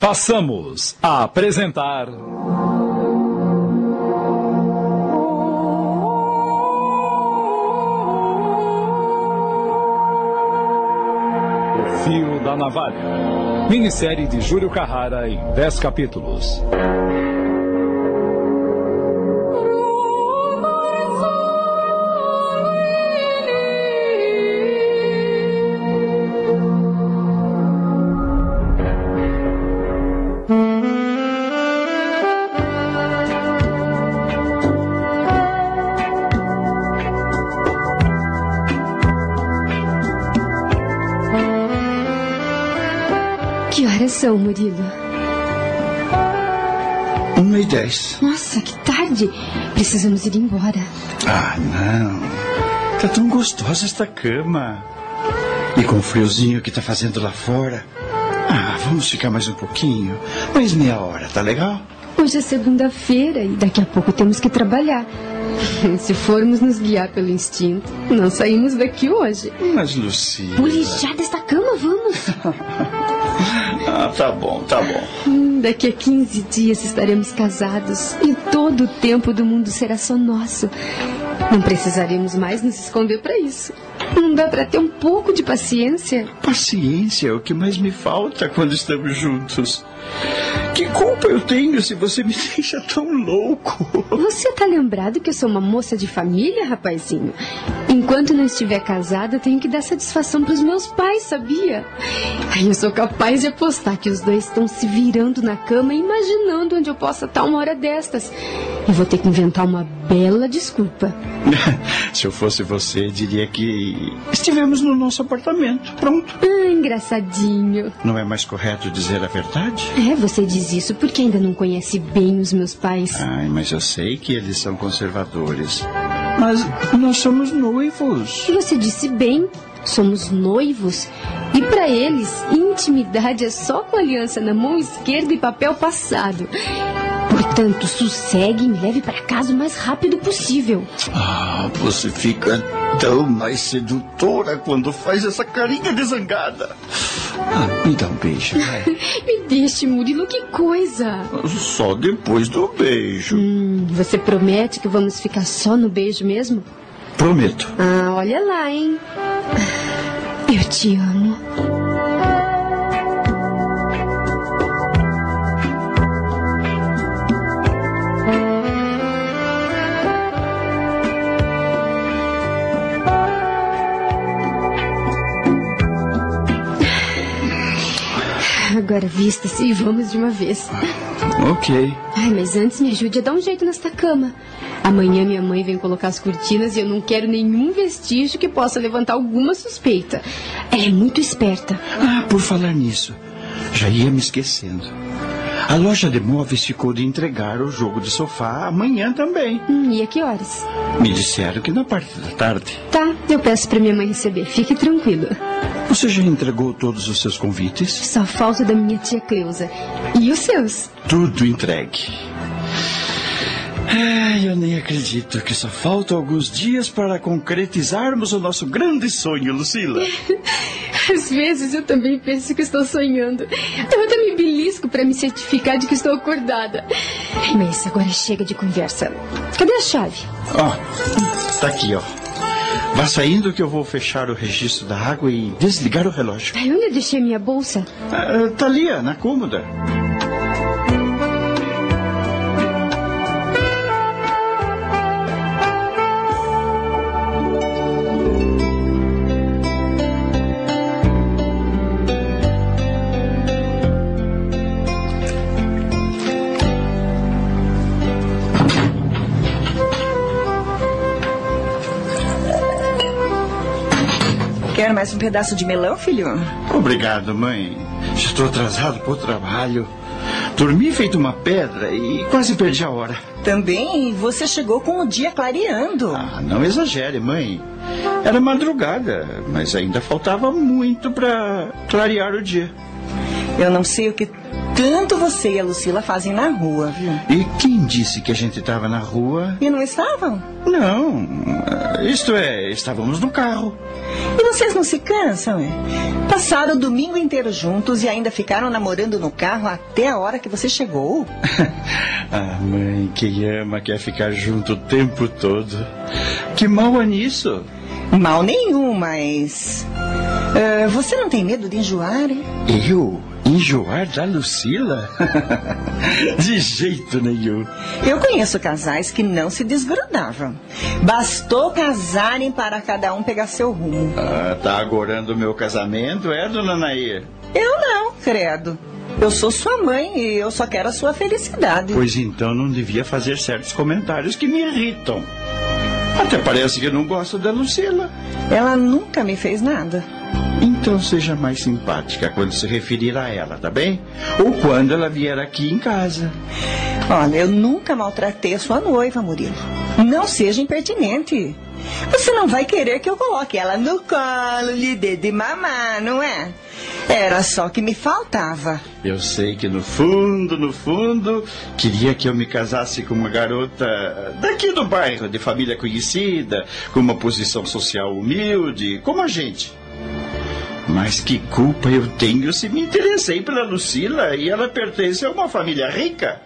Passamos a apresentar. O Fio da Navalha. Minissérie de Júlio Carrara em 10 capítulos. Tarde. Precisamos ir embora. Ah, não. Tá tão gostosa esta cama. E com o friozinho que tá fazendo lá fora. Ah, vamos ficar mais um pouquinho. Mais meia hora, tá legal? Hoje é segunda-feira e daqui a pouco temos que trabalhar. Se formos nos guiar pelo instinto, não saímos daqui hoje. Mas, Lucila... Pule já desta cama, vamos. Ah, tá bom, tá bom. Daqui a 15 dias estaremos casados e todo o tempo do mundo será só nosso. Não precisaremos mais nos esconder para isso. Não dá para ter um pouco de paciência? Paciência é o que mais me falta quando estamos juntos. Que culpa eu tenho se você me deixa tão louco? Você tá lembrado que eu sou uma moça de família, rapazinho? Enquanto não estiver casada, eu tenho que dar satisfação pros meus pais, sabia? Ai, eu sou capaz de apostar que os dois estão se virando na cama imaginando onde eu possa estar uma hora destas. E vou ter que inventar uma bela desculpa. Se eu fosse você, diria que estivemos no nosso apartamento. Pronto. Ah, engraçadinho. Não é mais correto dizer a verdade? É, você diz isso porque ainda não conhece bem os meus pais. Ai, mas eu sei que eles são conservadores. Mas nós somos noivos. E você disse bem, somos noivos. E para eles, intimidade é só com aliança na mão esquerda e papel passado. Portanto, sossegue e me leve para casa o mais rápido possível. Ah, você fica tão mais sedutora quando faz essa carinha de zangada. Ah, me dá um beijo. Me deixe, Murilo, que coisa. Só depois do beijo. Hum, você promete que vamos ficar só no beijo mesmo? Prometo. Ah, olha lá, hein? Eu te amo. Agora vista-se e vamos de uma vez. Ok. Ai, mas antes me ajude a dar um jeito nesta cama. Amanhã minha mãe vem colocar as cortinas e eu não quero nenhum vestígio que possa levantar alguma suspeita. Ela é muito esperta. Ah, por falar nisso, já ia me esquecendo. A loja de móveis ficou de entregar o jogo de sofá amanhã também. Hum, e a que horas? Me disseram que na parte da tarde. Tá, eu peço pra minha mãe receber. Fique tranquilo. Você já entregou todos os seus convites? Só falta da minha tia Cleusa. E os seus? Tudo entregue. Ai, eu nem acredito que só faltam alguns dias para concretizarmos o nosso grande sonho, Lucila. Às vezes eu também penso que estou sonhando. Eu até me belisco para me certificar de que estou acordada. Mas agora chega de conversa. Cadê a chave? Ó, tá aqui, ó. Vá saindo que eu vou fechar o registro da água e desligar o relógio. Ai, onde eu deixei minha bolsa? Ah, tá ali, na cômoda. Quer mais um pedaço de melão, filho? Obrigado, mãe. Estou atrasado para o trabalho. Dormi feito uma pedra e quase perdi a hora. Também você chegou com o dia clareando. Ah, não exagere, mãe. Era madrugada, mas ainda faltava muito para clarear o dia. Eu não sei o que tanto você e a Lucila fazem na rua, viu? E quem disse que a gente estava na rua? E não estavam? Não, isto é, estávamos no carro. E vocês não se cansam, é? Passaram o domingo inteiro juntos e ainda ficaram namorando no carro até a hora que você chegou? ah, mãe, quem ama quer ficar junto o tempo todo. Que mal é nisso? Mal nenhum, mas. Uh, você não tem medo de enjoar? Hein? Eu? Enjoar da Lucila? de jeito nenhum. Eu conheço casais que não se desgrudavam. Bastou casarem para cada um pegar seu rumo. Ah, tá agorando o meu casamento, é, dona Nair? Eu não, credo. Eu sou sua mãe e eu só quero a sua felicidade. Pois então não devia fazer certos comentários que me irritam. Até parece que não gosta da Lucila. Ela nunca me fez nada. Então seja mais simpática quando se referir a ela, tá bem? Ou quando ela vier aqui em casa. Olha, eu nunca maltratei a sua noiva, Murilo. Não seja impertinente. Você não vai querer que eu coloque ela no colo, lhe dê de mamar, não é? Era só que me faltava. Eu sei que no fundo, no fundo, queria que eu me casasse com uma garota daqui do bairro, de família conhecida, com uma posição social humilde, como a gente. Mas que culpa eu tenho se me interessei pela Lucila e ela pertence a uma família rica?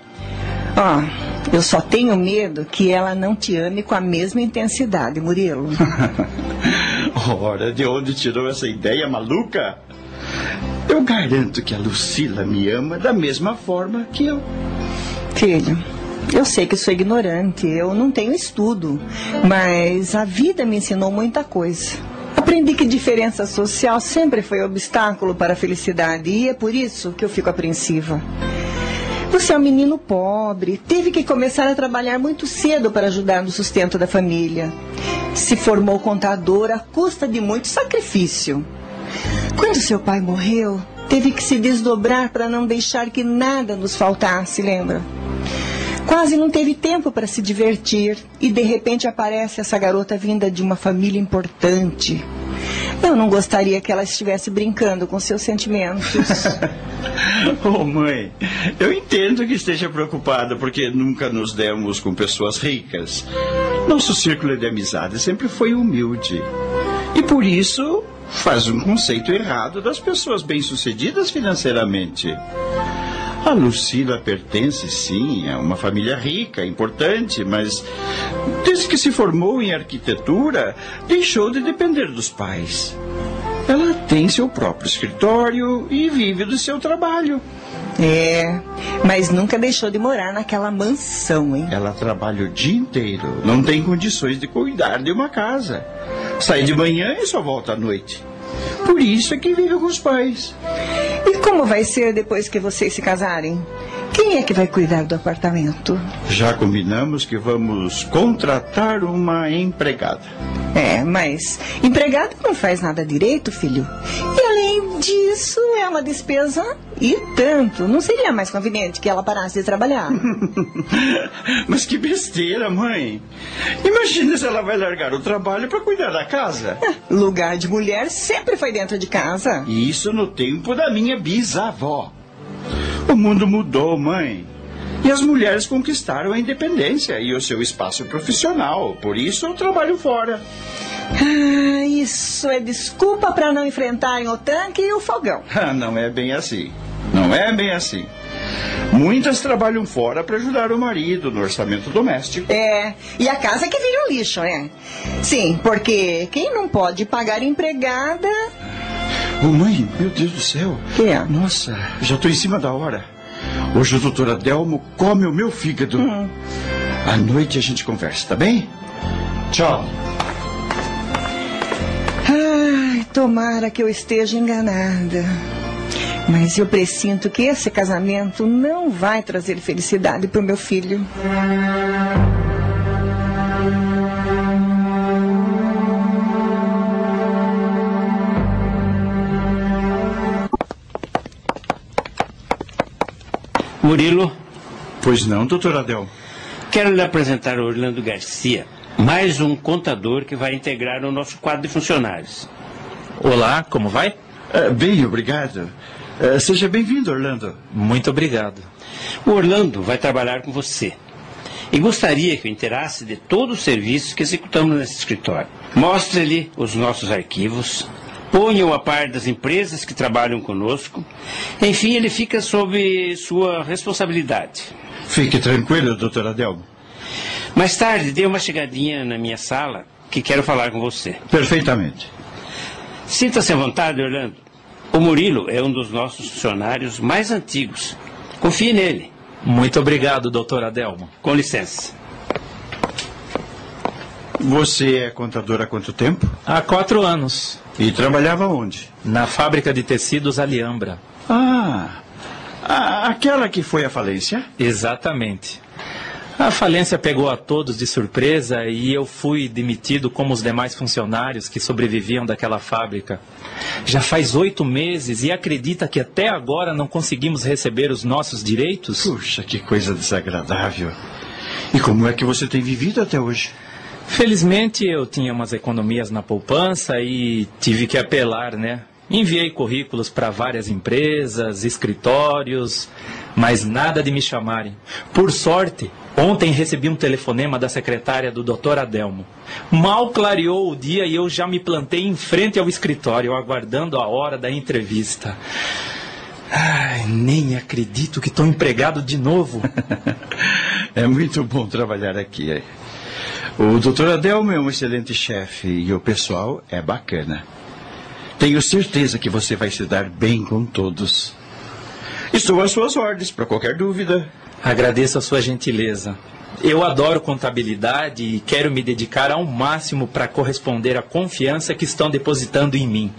Ó, oh, eu só tenho medo que ela não te ame com a mesma intensidade, Murilo. Ora, de onde tirou essa ideia maluca? Eu garanto que a Lucila me ama da mesma forma que eu. Filho, eu sei que sou ignorante, eu não tenho estudo, mas a vida me ensinou muita coisa. Aprendi que diferença social sempre foi obstáculo para a felicidade e é por isso que eu fico apreensiva. Você é um menino pobre, teve que começar a trabalhar muito cedo para ajudar no sustento da família. Se formou contador à custa de muito sacrifício. Quando seu pai morreu, teve que se desdobrar para não deixar que nada nos faltasse, lembra? Quase não teve tempo para se divertir e de repente aparece essa garota vinda de uma família importante. Eu não gostaria que ela estivesse brincando com seus sentimentos. oh, mãe, eu entendo que esteja preocupada porque nunca nos demos com pessoas ricas. Nosso círculo de amizade sempre foi humilde. E por isso faz um conceito errado das pessoas bem-sucedidas financeiramente. A Lucila pertence, sim, a uma família rica, importante, mas desde que se formou em arquitetura, deixou de depender dos pais. Ela tem seu próprio escritório e vive do seu trabalho. É, mas nunca deixou de morar naquela mansão, hein? Ela trabalha o dia inteiro, não tem condições de cuidar de uma casa. Sai de manhã e só volta à noite. Por isso é que vive com os pais. E como vai ser depois que vocês se casarem? Quem é que vai cuidar do apartamento? Já combinamos que vamos contratar uma empregada. É, mas empregada não faz nada direito, filho. E além disso, é uma despesa e tanto. Não seria mais conveniente que ela parasse de trabalhar? mas que besteira, mãe. Imagina se ela vai largar o trabalho para cuidar da casa. Lugar de mulher sempre foi dentro de casa. Isso no tempo da minha bisavó. O mundo mudou, mãe. E as mulheres conquistaram a independência e o seu espaço profissional. Por isso eu trabalho fora. Ah, isso é desculpa para não enfrentarem o tanque e o fogão. Ah, não é bem assim. Não é bem assim. Muitas trabalham fora para ajudar o marido no orçamento doméstico. É, e a casa é que vira um lixo, né? Sim, porque quem não pode pagar empregada Ô, mãe, meu Deus do céu. Que é? Nossa, já estou em cima da hora. Hoje o doutor Adelmo come o meu fígado. Uhum. À noite a gente conversa, tá bem? Tchau. Ai, tomara que eu esteja enganada. Mas eu presinto que esse casamento não vai trazer felicidade para o meu filho. Murilo. Pois não, doutor Adel. Quero lhe apresentar o Orlando Garcia, mais um contador que vai integrar o nosso quadro de funcionários. Olá, como vai? Uh, bem, obrigado. Eh, seja bem-vindo, Orlando. Muito obrigado. O Orlando vai trabalhar com você. E gostaria que eu inteirasse de todos os serviços que executamos nesse escritório. Mostre-lhe os nossos arquivos, ponha-o a par das empresas que trabalham conosco. Enfim, ele fica sob sua responsabilidade. Fique tranquilo, doutor Adelmo. Mais tarde, dê uma chegadinha na minha sala que quero falar com você. Perfeitamente. Sinta-se à vontade, Orlando. O Murilo é um dos nossos funcionários mais antigos. Confie nele. Muito obrigado, doutor Adelmo. Com licença. Você é contador há quanto tempo? Há quatro anos, E trabalhava onde? na fábrica de tecidos Aliambra. Ah, a- aquela que foi à falência? Exatamente. A falência pegou a todos de surpresa e eu fui demitido como os demais funcionários que sobreviviam daquela fábrica. Já faz oito meses e acredita que até agora não conseguimos receber os nossos direitos? Puxa, que coisa desagradável. E como é que você tem vivido até hoje? Felizmente eu tinha umas economias na poupança e tive que apelar, né? Enviei currículos para várias empresas, escritórios, mas nada de me chamarem. Por sorte, ontem recebi um telefonema da secretária do Dr. Adelmo. Mal clareou o dia e eu já me plantei em frente ao escritório, aguardando a hora da entrevista. Ai, nem acredito que estou empregado de novo. É muito bom trabalhar aqui. O doutor Adelmo é um excelente chefe e o pessoal é bacana. Tenho certeza que você vai se dar bem com todos. Estou às suas ordens para qualquer dúvida. Agradeço a sua gentileza. Eu adoro contabilidade e quero me dedicar ao máximo para corresponder à confiança que estão depositando em mim.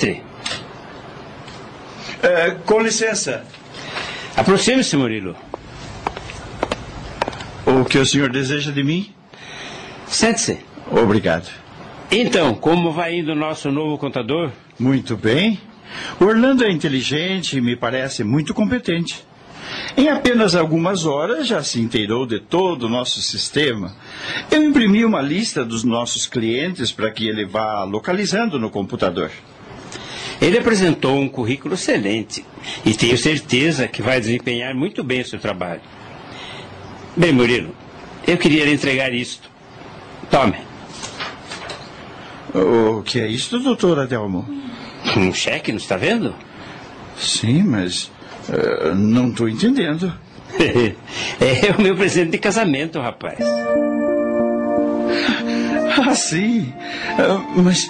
Entre. É, com licença. Aproxime-se, Murilo. O que o senhor deseja de mim? Sente-se. Obrigado. Então, como vai indo o nosso novo contador? Muito bem. Orlando é inteligente e me parece muito competente. Em apenas algumas horas já se inteirou de todo o nosso sistema. Eu imprimi uma lista dos nossos clientes para que ele vá localizando no computador. Ele apresentou um currículo excelente e tenho certeza que vai desempenhar muito bem o seu trabalho. Bem, Murilo, eu queria lhe entregar isto. Tome. O que é isso, doutor Adelmo? Um cheque, não está vendo? Sim, mas eh, não estou entendendo. é o meu presente de casamento, rapaz. Ah, sim. Ah, mas,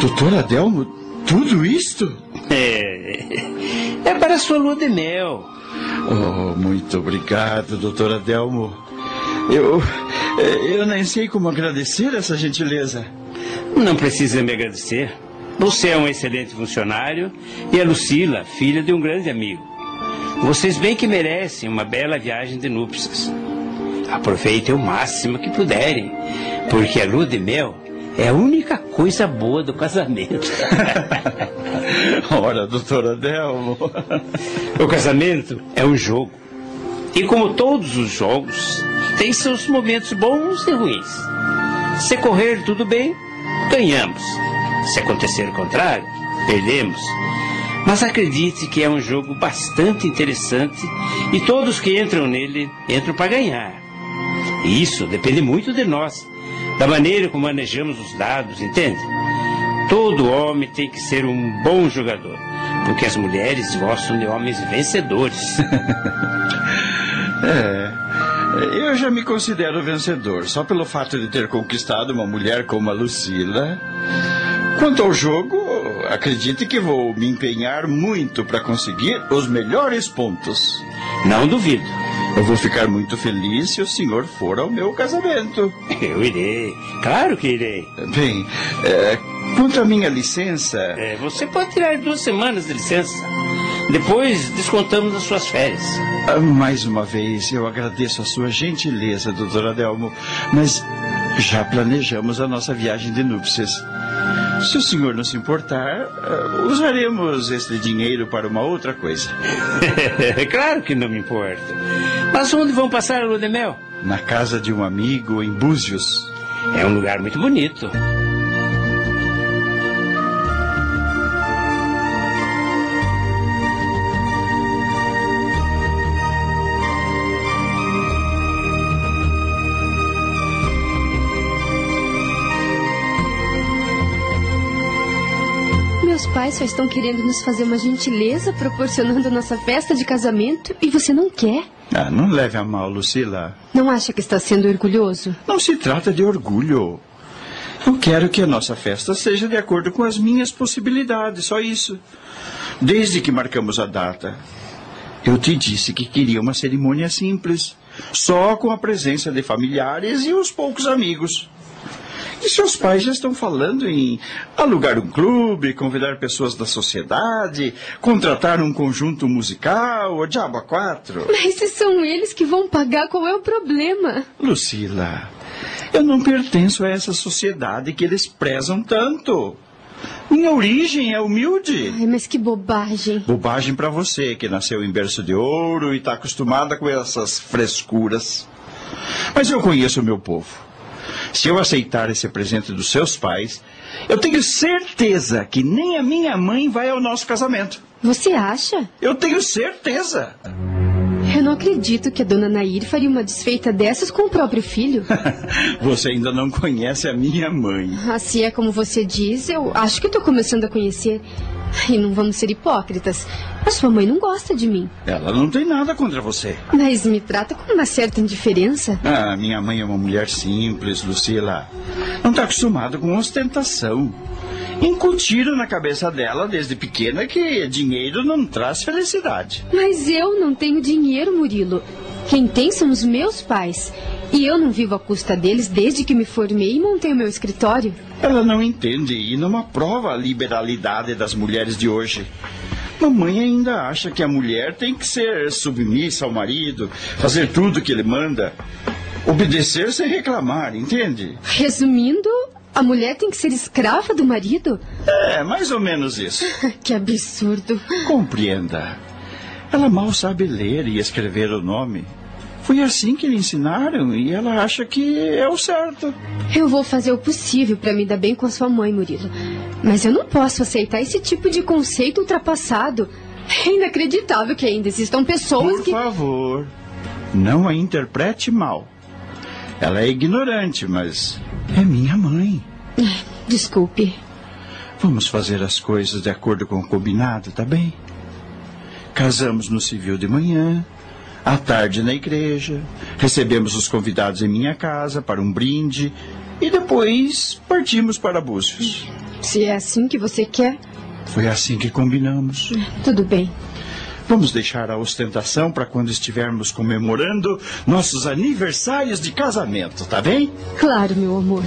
doutor Adelmo, tudo isto? É, é para a sua lua de mel. Oh, muito obrigado, doutor Adelmo. Eu, eu nem sei como agradecer essa gentileza. Não precisa me agradecer. Você é um excelente funcionário e a Lucila, filha de um grande amigo. Vocês bem que merecem uma bela viagem de núpcias. Aproveitem o máximo que puderem, porque a lua de mel é a única coisa boa do casamento. Ora, doutor Adelmo. o casamento é um jogo. E como todos os jogos, tem seus momentos bons e ruins. Se correr tudo bem, ganhamos. Se acontecer o contrário, perdemos. Mas acredite que é um jogo bastante interessante e todos que entram nele entram para ganhar. E isso depende muito de nós, da maneira como manejamos os dados, entende? Todo homem tem que ser um bom jogador, porque as mulheres gostam de homens vencedores. É, eu já me considero vencedor, só pelo fato de ter conquistado uma mulher como a Lucila. Quanto ao jogo, acredite que vou me empenhar muito para conseguir os melhores pontos. Não duvido. Eu vou ficar muito feliz se o senhor for ao meu casamento. Eu irei, claro que irei. Bem, é, quanto à minha licença. É, você pode tirar duas semanas de licença. Depois descontamos as suas férias. ah, Mais uma vez, eu agradeço a sua gentileza, doutor Adelmo, mas já planejamos a nossa viagem de núpcias. Se o senhor não se importar, uh, usaremos este dinheiro para uma outra coisa. claro que não me importa. Mas onde vão passar a lua de mel? Na casa de um amigo em Búzios. É um lugar muito bonito. Pais só estão querendo nos fazer uma gentileza proporcionando a nossa festa de casamento e você não quer? Ah, não leve a mal, Lucila. Não acha que está sendo orgulhoso? Não se trata de orgulho. Eu quero que a nossa festa seja de acordo com as minhas possibilidades, só isso. Desde que marcamos a data, eu te disse que queria uma cerimônia simples, só com a presença de familiares e uns poucos amigos. E seus pais já estão falando em alugar um clube, convidar pessoas da sociedade, contratar um conjunto musical, o Diabo a Quatro. Mas se são eles que vão pagar, qual é o problema? Lucila, eu não pertenço a essa sociedade que eles prezam tanto. Minha origem é humilde. Ai, mas que bobagem. Bobagem para você que nasceu em berço de ouro e está acostumada com essas frescuras. Mas eu conheço o meu povo. Se eu aceitar esse presente dos seus pais, eu tenho certeza que nem a minha mãe vai ao nosso casamento. Você acha? Eu tenho certeza. Eu não acredito que a dona Nair faria uma desfeita dessas com o próprio filho. você ainda não conhece a minha mãe. Assim é como você diz, eu acho que estou começando a conhecer. E não vamos ser hipócritas. A sua mãe não gosta de mim. Ela não tem nada contra você. Mas me trata com uma certa indiferença. Ah, minha mãe é uma mulher simples, Lucila. Não está acostumada com ostentação. Incutiram na cabeça dela desde pequena que dinheiro não traz felicidade. Mas eu não tenho dinheiro, Murilo. Quem tem são os meus pais. E eu não vivo à custa deles desde que me formei e montei o meu escritório. Ela não entende e não aprova a liberalidade das mulheres de hoje. Mamãe ainda acha que a mulher tem que ser submissa ao marido, fazer tudo que ele manda, obedecer sem reclamar, entende? Resumindo, a mulher tem que ser escrava do marido? É, mais ou menos isso. que absurdo. Compreenda. Ela mal sabe ler e escrever o nome. Foi assim que lhe ensinaram e ela acha que é o certo. Eu vou fazer o possível para me dar bem com a sua mãe, Murilo. Mas eu não posso aceitar esse tipo de conceito ultrapassado. É inacreditável que ainda existam pessoas Por que. Por favor, não a interprete mal. Ela é ignorante, mas é minha mãe. Desculpe. Vamos fazer as coisas de acordo com o combinado, tá bem? Casamos no civil de manhã, à tarde na igreja, recebemos os convidados em minha casa para um brinde e depois partimos para Búzios. Se é assim que você quer. Foi assim que combinamos. Tudo bem. Vamos deixar a ostentação para quando estivermos comemorando nossos aniversários de casamento, tá bem? Claro, meu amor.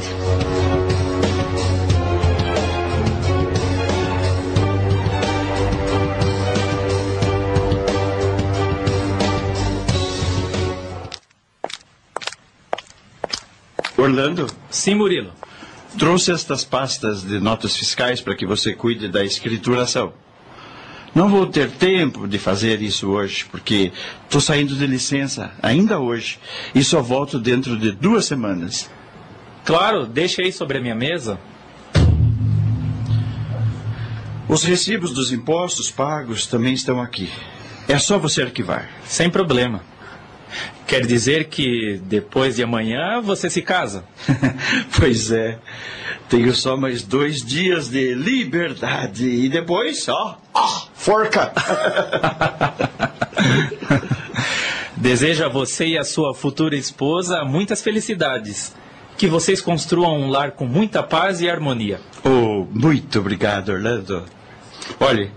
Orlando? Sim, Murilo. Trouxe estas pastas de notas fiscais para que você cuide da escrituração. Não vou ter tempo de fazer isso hoje, porque estou saindo de licença ainda hoje e só volto dentro de duas semanas. Claro, deixa aí sobre a minha mesa. Os recibos dos impostos pagos também estão aqui. É só você arquivar. Sem problema. Quer dizer que depois de amanhã você se casa? pois é. Tenho só mais dois dias de liberdade. E depois, ó, ó forca! Desejo a você e a sua futura esposa muitas felicidades. Que vocês construam um lar com muita paz e harmonia. Oh, muito obrigado, Orlando. Olhe,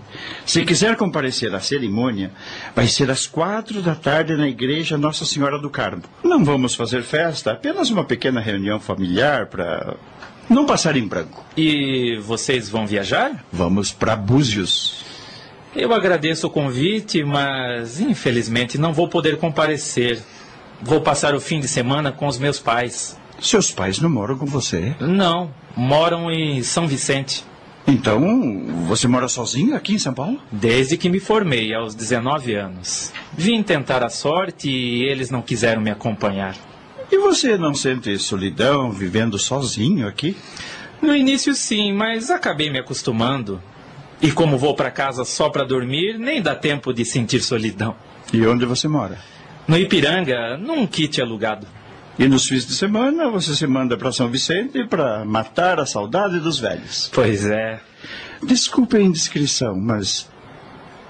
se quiser comparecer à cerimônia, vai ser às quatro da tarde na igreja Nossa Senhora do Carmo. Não vamos fazer festa, apenas uma pequena reunião familiar para não passar em branco. E vocês vão viajar? Vamos para Búzios. Eu agradeço o convite, mas infelizmente não vou poder comparecer. Vou passar o fim de semana com os meus pais. Seus pais não moram com você? Não, moram em São Vicente. Então, você mora sozinho aqui em São Paulo? Desde que me formei, aos 19 anos. Vim tentar a sorte e eles não quiseram me acompanhar. E você não sente solidão vivendo sozinho aqui? No início sim, mas acabei me acostumando. E como vou para casa só para dormir, nem dá tempo de sentir solidão. E onde você mora? No Ipiranga, num kit alugado. E nos fins de semana você se manda para São Vicente para matar a saudade dos velhos. Pois é. Desculpe a indiscrição, mas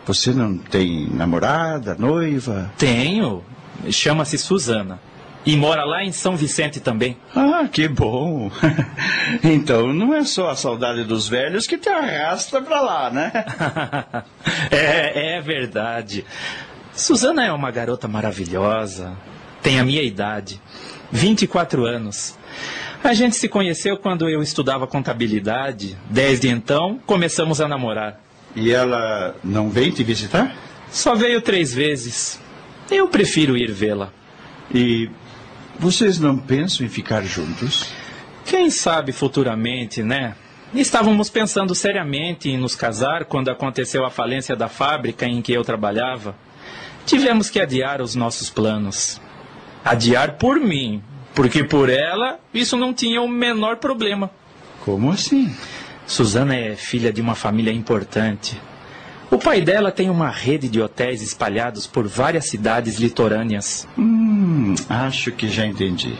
você não tem namorada, noiva? Tenho. Chama-se Suzana. E mora lá em São Vicente também. Ah, que bom. Então não é só a saudade dos velhos que te arrasta para lá, né? é, é verdade. Suzana é uma garota maravilhosa. Tem a minha idade. 24 anos. A gente se conheceu quando eu estudava contabilidade. Desde então, começamos a namorar. E ela não vem te visitar? Só veio três vezes. Eu prefiro ir vê-la. E vocês não pensam em ficar juntos? Quem sabe futuramente, né? Estávamos pensando seriamente em nos casar quando aconteceu a falência da fábrica em que eu trabalhava. Tivemos que adiar os nossos planos. Adiar por mim, porque por ela isso não tinha o menor problema. Como assim? Suzana é filha de uma família importante. O pai dela tem uma rede de hotéis espalhados por várias cidades litorâneas. Hum, acho que já entendi.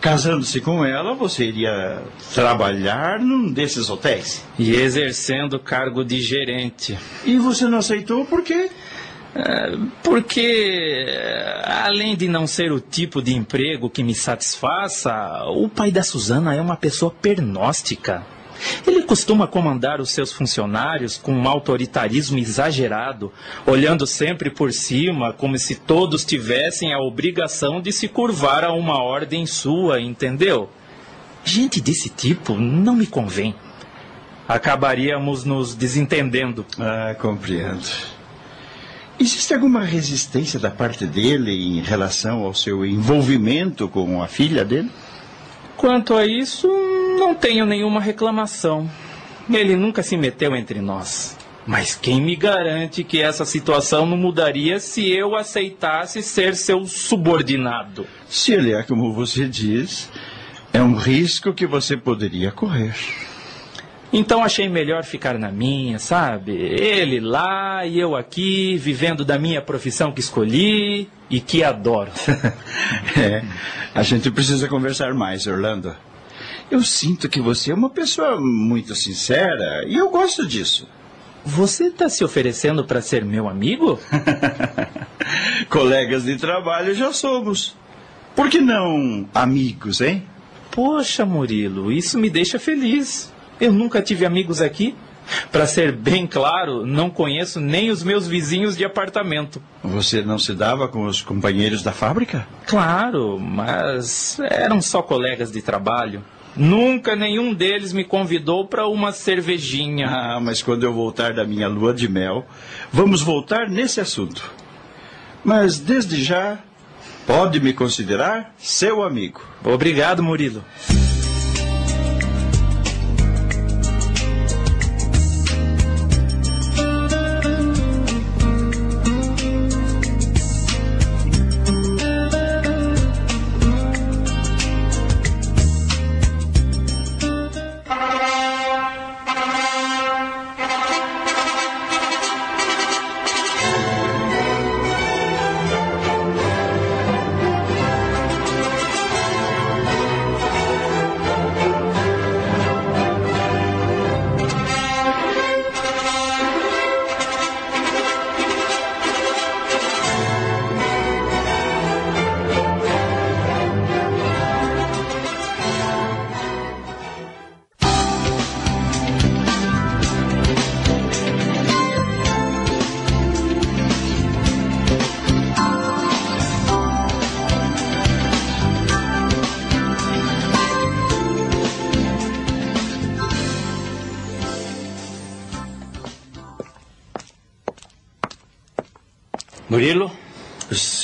Casando-se com ela, você iria trabalhar num desses hotéis? E exercendo o cargo de gerente. E você não aceitou por quê? É, porque, além de não ser o tipo de emprego que me satisfaça, o pai da Suzana é uma pessoa pernóstica. Ele costuma comandar os seus funcionários com um autoritarismo exagerado, olhando sempre por cima, como se todos tivessem a obrigação de se curvar a uma ordem sua, entendeu? Gente desse tipo não me convém. Acabaríamos nos desentendendo. Ah, compreendo. Existe alguma resistência da parte dele em relação ao seu envolvimento com a filha dele? Quanto a isso, não tenho nenhuma reclamação. Ele nunca se meteu entre nós. Mas quem me garante que essa situação não mudaria se eu aceitasse ser seu subordinado? Se ele é como você diz, é um risco que você poderia correr. Então achei melhor ficar na minha, sabe? Ele lá e eu aqui, vivendo da minha profissão que escolhi e que adoro. é, a gente precisa conversar mais, Orlando. Eu sinto que você é uma pessoa muito sincera e eu gosto disso. Você está se oferecendo para ser meu amigo? Colegas de trabalho já somos. Por que não amigos, hein? Poxa, Murilo, isso me deixa feliz. Eu nunca tive amigos aqui. Para ser bem claro, não conheço nem os meus vizinhos de apartamento. Você não se dava com os companheiros da fábrica? Claro, mas eram só colegas de trabalho. Nunca nenhum deles me convidou para uma cervejinha. Ah, mas quando eu voltar da minha lua de mel, vamos voltar nesse assunto. Mas desde já, pode me considerar seu amigo. Obrigado, Murilo.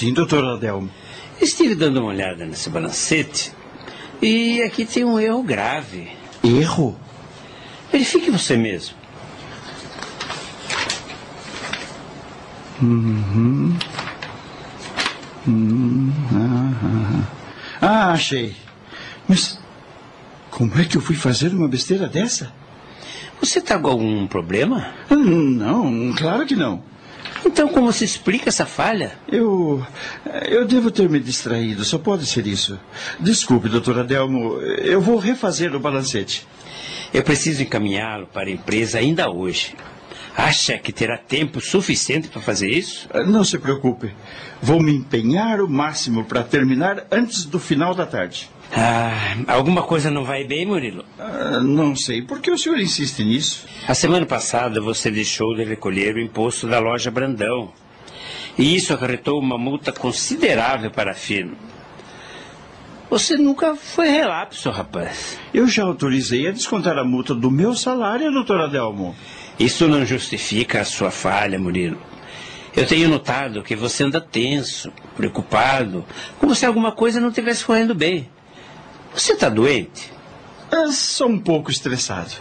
Sim, doutor Adelmo. Estive dando uma olhada nesse balancete E aqui tem um erro grave. Erro? Verifique você mesmo. Uhum. Hum, ah, ah, ah, achei. Mas como é que eu fui fazer uma besteira dessa? Você está com algum problema? Não, claro que não. Então, como se explica essa falha? Eu. Eu devo ter me distraído, só pode ser isso. Desculpe, doutor Adelmo, eu vou refazer o balancete. Eu preciso encaminhá-lo para a empresa ainda hoje. Acha que terá tempo suficiente para fazer isso? Não se preocupe. Vou me empenhar o máximo para terminar antes do final da tarde. Ah, alguma coisa não vai bem, Murilo? Ah, não sei. Por que o senhor insiste nisso? A semana passada você deixou de recolher o imposto da loja Brandão. E isso acarretou uma multa considerável para a firma. Você nunca foi relapso, rapaz. Eu já autorizei a descontar a multa do meu salário, doutor Adelmo. Isso não justifica a sua falha, Murilo. Eu tenho notado que você anda tenso, preocupado, como se alguma coisa não estivesse correndo bem. Você está doente? É, sou um pouco estressado.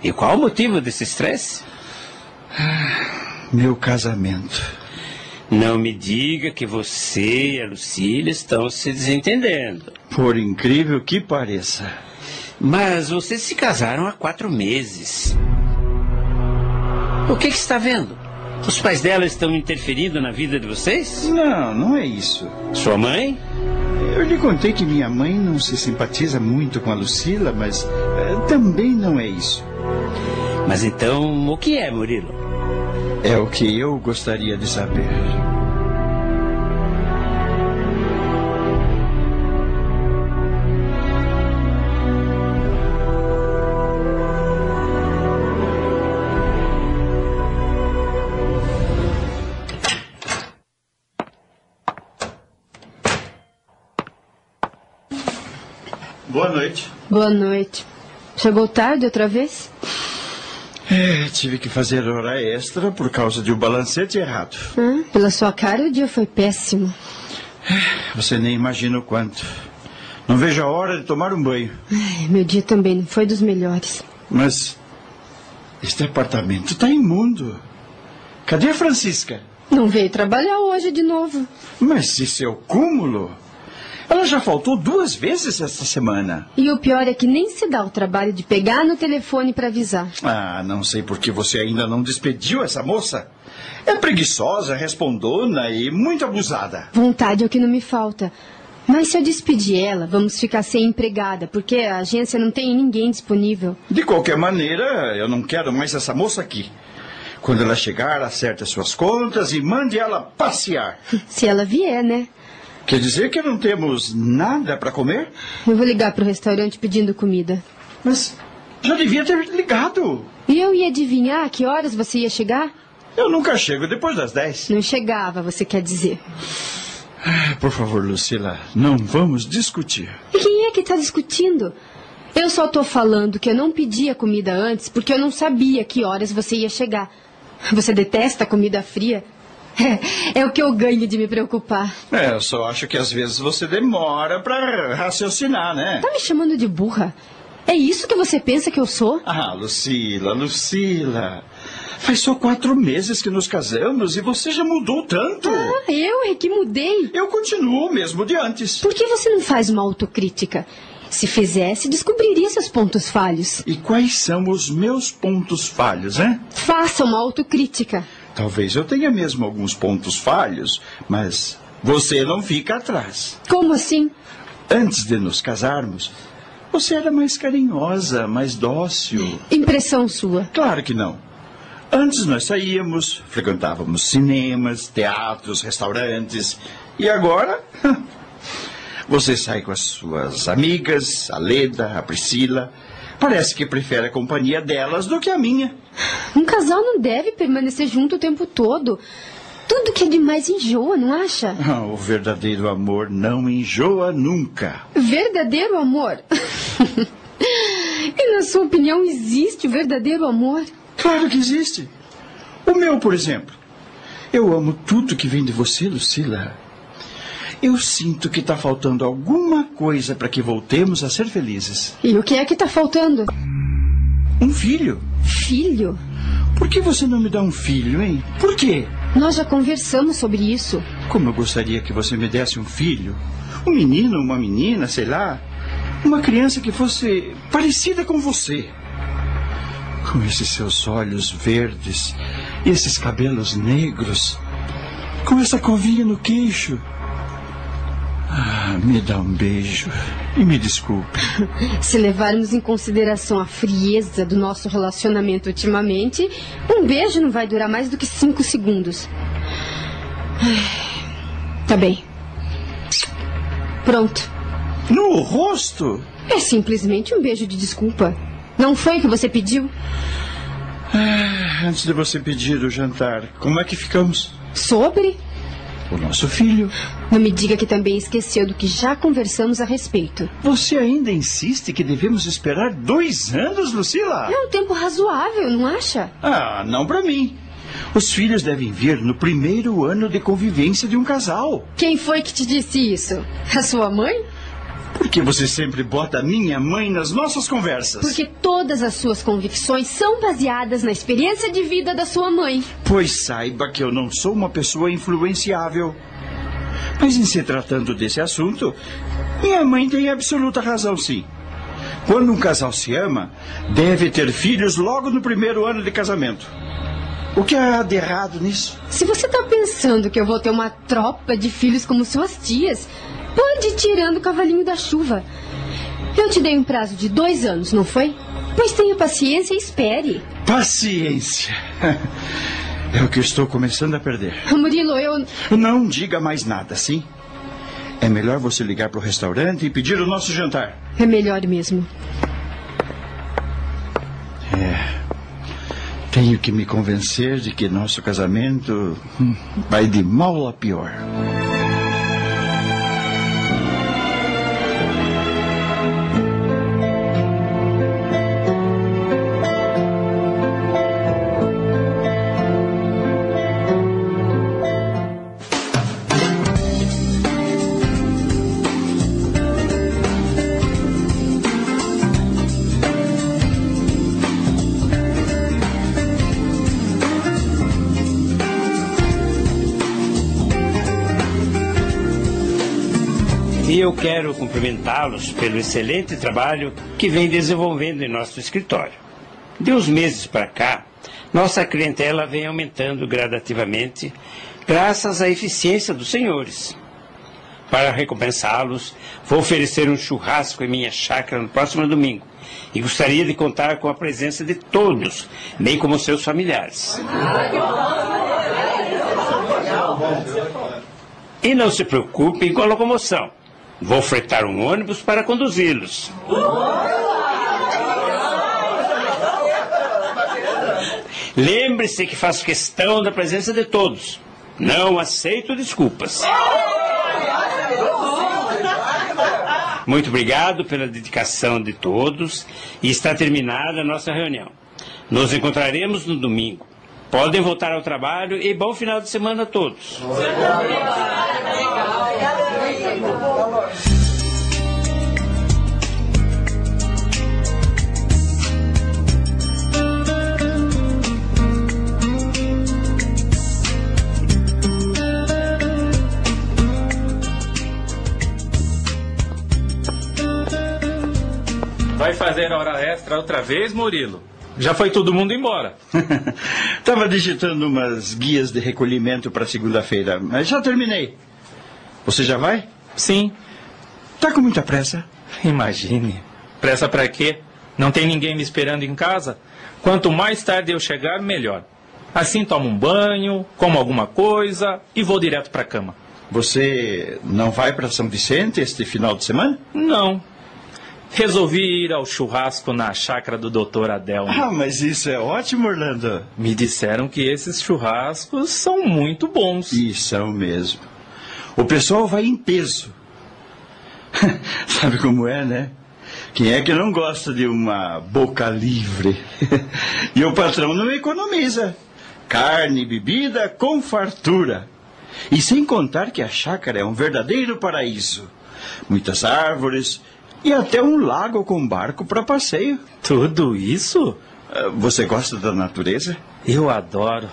E qual o motivo desse estresse? Meu casamento. Não me diga que você e a Lucília estão se desentendendo. Por incrível que pareça. Mas vocês se casaram há quatro meses. O que, que está vendo? Os pais dela estão interferindo na vida de vocês? Não, não é isso. Sua mãe? Eu lhe contei que minha mãe não se simpatiza muito com a Lucila, mas eh, também não é isso. Mas então, o que é, Murilo? É o que eu gostaria de saber. Noite. Boa noite. Chegou tarde outra vez? É, tive que fazer hora extra por causa de um balancete errado. Ah, pela sua cara, o dia foi péssimo. Você nem imagina o quanto. Não vejo a hora de tomar um banho. Ai, meu dia também não foi dos melhores. Mas este apartamento está imundo. Cadê a Francisca? Não veio trabalhar hoje de novo. Mas isso é o cúmulo. Ela já faltou duas vezes esta semana. E o pior é que nem se dá o trabalho de pegar no telefone para avisar. Ah, não sei por que você ainda não despediu essa moça. É preguiçosa, respondona e muito abusada. Vontade é o que não me falta. Mas se eu despedir ela, vamos ficar sem empregada, porque a agência não tem ninguém disponível. De qualquer maneira, eu não quero mais essa moça aqui. Quando ela chegar, acerte as suas contas e mande ela passear. Se ela vier, né? Quer dizer que não temos nada para comer? Eu vou ligar pro restaurante pedindo comida. Mas já devia ter ligado. E eu ia adivinhar que horas você ia chegar? Eu nunca chego depois das dez. Não chegava, você quer dizer. Ah, Por favor, Lucila, não vamos discutir. E quem é que está discutindo? Eu só tô falando que eu não pedi a comida antes porque eu não sabia que horas você ia chegar. Você detesta comida fria? É, é o que eu ganho de me preocupar. É, eu só acho que às vezes você demora para raciocinar, né? Tá me chamando de burra? É isso que você pensa que eu sou? Ah, Lucila, Lucila. Faz só quatro meses que nos casamos e você já mudou tanto. Ah, eu é que mudei. Eu continuo o mesmo de antes. Por que você não faz uma autocrítica? Se fizesse, descobriria seus pontos falhos. E quais são os meus pontos falhos, hein? Faça uma autocrítica. Talvez eu tenha mesmo alguns pontos falhos, mas você não fica atrás. Como assim? Antes de nos casarmos, você era mais carinhosa, mais dócil. Impressão sua. Claro que não. Antes nós saíamos, frequentávamos cinemas, teatros, restaurantes. E agora? Você sai com as suas amigas, a Leda, a Priscila. Parece que prefere a companhia delas do que a minha. Um casal não deve permanecer junto o tempo todo. Tudo que é demais enjoa, não acha? Ah, O verdadeiro amor não enjoa nunca. Verdadeiro amor. e na sua opinião existe o verdadeiro amor? Claro que existe. O meu, por exemplo. Eu amo tudo que vem de você, Lucila. Eu sinto que está faltando alguma coisa para que voltemos a ser felizes. E o que é que tá faltando? Um filho. Filho? Por que você não me dá um filho, hein? Por quê? Nós já conversamos sobre isso. Como eu gostaria que você me desse um filho. Um menino, uma menina, sei lá. Uma criança que fosse parecida com você. Com esses seus olhos verdes esses cabelos negros. Com essa covinha no queixo. Ah, me dá um beijo e me desculpe. Se levarmos em consideração a frieza do nosso relacionamento ultimamente, um beijo não vai durar mais do que cinco segundos. Ai, Tá bem. Pronto. No rosto? É simplesmente um beijo de desculpa. Não foi o que você pediu? Ah, antes de você pedir o jantar, como é que ficamos? Sobre? O nosso filho. Não me diga que também esqueceu do que já conversamos a respeito. Você ainda insiste que devemos esperar dois anos, Lucila? É um tempo razoável, não acha? Ah, não para mim. Os filhos devem vir no primeiro ano de convivência de um casal. Quem foi que te disse isso? A sua mãe? Por que você sempre bota a minha mãe nas nossas conversas? Porque todas as suas convicções são baseadas na experiência de vida da sua mãe. Pois saiba que eu não sou uma pessoa influenciável. Mas em se tratando desse assunto, minha mãe tem absoluta razão, sim. Quando um casal se ama, deve ter filhos logo no primeiro ano de casamento. O que há de errado nisso? Se você tá pensando que eu vou ter uma tropa de filhos como suas tias, pode ir tirando o cavalinho da chuva. Eu te dei um prazo de dois anos, não foi? Pois tenha paciência e espere. Paciência. É o que estou começando a perder. Murilo, eu. Não diga mais nada, sim? É melhor você ligar para o restaurante e pedir o nosso jantar. É melhor mesmo. Tenho que me convencer de que nosso casamento hum, vai de mal a pior. E eu quero cumprimentá-los pelo excelente trabalho que vem desenvolvendo em nosso escritório. De uns meses para cá, nossa clientela vem aumentando gradativamente, graças à eficiência dos senhores. Para recompensá-los, vou oferecer um churrasco em minha chácara no próximo domingo e gostaria de contar com a presença de todos, bem como seus familiares. E não se preocupem com a locomoção. Vou fretar um ônibus para conduzi-los. Lembre-se que faço questão da presença de todos. Não aceito desculpas. Muito obrigado pela dedicação de todos e está terminada a nossa reunião. Nos encontraremos no domingo. Podem voltar ao trabalho e bom final de semana a todos. Vai fazer hora extra outra vez, Murilo? Já foi todo mundo embora. Estava digitando umas guias de recolhimento para segunda-feira, mas já terminei. Você já vai? Sim, Tá com muita pressa? imagine. Pressa pra quê? Não tem ninguém me esperando em casa? Quanto mais tarde eu chegar, melhor. Assim tomo um banho, como alguma coisa e vou direto pra cama. Você não vai para São Vicente este final de semana? Não. Resolvi ir ao churrasco na chácara do Dr. Adelmo. Ah, mas isso é ótimo, Orlando. Me disseram que esses churrascos são muito bons. E são mesmo. O pessoal vai em peso. Sabe como é, né? Quem é que não gosta de uma boca livre? e o patrão não economiza. Carne e bebida com fartura. E sem contar que a chácara é um verdadeiro paraíso. Muitas árvores e até um lago com barco para passeio. Tudo isso? Ah, Você gosta da natureza? Eu adoro.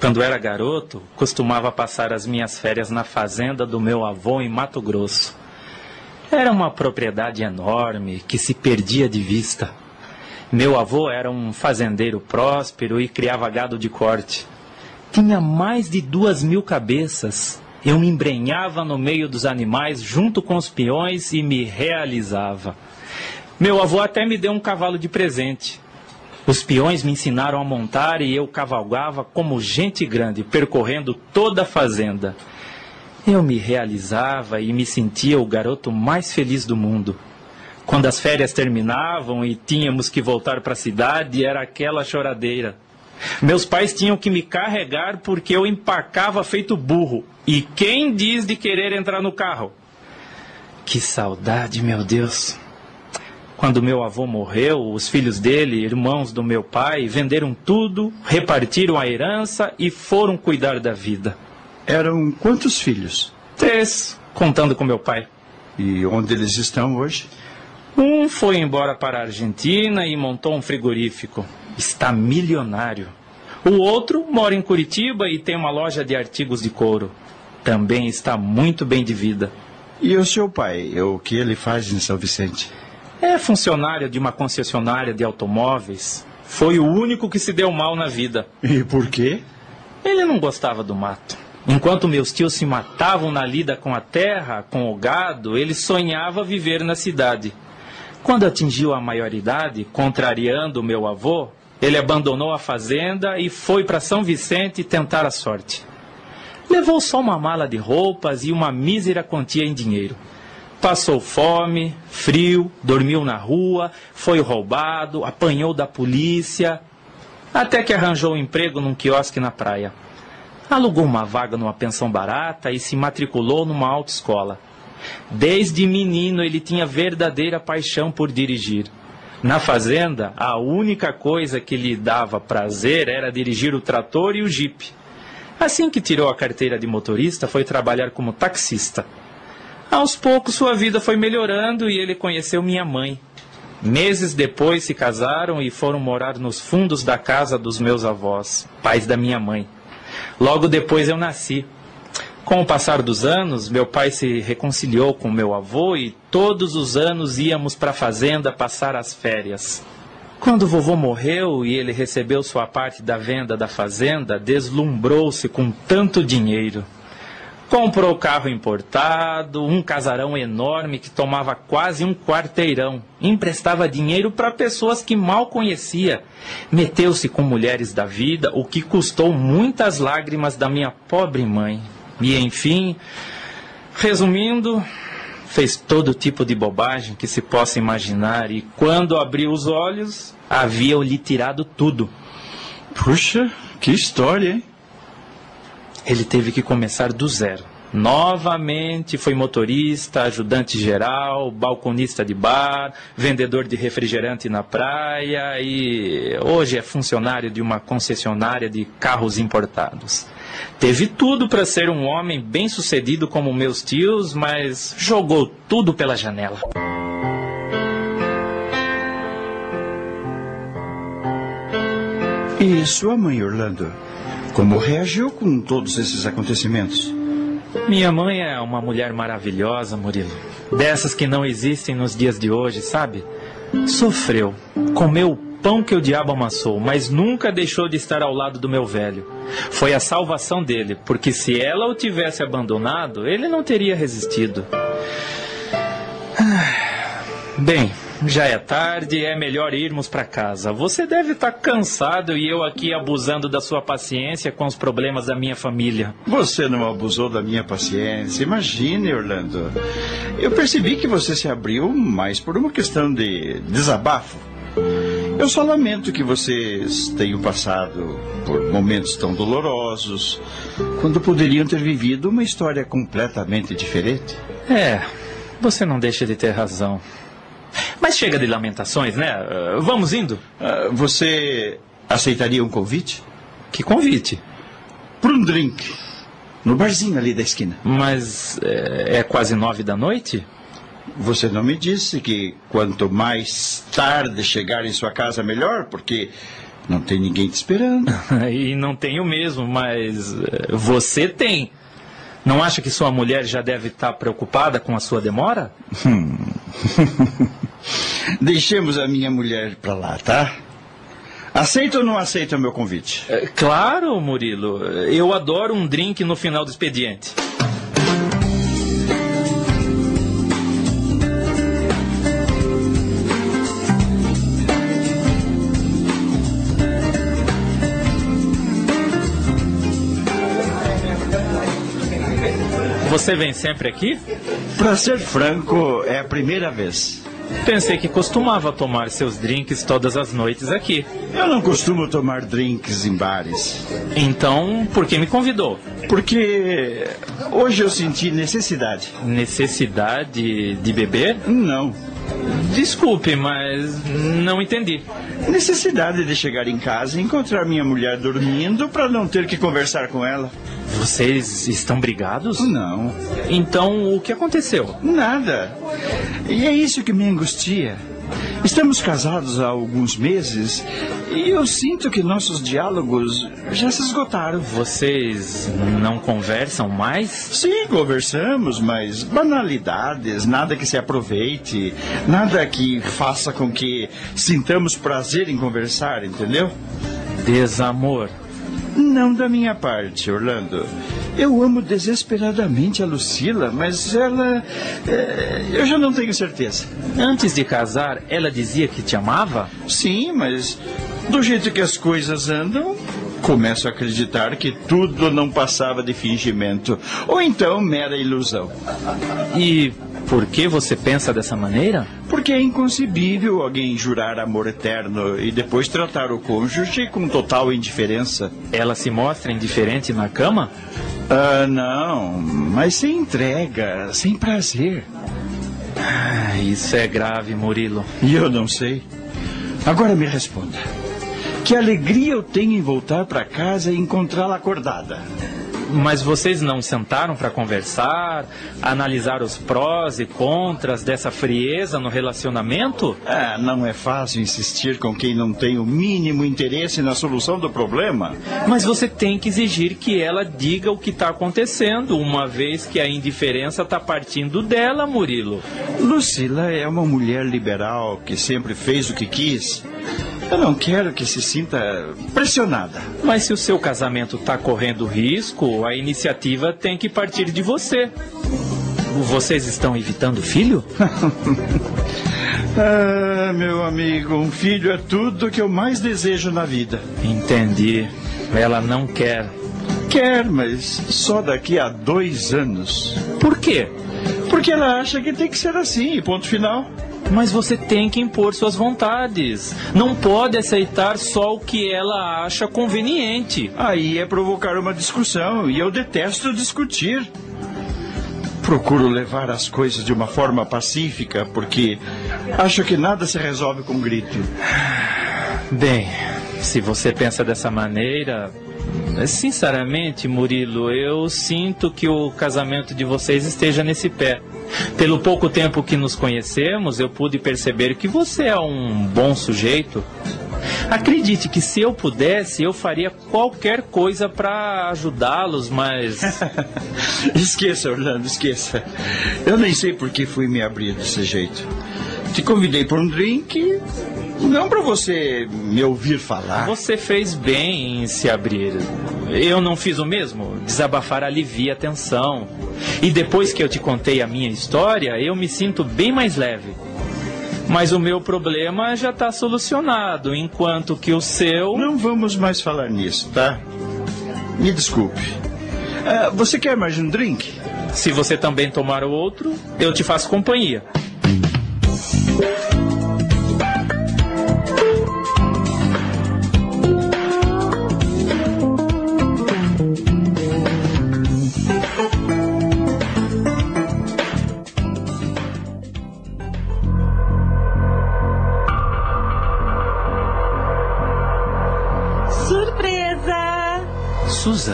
Quando era garoto, costumava passar as minhas férias na fazenda do meu avô em Mato Grosso. Era uma propriedade enorme que se perdia de vista. Meu avô era um fazendeiro próspero e criava gado de corte. Tinha mais de duas mil cabeças. Eu me embrenhava no meio dos animais junto com os peões e me realizava. Meu avô até me deu um cavalo de presente. Os peões me ensinaram a montar e eu cavalgava como gente grande, percorrendo toda a fazenda. Eu me realizava e me sentia o garoto mais feliz do mundo. Quando as férias terminavam e tínhamos que voltar para a cidade, era aquela choradeira. Meus pais tinham que me carregar porque eu empacava feito burro. E quem diz de querer entrar no carro? Que saudade, meu Deus. Quando meu avô morreu, os filhos dele, irmãos do meu pai, venderam tudo, repartiram a herança e foram cuidar da vida. Eram quantos filhos? Três, contando com meu pai. E onde eles estão hoje? Um foi embora para a Argentina e montou um frigorífico. Está milionário. O outro mora em Curitiba e tem uma loja de artigos de couro. Também está muito bem de vida. E o seu pai? O que ele faz em São Vicente? É funcionário de uma concessionária de automóveis. Foi o único que se deu mal na vida. E por quê? Ele não gostava do mato. Enquanto meus tios se matavam na lida com a terra, com o gado, ele sonhava viver na cidade. Quando atingiu a maioridade, contrariando meu avô, ele abandonou a fazenda e foi para São Vicente tentar a sorte. Levou só uma mala de roupas e uma mísera quantia em dinheiro. Passou fome, frio, dormiu na rua, foi roubado, apanhou da polícia, até que arranjou um emprego num quiosque na praia. Alugou uma vaga numa pensão barata e se matriculou numa autoescola. Desde menino ele tinha verdadeira paixão por dirigir. Na fazenda, a única coisa que lhe dava prazer era dirigir o trator e o jipe. Assim que tirou a carteira de motorista, foi trabalhar como taxista. Aos poucos sua vida foi melhorando e ele conheceu minha mãe. Meses depois se casaram e foram morar nos fundos da casa dos meus avós, pais da minha mãe. Logo depois eu nasci. Com o passar dos anos, meu pai se reconciliou com meu avô e todos os anos íamos para a fazenda passar as férias. Quando vovô morreu e ele recebeu sua parte da venda da fazenda, deslumbrou-se com tanto dinheiro. Comprou carro importado, um casarão enorme que tomava quase um quarteirão. Emprestava dinheiro para pessoas que mal conhecia. Meteu-se com mulheres da vida, o que custou muitas lágrimas da minha pobre mãe. E enfim, resumindo, fez todo tipo de bobagem que se possa imaginar e quando abriu os olhos, haviam-lhe tirado tudo. Puxa, que história, hein? Ele teve que começar do zero. Novamente foi motorista, ajudante geral, balconista de bar, vendedor de refrigerante na praia e hoje é funcionário de uma concessionária de carros importados. Teve tudo para ser um homem bem sucedido como meus tios, mas jogou tudo pela janela. E sua mãe, Orlando? Como reagiu com todos esses acontecimentos? Minha mãe é uma mulher maravilhosa, Murilo. Dessas que não existem nos dias de hoje, sabe? Sofreu, comeu o pão que o diabo amassou, mas nunca deixou de estar ao lado do meu velho. Foi a salvação dele, porque se ela o tivesse abandonado, ele não teria resistido. Ah, Bem, já é tarde, é melhor irmos para casa. Você deve estar cansado e eu aqui abusando da sua paciência com os problemas da minha família. Você não abusou da minha paciência. Imagine, Orlando. Eu percebi que você se abriu mais por uma questão de desabafo. Eu só lamento que vocês tenham passado por momentos tão dolorosos, quando poderiam ter vivido uma história completamente diferente. É, você não deixa de ter razão. Mas chega de lamentações, né? Ah, Vamos indo? Ah, você aceitaria um convite? Que convite. Para um drink. No barzinho ali da esquina. Mas é, é quase nove da noite? Você não me disse que quanto mais tarde chegar em sua casa, melhor, porque não tem ninguém te esperando. e não tenho mesmo, mas você tem. Não acha que sua mulher já deve estar preocupada com a sua demora? Hum. Deixemos a minha mulher pra lá, tá? Aceita ou não aceita o meu convite? É, claro, Murilo. Eu adoro um drink no final do expediente. Você vem sempre aqui? Pra ser franco, é a primeira vez. Pensei que costumava tomar seus drinks todas as noites aqui. Eu não costumo tomar drinks em bares. Então, por que me convidou? Porque hoje eu senti necessidade. Necessidade de beber? Não. Desculpe, mas não entendi. Necessidade de chegar em casa e encontrar minha mulher dormindo para não ter que conversar com ela. Vocês estão brigados? Não. Então, o que aconteceu? Nada. E é isso que me angustia. Estamos casados há alguns meses e eu sinto que nossos diálogos já se esgotaram. Vocês não conversam mais? Sim, conversamos, mas banalidades, nada que se aproveite, nada que faça com que sintamos prazer em conversar, entendeu? Desamor. Não da minha parte, Orlando. Eu amo desesperadamente a Lucila, mas ela. É, eu já não tenho certeza. Antes de casar, ela dizia que te amava? Sim, mas do jeito que as coisas andam, começo a acreditar que tudo não passava de fingimento. Ou então mera ilusão. E por que você pensa dessa maneira? Porque é inconcebível alguém jurar amor eterno e depois tratar o cônjuge com total indiferença. Ela se mostra indiferente na cama? Ah, não, mas sem entrega, sem prazer. Ah, isso é grave, Murilo. E eu não sei. Agora me responda. Que alegria eu tenho em voltar para casa e encontrá-la acordada. Mas vocês não sentaram para conversar, analisar os prós e contras dessa frieza no relacionamento? Ah, não é fácil insistir com quem não tem o mínimo interesse na solução do problema. Mas você tem que exigir que ela diga o que está acontecendo, uma vez que a indiferença está partindo dela, Murilo. Lucila é uma mulher liberal que sempre fez o que quis. Eu não quero que se sinta pressionada. Mas se o seu casamento está correndo risco, a iniciativa tem que partir de você. Vocês estão evitando filho? ah, meu amigo, um filho é tudo que eu mais desejo na vida. Entendi. Ela não quer. Quer, mas só daqui a dois anos. Por quê? Porque ela acha que tem que ser assim, ponto final. Mas você tem que impor suas vontades. Não pode aceitar só o que ela acha conveniente. Aí é provocar uma discussão e eu detesto discutir. Procuro levar as coisas de uma forma pacífica porque acho que nada se resolve com grito. Bem, se você pensa dessa maneira, Sinceramente, Murilo, eu sinto que o casamento de vocês esteja nesse pé. Pelo pouco tempo que nos conhecemos, eu pude perceber que você é um bom sujeito. Acredite que se eu pudesse, eu faria qualquer coisa para ajudá-los, mas. esqueça, Orlando, esqueça. Eu nem sei por que fui me abrir desse jeito. Te convidei para um drink, não para você me ouvir falar. Você fez bem em se abrir. Eu não fiz o mesmo? Desabafar alivia a tensão. E depois que eu te contei a minha história, eu me sinto bem mais leve. Mas o meu problema já está solucionado, enquanto que o seu. Não vamos mais falar nisso, tá? Me desculpe. Uh, você quer mais um drink? Se você também tomar o outro, eu te faço companhia.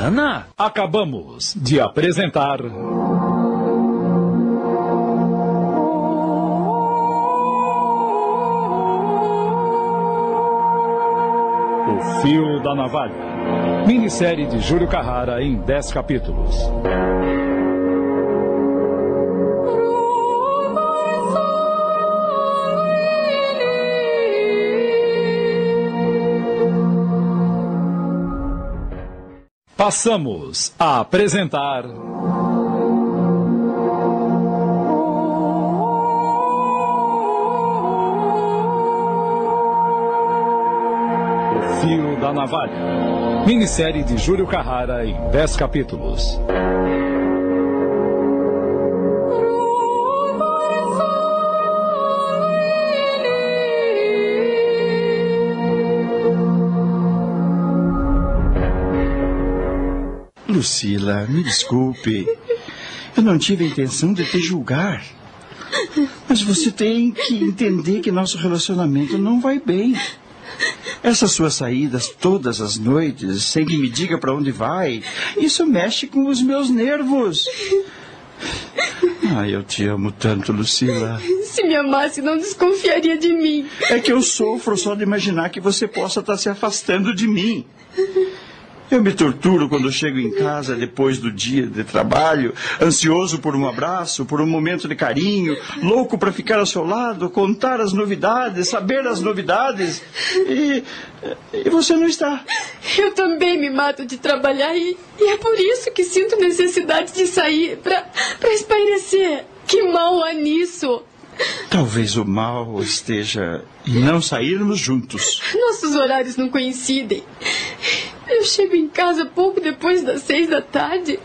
Ana? Acabamos de apresentar. O Fio da Navalha. Minissérie de Júlio Carrara em 10 capítulos. Passamos a apresentar. O Fio da Navalha. Minissérie de Júlio Carrara em 10 capítulos. Lucila, me desculpe. Eu não tive a intenção de te julgar. Mas você tem que entender que nosso relacionamento não vai bem. Essas suas saídas todas as noites, sem que me diga para onde vai, isso mexe com os meus nervos. Ai, eu te amo tanto, Lucila. Se me amasse, não desconfiaria de mim. É que eu sofro só de imaginar que você possa estar se afastando de mim. Eu me torturo quando chego em casa depois do dia de trabalho, ansioso por um abraço, por um momento de carinho, louco para ficar ao seu lado, contar as novidades, saber as novidades. E, e você não está. Eu também me mato de trabalhar e, e é por isso que sinto necessidade de sair para espairecer. Que mal há nisso? Talvez o mal esteja em não sairmos juntos. Nossos horários não coincidem. Eu chego em casa pouco depois das seis da tarde.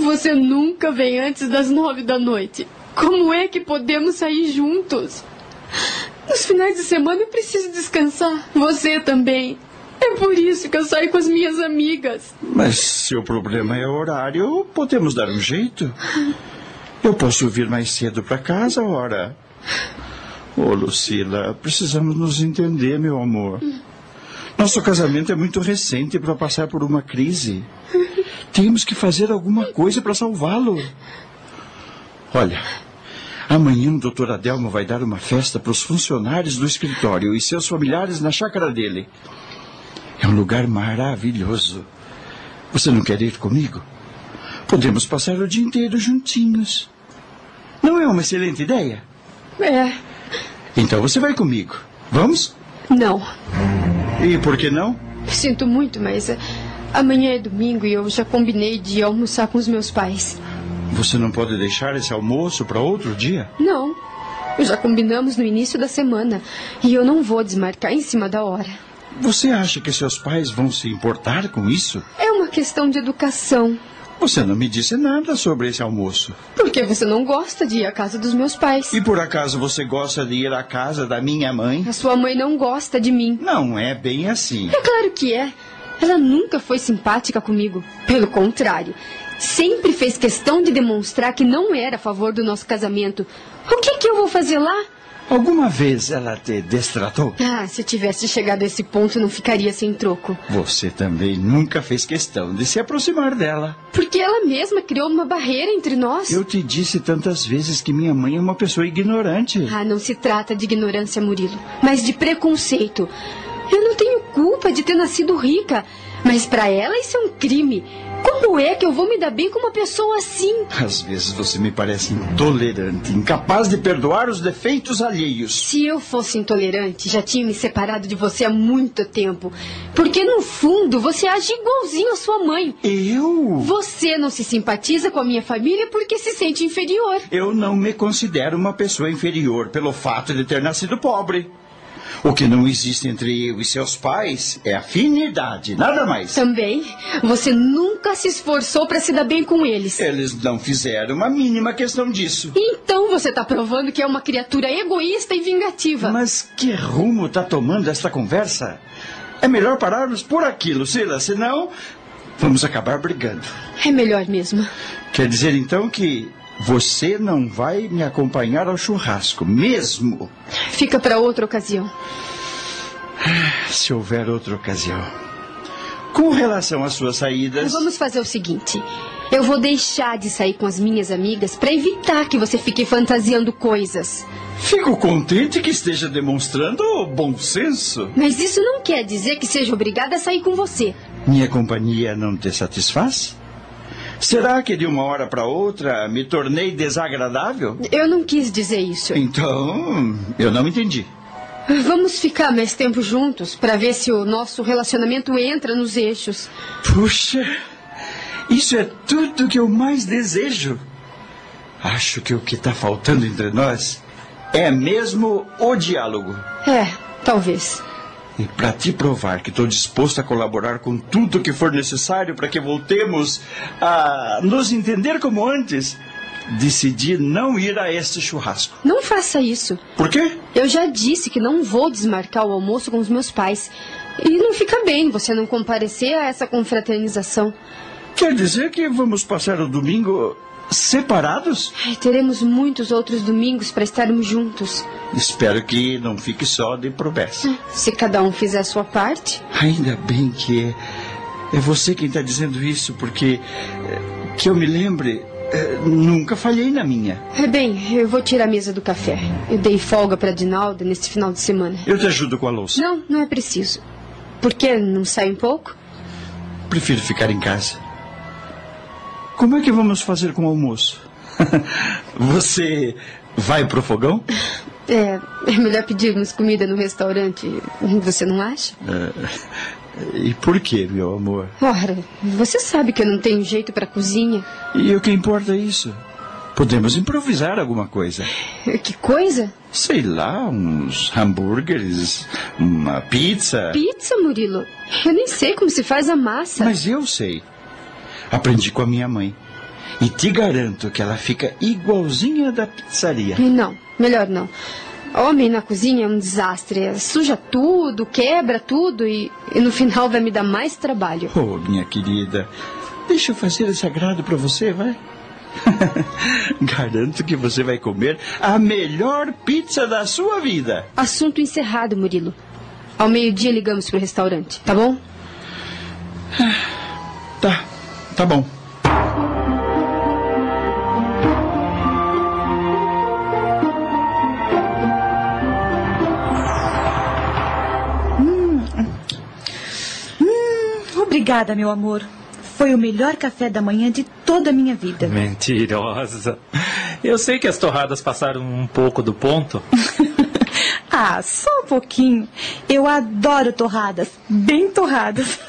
Você nunca vem antes das nove da noite. Como é que podemos sair juntos? Nos finais de semana eu preciso descansar. Você também. É por isso que eu saio com as minhas amigas. Mas se o problema é horário, podemos dar um jeito. Eu posso vir mais cedo para casa, ora. Ô, oh, Lucila, precisamos nos entender, meu amor. Nosso casamento é muito recente para passar por uma crise. Temos que fazer alguma coisa para salvá-lo. Olha, amanhã o doutor Adelmo vai dar uma festa para os funcionários do escritório e seus familiares na chácara dele. É um lugar maravilhoso. Você não quer ir comigo? Podemos passar o dia inteiro juntinhos. Não é uma excelente ideia? É. Então você vai comigo. Vamos? Não. E por que não? Sinto muito, mas eh, amanhã é domingo e eu já combinei de almoçar com os meus pais. Você não pode deixar esse almoço para outro dia? Não. Já combinamos no início da semana e eu não vou desmarcar em cima da hora. Você acha que seus pais vão se importar com isso? É uma questão de educação. Você não me disse nada sobre esse almoço. Porque você não gosta de ir à casa dos meus pais. E por acaso você gosta de ir à casa da minha mãe? A sua mãe não gosta de mim. Não é bem assim. É claro que é. Ela nunca foi simpática comigo. Pelo contrário, sempre fez questão de demonstrar que não era a favor do nosso casamento. O que, que eu vou fazer lá? Alguma vez ela te destratou? Ah, se tivesse chegado a esse ponto, não ficaria sem troco. Você também nunca fez questão de se aproximar dela. Porque ela mesma criou uma barreira entre nós. Eu te disse tantas vezes que minha mãe é uma pessoa ignorante. Ah, não se trata de ignorância, Murilo, mas de preconceito. Eu não tenho culpa de ter nascido rica, mas para ela isso é um crime. Como é que eu vou me dar bem com uma pessoa assim? Às vezes você me parece intolerante, incapaz de perdoar os defeitos alheios. Se eu fosse intolerante, já tinha me separado de você há muito tempo. Porque no fundo você age igualzinho à sua mãe. Eu? Você não se simpatiza com a minha família porque se sente inferior. Eu não me considero uma pessoa inferior pelo fato de ter nascido pobre. O que não existe entre eu e seus pais é afinidade, nada mais. Também, você nunca se esforçou para se dar bem com eles. Eles não fizeram uma mínima questão disso. Então você está provando que é uma criatura egoísta e vingativa. Mas que rumo está tomando esta conversa? É melhor pararmos por aqui, Lucila, senão vamos acabar brigando. É melhor mesmo. Quer dizer então que você não vai me acompanhar ao churrasco, mesmo? Fica para outra ocasião. Se houver outra ocasião. Com relação às suas saídas. Vamos fazer o seguinte. Eu vou deixar de sair com as minhas amigas para evitar que você fique fantasiando coisas. Fico contente que esteja demonstrando bom senso. Mas isso não quer dizer que seja obrigada a sair com você. Minha companhia não te satisfaz? Será que de uma hora para outra me tornei desagradável? Eu não quis dizer isso. Então, eu não entendi. Vamos ficar mais tempo juntos para ver se o nosso relacionamento entra nos eixos. Puxa, isso é tudo que eu mais desejo. Acho que o que está faltando entre nós é mesmo o diálogo. É, talvez. E para te provar que estou disposto a colaborar com tudo que for necessário para que voltemos a nos entender como antes, decidi não ir a este churrasco. Não faça isso. Por quê? Eu já disse que não vou desmarcar o almoço com os meus pais. E não fica bem você não comparecer a essa confraternização. Quer dizer que vamos passar o domingo separados? Ai, teremos muitos outros domingos para estarmos juntos. Espero que não fique só de promessa. Se cada um fizer a sua parte. Ainda bem que é, é você quem está dizendo isso, porque é, que eu me lembre, é, nunca falhei na minha. É bem, eu vou tirar a mesa do café. Eu dei folga para Dinalda neste final de semana. Eu te ajudo com a louça. Não, não é preciso. Por que não sai um pouco? Prefiro ficar em casa. Como é que vamos fazer com o almoço? Você vai pro fogão? É, é melhor pedirmos comida no restaurante. Você não acha? É, e por que, meu amor? Ora, você sabe que eu não tenho jeito para cozinha. E o que importa é isso? Podemos improvisar alguma coisa. Que coisa? Sei lá, uns hambúrgueres, uma pizza. Pizza, Murilo? Eu nem sei como se faz a massa. Mas eu sei. Aprendi com a minha mãe. E te garanto que ela fica igualzinha da pizzaria. Não, melhor não. Homem na cozinha é um desastre. Suja tudo, quebra tudo e, e no final vai me dar mais trabalho. Oh, minha querida, deixa eu fazer esse agrado para você, vai. Garanto que você vai comer a melhor pizza da sua vida. Assunto encerrado, Murilo. Ao meio-dia ligamos pro restaurante, tá bom? Tá, tá bom. Obrigada, meu amor. Foi o melhor café da manhã de toda a minha vida. Mentirosa. Eu sei que as torradas passaram um pouco do ponto. ah, só um pouquinho. Eu adoro torradas. Bem torradas.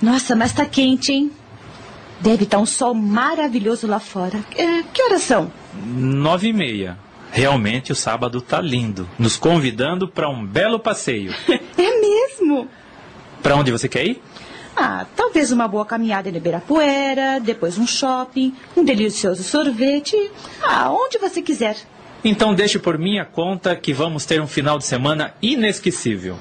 Nossa, mas tá quente, hein? Deve estar um sol maravilhoso lá fora. É, que horas são? Nove e meia. Realmente o sábado tá lindo, nos convidando para um belo passeio. é mesmo? Para onde você quer ir? Ah, talvez uma boa caminhada em Ibirapuera, depois um shopping, um delicioso sorvete. Ah, onde você quiser. Então deixe por minha conta que vamos ter um final de semana inesquecível.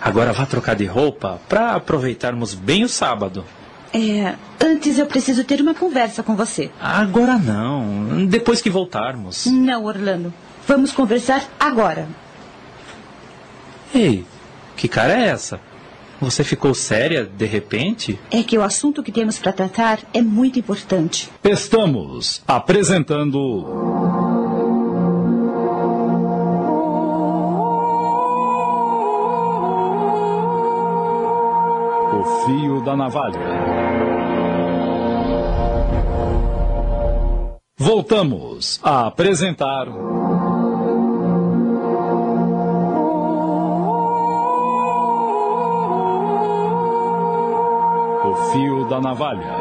Agora vá trocar de roupa para aproveitarmos bem o sábado. É, antes eu preciso ter uma conversa com você. Agora não, depois que voltarmos. Não, Orlando. Vamos conversar agora. Ei, que cara é essa? Você ficou séria de repente? É que o assunto que temos para tratar é muito importante. Estamos apresentando. Da navalha. Voltamos a apresentar. O fio da navalha.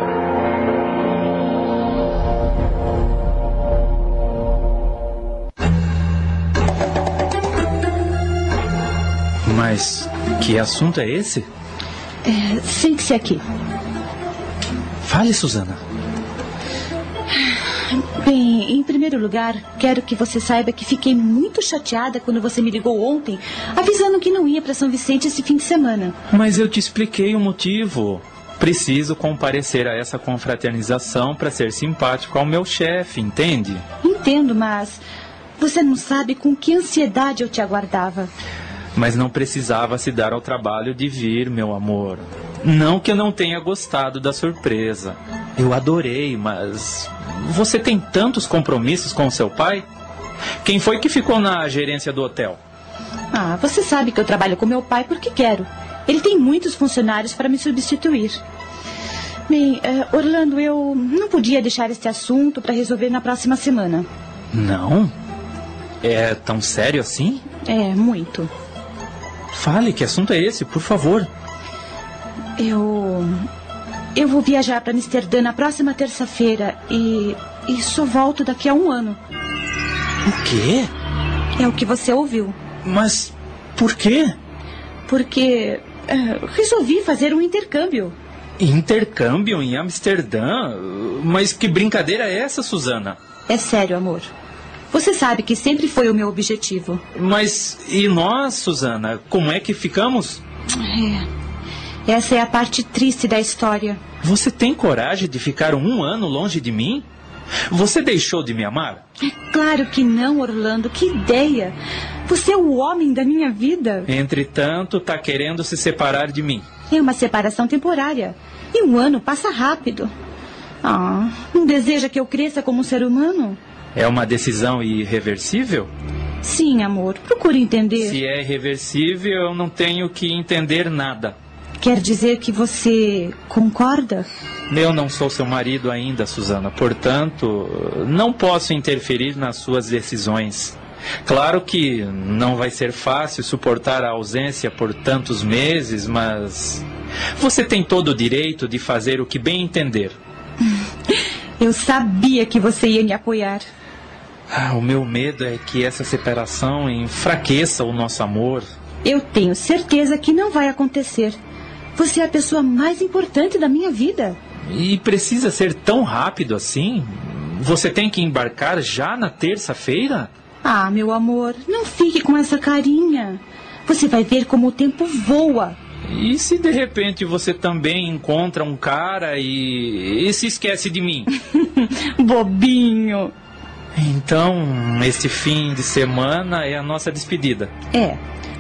Mas que assunto é esse? É, Sente-se aqui. Fale, Suzana. Bem, em primeiro lugar, quero que você saiba que fiquei muito chateada quando você me ligou ontem, avisando que não ia para São Vicente esse fim de semana. Mas eu te expliquei o motivo. Preciso comparecer a essa confraternização para ser simpático ao meu chefe, entende? Entendo, mas você não sabe com que ansiedade eu te aguardava. Mas não precisava se dar ao trabalho de vir, meu amor. Não que eu não tenha gostado da surpresa. Eu adorei, mas. Você tem tantos compromissos com seu pai? Quem foi que ficou na gerência do hotel? Ah, você sabe que eu trabalho com meu pai porque quero. Ele tem muitos funcionários para me substituir. Bem, eh, Orlando, eu não podia deixar este assunto para resolver na próxima semana. Não? É tão sério assim? É, muito. Fale, que assunto é esse, por favor. Eu. Eu vou viajar para Amsterdã na próxima terça-feira e. e só volto daqui a um ano. O quê? É o que você ouviu. Mas por quê? Porque. eh, resolvi fazer um intercâmbio. Intercâmbio em Amsterdã? Mas que brincadeira é essa, Suzana? É sério, amor. Você sabe que sempre foi o meu objetivo. Mas e nós, Suzana? Como é que ficamos? É. Essa é a parte triste da história. Você tem coragem de ficar um ano longe de mim? Você deixou de me amar? É claro que não, Orlando. Que ideia! Você é o homem da minha vida. Entretanto, tá querendo se separar de mim. É uma separação temporária. E um ano passa rápido. Ah, não deseja que eu cresça como um ser humano? É uma decisão irreversível? Sim, amor. Procure entender. Se é irreversível, eu não tenho que entender nada. Quer dizer que você concorda? Eu não sou seu marido ainda, Suzana. Portanto, não posso interferir nas suas decisões. Claro que não vai ser fácil suportar a ausência por tantos meses, mas você tem todo o direito de fazer o que bem entender. Eu sabia que você ia me apoiar. Ah, o meu medo é que essa separação enfraqueça o nosso amor. Eu tenho certeza que não vai acontecer. Você é a pessoa mais importante da minha vida. E precisa ser tão rápido assim? Você tem que embarcar já na terça-feira? Ah, meu amor, não fique com essa carinha. Você vai ver como o tempo voa. E se de repente você também encontra um cara e, e se esquece de mim? Bobinho. Então, este fim de semana é a nossa despedida. É.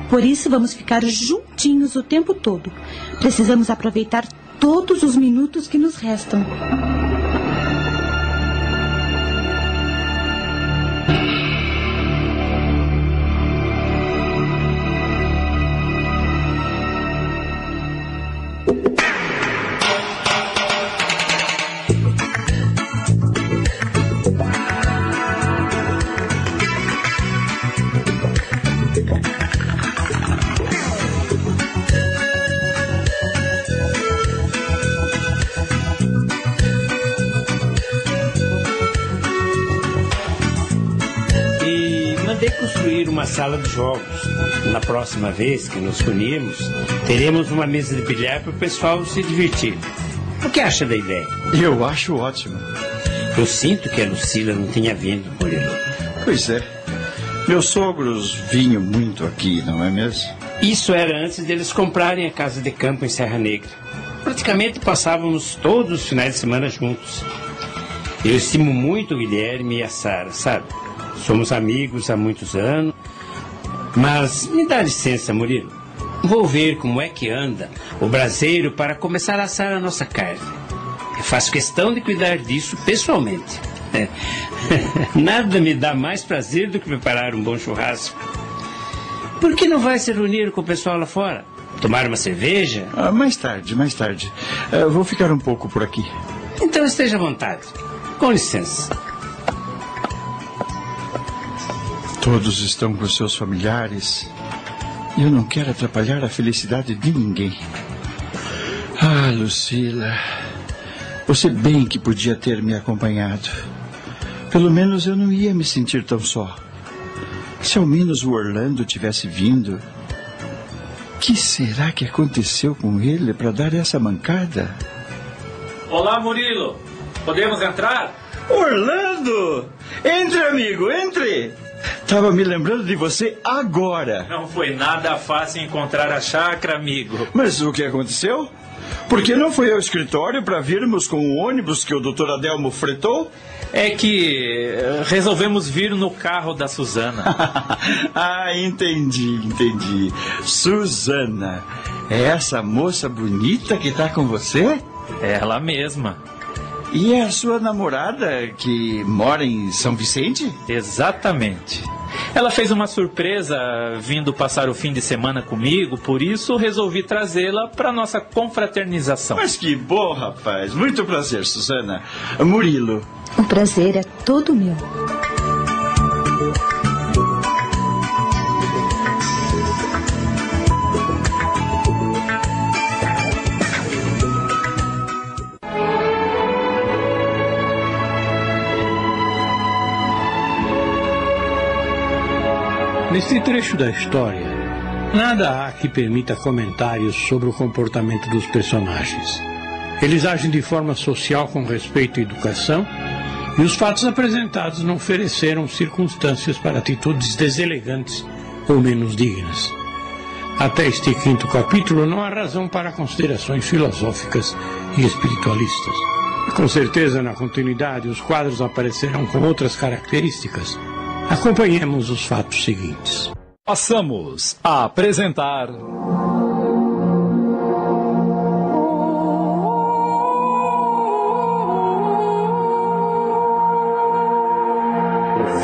Por isso vamos ficar juntinhos o tempo todo. Precisamos aproveitar todos os minutos que nos restam. Sala de jogos. Na próxima vez que nos reunirmos, teremos uma mesa de bilhar para o pessoal se divertir. O que acha da ideia? Eu acho ótimo. Eu sinto que a Lucila não tenha vindo, Murilo. Pois é. Meus sogros vinham muito aqui, não é mesmo? Isso era antes deles comprarem a casa de campo em Serra Negra. Praticamente passávamos todos os finais de semana juntos. Eu estimo muito o Guilherme e a Sara, sabe? Somos amigos há muitos anos. Mas me dá licença, Murilo. Vou ver como é que anda o braseiro para começar a assar a nossa carne. Eu faço questão de cuidar disso pessoalmente. É. Nada me dá mais prazer do que preparar um bom churrasco. Por que não vai se reunir com o pessoal lá fora? Tomar uma cerveja? Ah, mais tarde, mais tarde. Ah, vou ficar um pouco por aqui. Então esteja à vontade. Com licença. Todos estão com seus familiares. E eu não quero atrapalhar a felicidade de ninguém. Ah, Lucila. Você bem que podia ter me acompanhado. Pelo menos eu não ia me sentir tão só. Se ao menos o Orlando tivesse vindo. O que será que aconteceu com ele para dar essa mancada? Olá, Murilo. Podemos entrar? Orlando! Entre, amigo, entre! Tava me lembrando de você agora. Não foi nada fácil encontrar a chácara, amigo. Mas o que aconteceu? Por que não foi ao escritório para virmos com o ônibus que o doutor Adelmo fretou? É que eh, resolvemos vir no carro da Suzana. ah, entendi, entendi. Suzana, é essa moça bonita que está com você? É ela mesma. E é a sua namorada que mora em São Vicente? Exatamente. Ela fez uma surpresa vindo passar o fim de semana comigo, por isso resolvi trazê-la para nossa confraternização. Mas que bom, rapaz. Muito prazer, Suzana. Murilo. O prazer é todo meu. Neste trecho da história, nada há que permita comentários sobre o comportamento dos personagens. Eles agem de forma social com respeito à educação e os fatos apresentados não ofereceram circunstâncias para atitudes deselegantes ou menos dignas. Até este quinto capítulo não há razão para considerações filosóficas e espiritualistas. Com certeza, na continuidade, os quadros aparecerão com outras características. Acompanhemos os fatos seguintes. Passamos a apresentar. O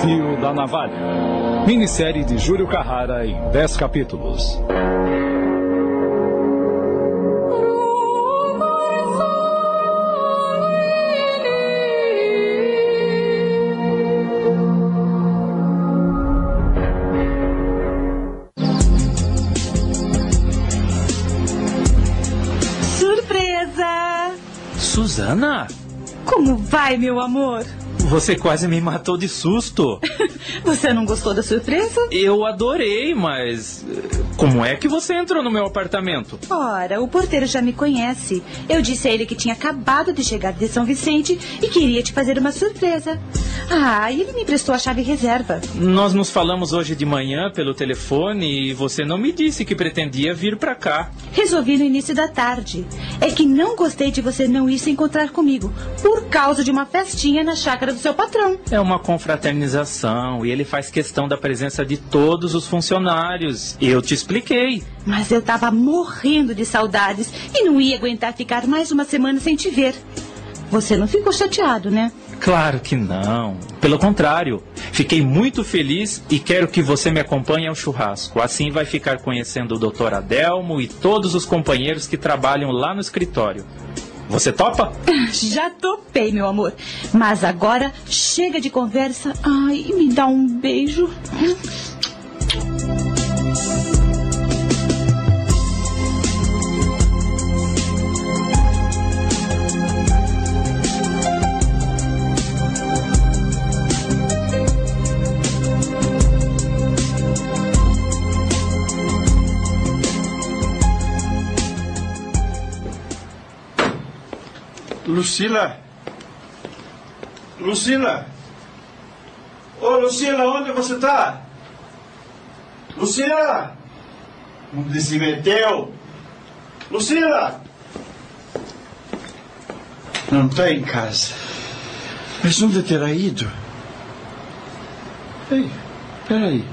Fio da Navalha. Minissérie de Júlio Carrara em 10 capítulos. Vai, meu amor? você quase me matou de susto. Você não gostou da surpresa? Eu adorei, mas eh, como é que você entrou no meu apartamento? Ora, o porteiro já me conhece. Eu disse a ele que tinha acabado de chegar de São Vicente e queria te fazer uma surpresa. Ah, ele me emprestou a chave reserva. Nós nos falamos hoje de manhã pelo telefone e você não me disse que pretendia vir pra cá. Resolvi no início da tarde. É que não gostei de você não ir se encontrar comigo por causa de uma festinha na chácara do seu patrão. É uma confraternização e ele faz questão da presença de todos os funcionários. Eu te expliquei. Mas eu tava morrendo de saudades e não ia aguentar ficar mais uma semana sem te ver. Você não ficou chateado, né? Claro que não. Pelo contrário, fiquei muito feliz e quero que você me acompanhe ao churrasco. Assim vai ficar conhecendo o Dr. Adelmo e todos os companheiros que trabalham lá no escritório. Você topa? Já topei, meu amor. Mas agora chega de conversa. Ai, me dá um beijo. Lucila? Lucila? Ô, Lucila, onde você tá? Lucila? Onde se meteu? Lucila? Não está em casa. Mas onde terá ido? Ei, peraí.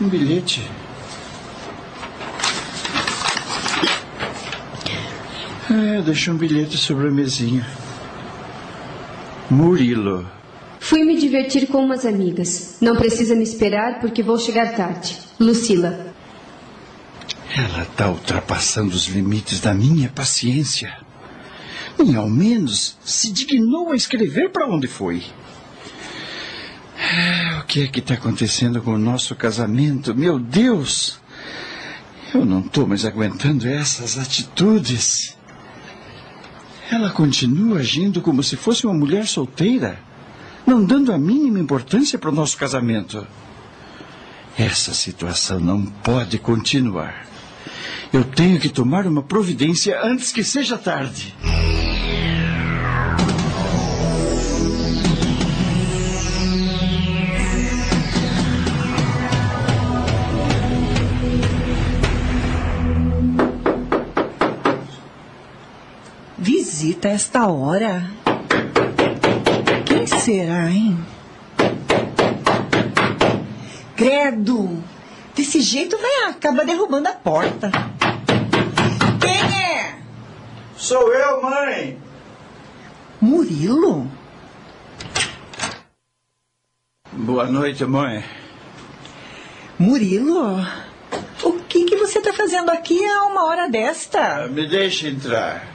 Um bilhete. É, deixou um bilhete sobre a mesinha. Murilo. Fui me divertir com umas amigas. Não precisa me esperar porque vou chegar tarde. Lucila. Ela está ultrapassando os limites da minha paciência. Nem ao menos se dignou a escrever para onde foi. Ah, O que é que está acontecendo com o nosso casamento? Meu Deus! Eu não estou mais aguentando essas atitudes. Ela continua agindo como se fosse uma mulher solteira, não dando a mínima importância para o nosso casamento. Essa situação não pode continuar. Eu tenho que tomar uma providência antes que seja tarde. Visita a esta hora? Quem será, hein? Credo! Desse jeito vai acabar derrubando a porta. Quem é? Sou eu, mãe. Murilo? Boa noite, mãe. Murilo? O que, que você está fazendo aqui a uma hora desta? Me deixe entrar.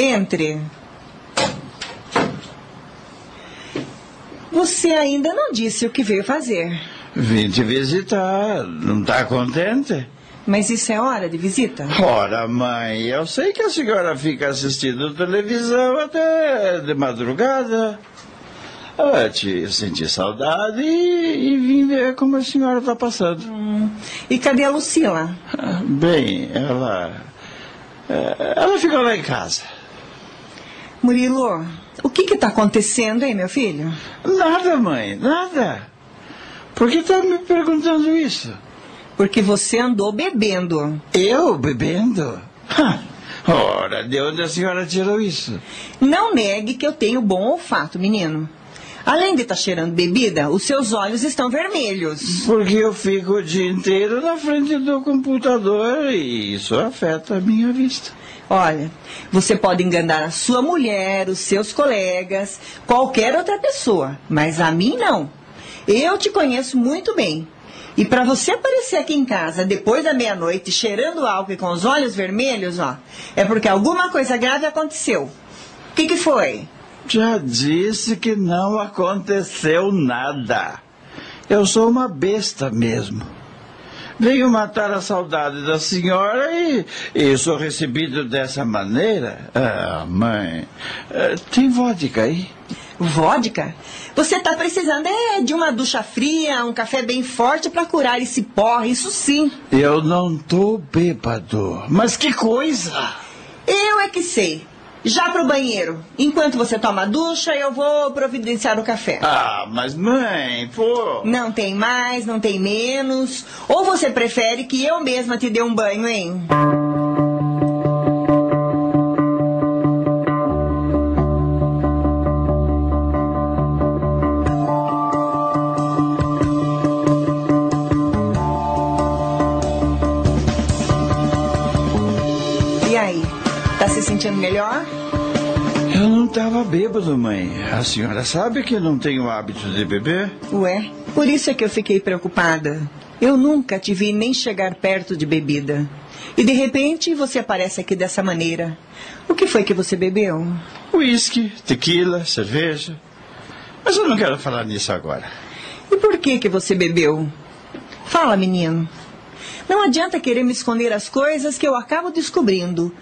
Entre. Você ainda não disse o que veio fazer. Vim te visitar. Não está contente? Mas isso é hora de visita? Ora, mãe, eu sei que a senhora fica assistindo televisão até de madrugada. Eu te senti saudade e, e vim ver como a senhora está passando. Hum. E cadê a Lucila? Ah, Bem, ela. eh, Ela ficou lá em casa. Murilo, o que está acontecendo, hein, meu filho? Nada, mãe, nada. Por que está me perguntando isso? Porque você andou bebendo. Eu bebendo? Ha! Ora, de onde a senhora tirou isso? Não negue que eu tenho bom olfato, menino. Além de estar cheirando bebida, os seus olhos estão vermelhos. Porque eu fico o dia inteiro na frente do computador e isso afeta a minha vista. Olha, você pode enganar a sua mulher, os seus colegas, qualquer outra pessoa, mas a mim não. Eu te conheço muito bem. E para você aparecer aqui em casa depois da meia-noite cheirando álcool e com os olhos vermelhos, ó, é porque alguma coisa grave aconteceu. O que, que foi? Já disse que não aconteceu nada. Eu sou uma besta mesmo. Venho matar a saudade da senhora e, e sou recebido dessa maneira. Ah, mãe, eh, tem vodka aí? Vodka? Você tá precisando é de uma ducha fria, um café bem forte para curar esse porre, isso sim. Eu não tô bêbado. Mas que coisa! Eu é que sei. Já pro banheiro. Enquanto você toma a ducha, eu vou providenciar o café. Ah, mas mãe, pô. Não tem mais, não tem menos. Ou você prefere que eu mesma te dê um banho, hein? Sentindo melhor? Eu não estava bêbado, mãe. A senhora sabe que eu não tenho hábito de beber? Ué, por isso é que eu fiquei preocupada. Eu nunca te vi nem chegar perto de bebida. E de repente você aparece aqui dessa maneira. O que foi que você bebeu? Whisky, tequila, cerveja. Mas eu não quero falar nisso agora. E por que que você bebeu? Fala, menino. Não adianta querer me esconder as coisas que eu acabo descobrindo.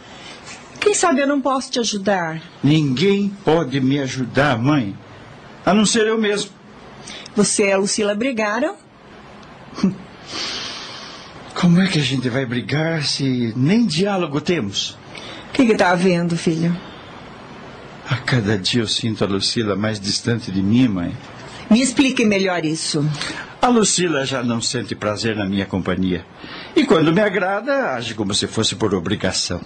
Quem sabe eu não posso te ajudar. Ninguém pode me ajudar, mãe. A não ser eu mesmo. Você e a Lucila brigaram? Como é que a gente vai brigar se nem diálogo temos? O que que tá havendo, filho? A cada dia eu sinto a Lucila mais distante de mim, mãe. Me explique melhor isso. A Lucila já não sente prazer na minha companhia. E quando me agrada, age como se fosse por obrigação.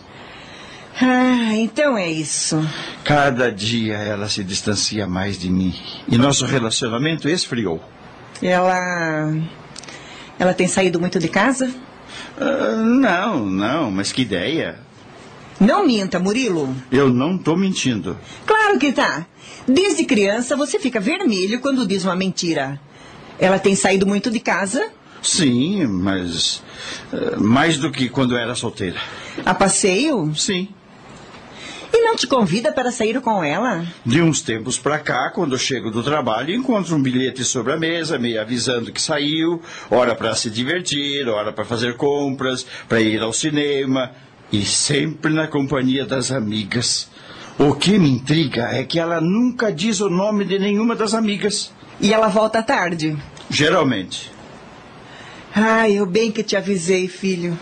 Ah, então é isso. Cada dia ela se distancia mais de mim. E nosso relacionamento esfriou. Ela. Ela tem saído muito de casa? Ah, não, não, mas que ideia. Não minta, Murilo. Eu não estou mentindo. Claro que tá. Desde criança você fica vermelho quando diz uma mentira. Ela tem saído muito de casa? Sim, mas. ah, mais do que quando era solteira. A passeio? Sim. E não te convida para sair com ela? De uns tempos pra cá, quando chego do trabalho, encontro um bilhete sobre a mesa, me avisando que saiu, hora para se divertir, hora para fazer compras, para ir ao cinema, e sempre na companhia das amigas. O que me intriga é que ela nunca diz o nome de nenhuma das amigas. E ela volta tarde? Geralmente. Ai, eu bem que te avisei, filho.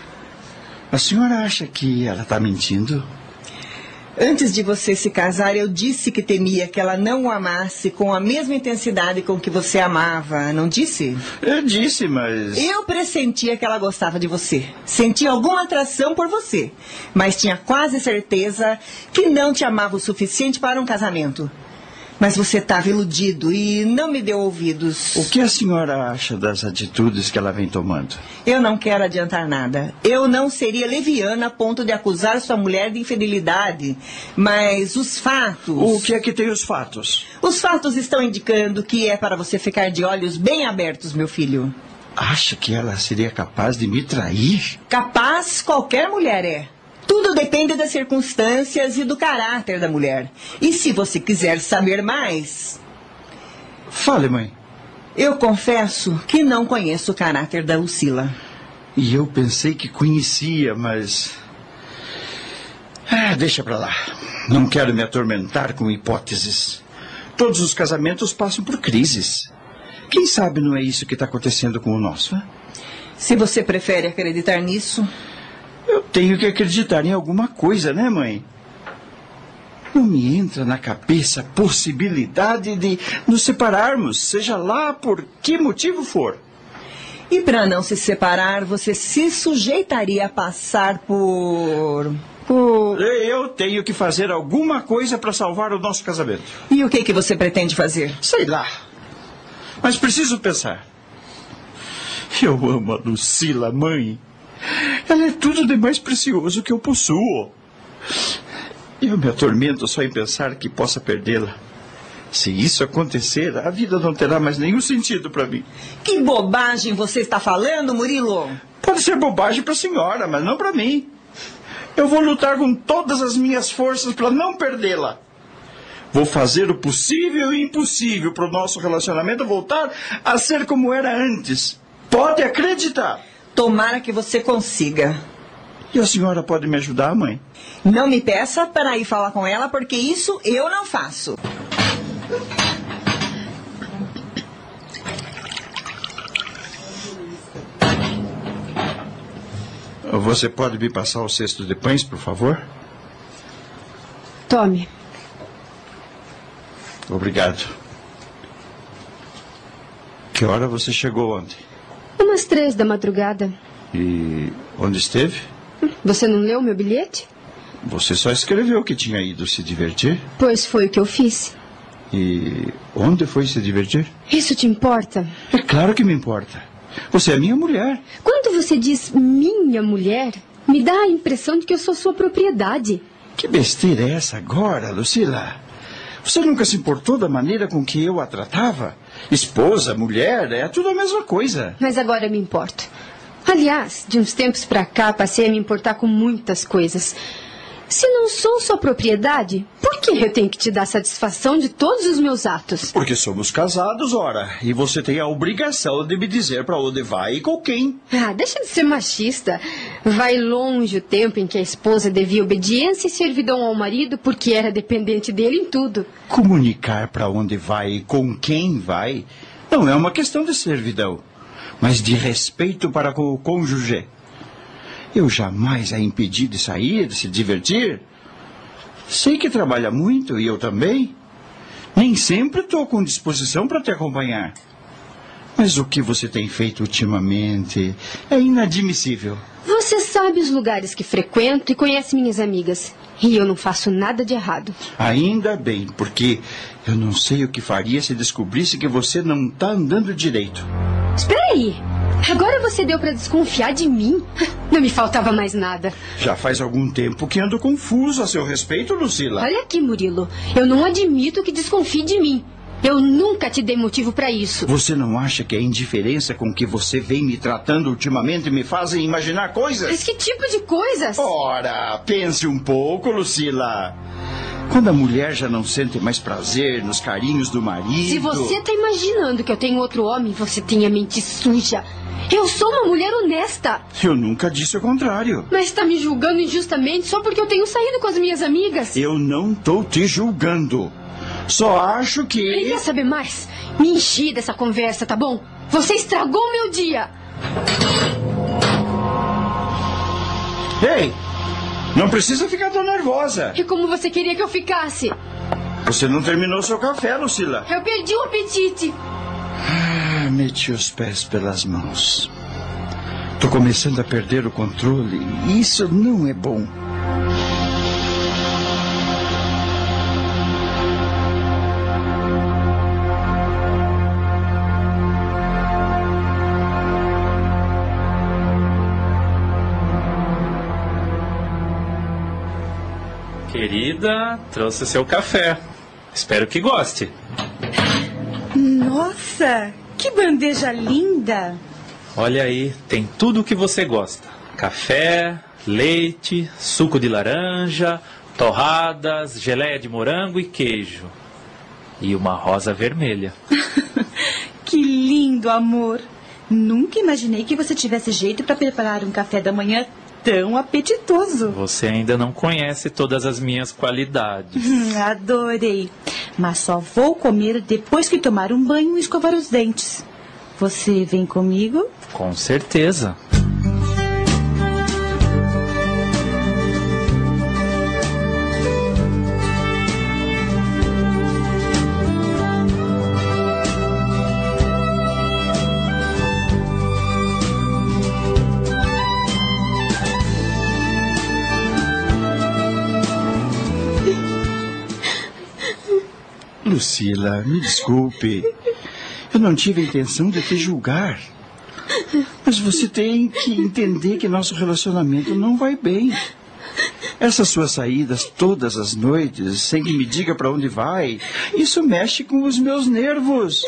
A senhora acha que ela está mentindo? Antes de você se casar, eu disse que temia que ela não o amasse com a mesma intensidade com que você amava, não disse? Eu disse, mas. Eu pressentia que ela gostava de você. Sentia alguma atração por você. Mas tinha quase certeza que não te amava o suficiente para um casamento. Mas você estava iludido e não me deu ouvidos. O que a senhora acha das atitudes que ela vem tomando? Eu não quero adiantar nada. Eu não seria leviana a ponto de acusar sua mulher de infidelidade. Mas os fatos. O que é que tem os fatos? Os fatos estão indicando que é para você ficar de olhos bem abertos, meu filho. Acha que ela seria capaz de me trair? Capaz qualquer mulher é. Tudo depende das circunstâncias e do caráter da mulher. E se você quiser saber mais. Fale, mãe. Eu confesso que não conheço o caráter da Lucila. E eu pensei que conhecia, mas. Ah, deixa pra lá. Não quero me atormentar com hipóteses. Todos os casamentos passam por crises. Quem sabe não é isso que está acontecendo com o nosso? Se você prefere acreditar nisso, eu tenho que acreditar em alguma coisa, né, mãe? Não me entra na cabeça a possibilidade de nos separarmos, seja lá por que motivo for. E para não se separar, você se sujeitaria a passar por. por. Eu tenho que fazer alguma coisa para salvar o nosso casamento. E o que, que você pretende fazer? Sei lá. Mas preciso pensar. Eu amo a Lucila, mãe. Ela é tudo de mais precioso que eu possuo. Eu me atormento só em pensar que possa perdê-la. Se isso acontecer, a vida não terá mais nenhum sentido para mim. Que bobagem você está falando, Murilo? Pode ser bobagem para a senhora, mas não para mim. Eu vou lutar com todas as minhas forças para não perdê-la. Vou fazer o possível e impossível para o nosso relacionamento voltar a ser como era antes. Pode acreditar. Tomara que você consiga. E a senhora pode me ajudar, mãe? Não me peça para ir falar com ela, porque isso eu não faço. Você pode me passar o cesto de pães, por favor? Tome. Obrigado. Que hora você chegou ontem? Umas três da madrugada. E onde esteve? Você não leu meu bilhete? Você só escreveu que tinha ido se divertir? Pois foi o que eu fiz. E onde foi se divertir? Isso te importa? É claro que me importa. Você é minha mulher. Quando você diz minha mulher, me dá a impressão de que eu sou sua propriedade. Que besteira é essa agora, Lucila? Você nunca se importou da maneira com que eu a tratava? Esposa, mulher, é tudo a mesma coisa. Mas agora me importo. Aliás, de uns tempos pra cá, passei a me importar com muitas coisas. Se não sou sua propriedade, por que eu tenho que te dar satisfação de todos os meus atos? Porque somos casados, ora. E você tem a obrigação de me dizer para onde vai e com quem. Ah, deixa de ser machista. Vai longe o tempo em que a esposa devia obediência e servidão ao marido porque era dependente dele em tudo. Comunicar para onde vai e com quem vai não é uma questão de servidão, mas de respeito para com o cônjuge. Eu jamais a impedi de sair, de se divertir. Sei que trabalha muito e eu também. Nem sempre estou com disposição para te acompanhar. Mas o que você tem feito ultimamente é inadmissível. Você sabe os lugares que frequento e conhece minhas amigas. E eu não faço nada de errado. Ainda bem, porque eu não sei o que faria se descobrisse que você não está andando direito. Espera aí. Agora você deu para desconfiar de mim? Não me faltava mais nada. Já faz algum tempo que ando confuso a seu respeito, Lucila. Olha aqui, Murilo. Eu não admito que desconfie de mim. Eu nunca te dei motivo para isso. Você não acha que a indiferença com que você vem me tratando ultimamente me fazem imaginar coisas? Mas que tipo de coisas? Ora, pense um pouco, Lucila. Quando a mulher já não sente mais prazer nos carinhos do marido. Se você está imaginando que eu tenho outro homem, você tem a mente suja. Eu sou uma mulher honesta. Eu nunca disse o contrário. Mas está me julgando injustamente só porque eu tenho saído com as minhas amigas. Eu não estou te julgando. Só acho que. E quer saber mais? Me enchi dessa conversa, tá bom? Você estragou meu dia. Ei! Não precisa ficar tão nervosa. E como você queria que eu ficasse? Você não terminou seu café, Lucila. Eu perdi o apetite. Ah, meti os pés pelas mãos. Tô começando a perder o controle. Isso não é bom. Querida, trouxe seu café. Espero que goste. Nossa, que bandeja linda! Olha aí, tem tudo o que você gosta: café, leite, suco de laranja, torradas, geleia de morango e queijo. E uma rosa vermelha. Que lindo, amor! Nunca imaginei que você tivesse jeito para preparar um café da manhã tão apetitoso. Você ainda não conhece todas as minhas qualidades. Hum, adorei. Mas só vou comer depois que tomar um banho e escovar os dentes. Você vem comigo? Com certeza. Lucila, me desculpe. Eu não tive a intenção de te julgar. Mas você tem que entender que nosso relacionamento não vai bem. Essas suas saídas todas as noites, sem que me diga para onde vai, isso mexe com os meus nervos.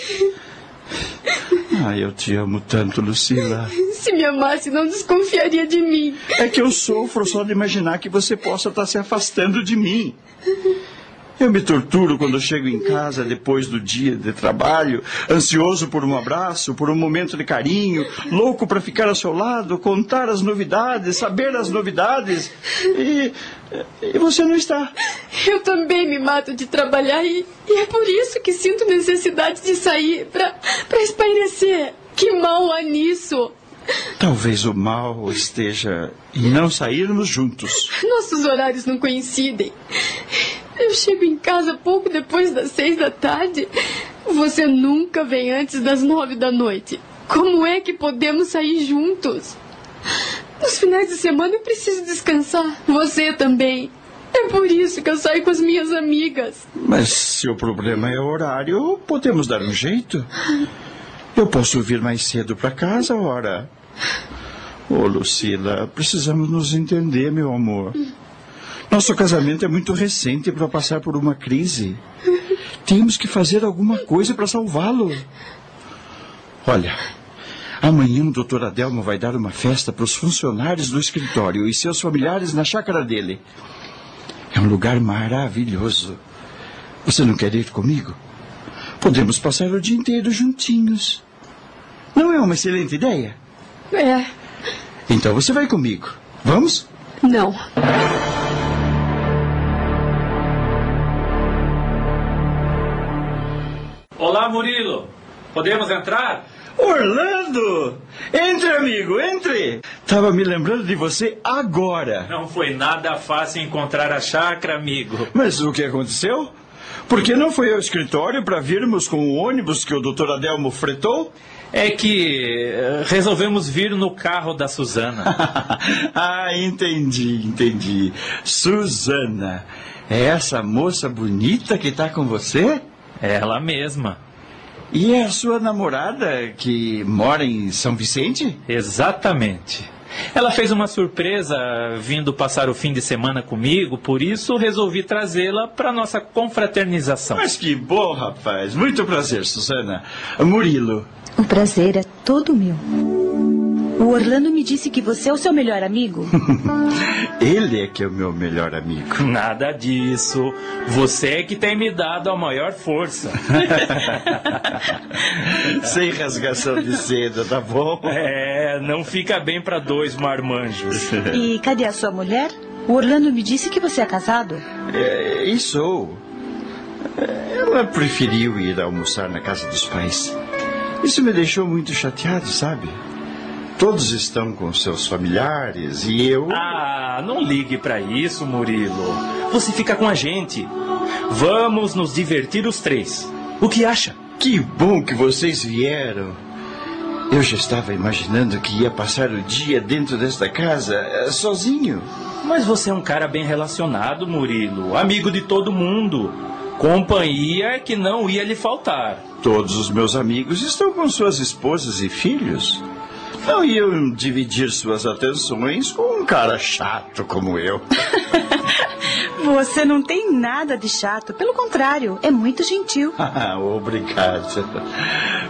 Ah, eu te amo tanto, Lucila. Se me amasse, não desconfiaria de mim. É que eu sofro só de imaginar que você possa estar se afastando de mim. Eu me torturo quando chego em casa depois do dia de trabalho, ansioso por um abraço, por um momento de carinho, louco para ficar ao seu lado, contar as novidades, saber as novidades. E, e você não está. Eu também me mato de trabalhar e, e é por isso que sinto necessidade de sair para espairecer. Que mal há nisso? Talvez o mal esteja em não sairmos juntos. Nossos horários não coincidem. Eu chego em casa pouco depois das seis da tarde. Você nunca vem antes das nove da noite. Como é que podemos sair juntos? Nos finais de semana eu preciso descansar. Você também. É por isso que eu saio com as minhas amigas. Mas se o problema é o horário, podemos dar um jeito. Eu posso vir mais cedo para casa, ora. Ô, oh, Lucila, precisamos nos entender, meu amor. Nosso casamento é muito recente para passar por uma crise. Temos que fazer alguma coisa para salvá-lo. Olha, amanhã o doutor Adelmo vai dar uma festa para os funcionários do escritório e seus familiares na chácara dele. É um lugar maravilhoso. Você não quer ir comigo? Podemos passar o dia inteiro juntinhos. Não é uma excelente ideia? É. Então você vai comigo. Vamos? Não. Olá, Murilo. Podemos entrar? Orlando! Entre, amigo, entre! Tava me lembrando de você agora. Não foi nada fácil encontrar a chácara, amigo. Mas o que aconteceu? Por que não foi ao escritório para virmos com o ônibus que o doutor Adelmo fretou? É que resolvemos vir no carro da Suzana. ah, entendi, entendi. Suzana. É essa moça bonita que está com você? Ela mesma. E é a sua namorada que mora em São Vicente? Exatamente. Ela fez uma surpresa vindo passar o fim de semana comigo, por isso resolvi trazê-la para nossa confraternização. Mas que bom, rapaz. Muito prazer, Susana. Murilo. O prazer é todo meu. O Orlando me disse que você é o seu melhor amigo. Ele é que é o meu melhor amigo. Nada disso. Você é que tem me dado a maior força. Sem rasgação de seda, tá bom? É, não fica bem para dois marmanjos. E cadê a sua mulher? O Orlando me disse que você é casado. É, e sou. Ela preferiu ir almoçar na casa dos pais. Isso me deixou muito chateado, sabe? Todos estão com seus familiares e eu. Ah, não ligue para isso, Murilo. Você fica com a gente. Vamos nos divertir os três. O que acha? Que bom que vocês vieram. Eu já estava imaginando que ia passar o dia dentro desta casa, eh, sozinho. Mas você é um cara bem relacionado, Murilo. Amigo de todo mundo. Companhia que não ia lhe faltar. Todos os meus amigos estão com suas esposas e filhos. Não iam dividir suas atenções com um cara chato como eu. Você não tem nada de chato. Pelo contrário, é muito gentil. Ah, Obrigado.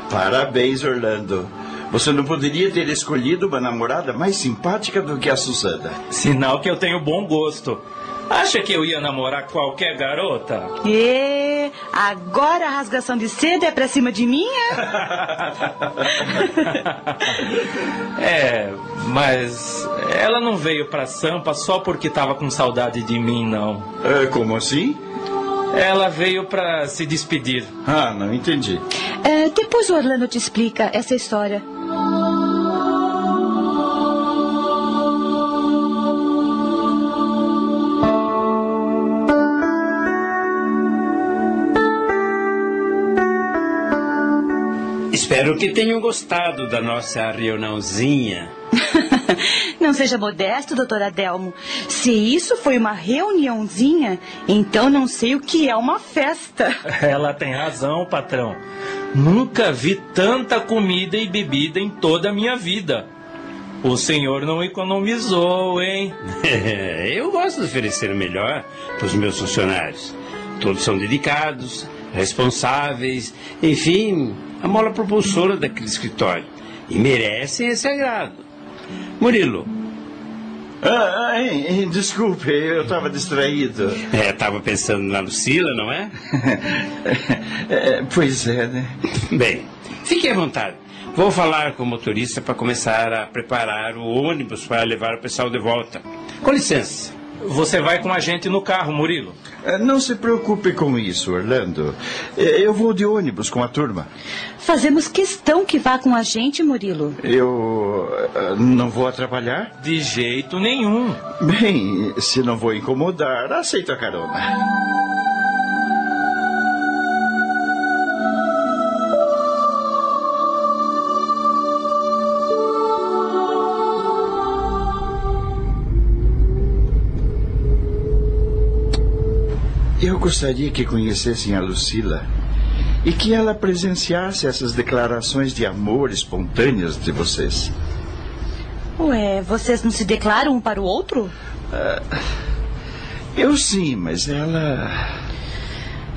Parabéns, Orlando. Você não poderia ter escolhido uma namorada mais simpática do que a Susana. Sinal que eu tenho bom gosto. Acha que eu ia namorar qualquer garota? E agora a rasgação de seda é pra cima de mim? é, mas ela não veio pra Sampa só porque tava com saudade de mim, não. É, como assim? Ela veio pra se despedir. Ah, não entendi. É, depois o Orlando te explica essa história. Espero que tenham gostado da nossa reuniãozinha. não seja modesto, doutor Adelmo. Se isso foi uma reuniãozinha, então não sei o que é uma festa. Ela tem razão, patrão. Nunca vi tanta comida e bebida em toda a minha vida. O senhor não economizou, hein? Eu gosto de oferecer o melhor para os meus funcionários. Todos são dedicados, responsáveis, enfim, a mola propulsora daquele escritório. E merecem esse agrado. Murilo. Ah, ai, desculpe, eu estava distraído. É, estava pensando na Lucila, não é? é? Pois é, né? Bem, fique à vontade. Vou falar com o motorista para começar a preparar o ônibus para levar o pessoal de volta. Com licença. Você vai com a gente no carro, Murilo. Eh, não se preocupe com isso, Orlando. Eh, eu vou de ônibus com a turma. Fazemos questão que vá com a gente, Murilo. Eu eh, não vou atrapalhar? De jeito nenhum. Bem, se não vou incomodar, aceito a carona. Eu gostaria que conhecessem a Lucila e que ela presenciasse essas declarações de amor espontâneas de vocês. Ué, vocês não se declaram um para o outro? Uh, eu sim, mas ela.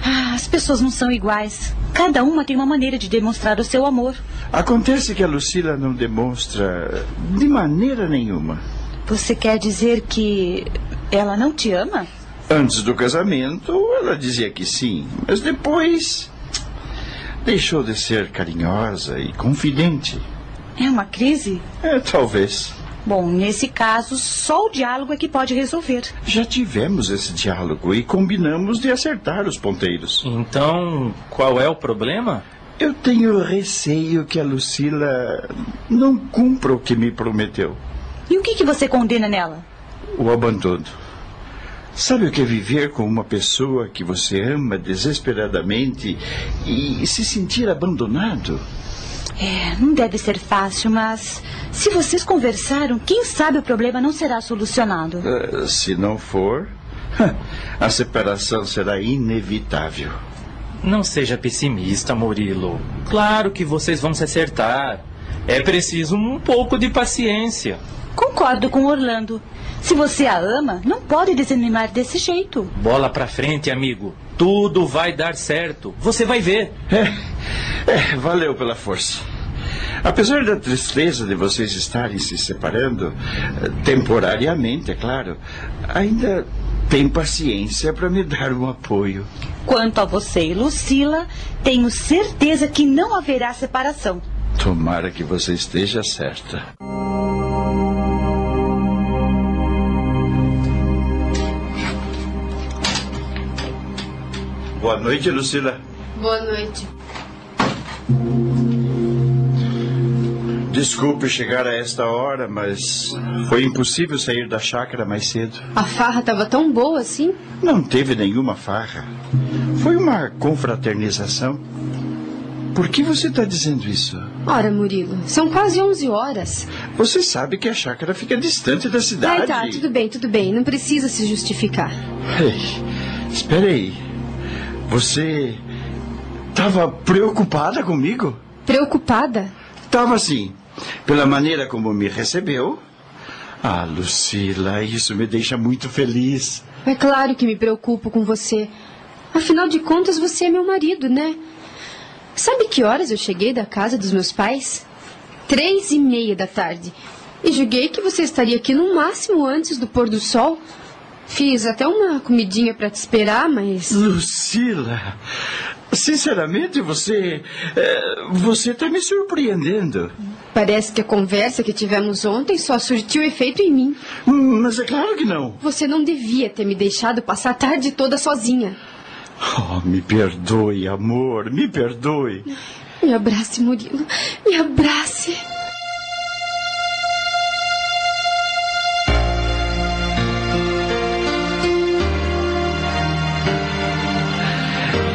Ah, as pessoas não são iguais. Cada uma tem uma maneira de demonstrar o seu amor. Acontece que a Lucila não demonstra de maneira nenhuma. Você quer dizer que ela não te ama? Antes do casamento, ela dizia que sim, mas depois deixou de ser carinhosa e confidente. É uma crise? É, talvez. Bom, nesse caso, só o diálogo é que pode resolver. Já tivemos esse diálogo e combinamos de acertar os ponteiros. Então, qual é o problema? Eu tenho receio que a Lucila não cumpra o que me prometeu. E o que, que você condena nela? O abandono. Sabe o que é viver com uma pessoa que você ama desesperadamente e se sentir abandonado? É, não deve ser fácil, mas se vocês conversaram, quem sabe o problema não será solucionado. Uh, se não for, a separação será inevitável. Não seja pessimista, Murilo. Claro que vocês vão se acertar. É preciso um pouco de paciência. Concordo com Orlando. Se você a ama, não pode desanimar desse jeito. Bola pra frente, amigo. Tudo vai dar certo. Você vai ver. É, é, valeu pela força. Apesar da tristeza de vocês estarem se separando, temporariamente, é claro, ainda tem paciência para me dar um apoio. Quanto a você e Lucila, tenho certeza que não haverá separação. Tomara que você esteja certa. Boa noite, Lucila. Boa noite. Desculpe chegar a esta hora, mas foi impossível sair da chácara mais cedo. A farra estava tão boa assim? Não teve nenhuma farra. Foi uma confraternização. Por que você está dizendo isso? Ora, Murilo, são quase 11 horas. Você sabe que a chácara fica distante da cidade. Ai, tá, tudo bem, tudo bem. Não precisa se justificar. Ei, espere aí. Você estava preocupada comigo? Preocupada? Estava sim. Pela maneira como me recebeu. Ah, Lucila, isso me deixa muito feliz. É claro que me preocupo com você. Afinal de contas, você é meu marido, né? Sabe que horas eu cheguei da casa dos meus pais? Três e meia da tarde. E julguei que você estaria aqui no máximo antes do pôr do sol. Fiz até uma comidinha para te esperar, mas. Lucila, sinceramente, você. É, você está me surpreendendo. Parece que a conversa que tivemos ontem só surtiu efeito em mim. Mas é claro que não. Você não devia ter me deixado passar a tarde toda sozinha. Oh, me perdoe, amor, me perdoe. Me abrace, Murilo. Me abrace.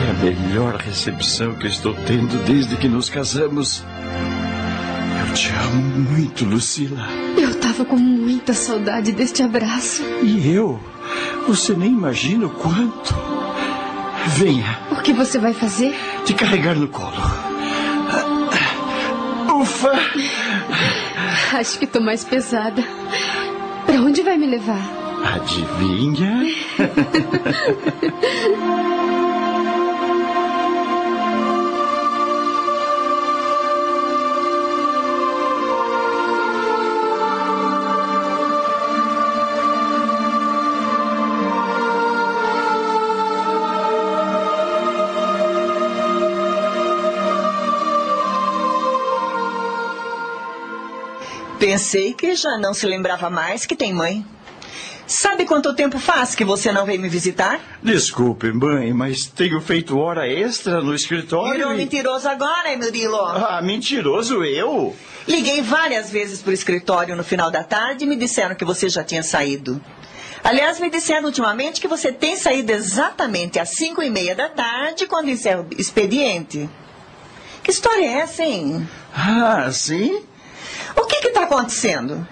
É a melhor recepção que estou tendo desde que nos casamos. Eu te amo muito, Lucila. Eu tava com muita saudade deste abraço. E eu? Você nem imagina o quanto. Venha. O que você vai fazer? Te carregar no colo. Ufa! Acho que tô mais pesada. Pra onde vai me levar? Adivinha? Pensei que já não se lembrava mais que tem mãe. Sabe quanto tempo faz que você não vem me visitar? Desculpe, mãe, mas tenho feito hora extra no escritório. Virou e- mentiroso agora, Murilo. Ah, mentiroso eu? Liguei várias vezes pro escritório no final da tarde e me disseram que você já tinha saído. Aliás, me disseram ultimamente que você tem saído exatamente às cinco e meia da tarde, quando encerra o expediente. Que história é essa, hein? Ah, sim? O que está acontecendo?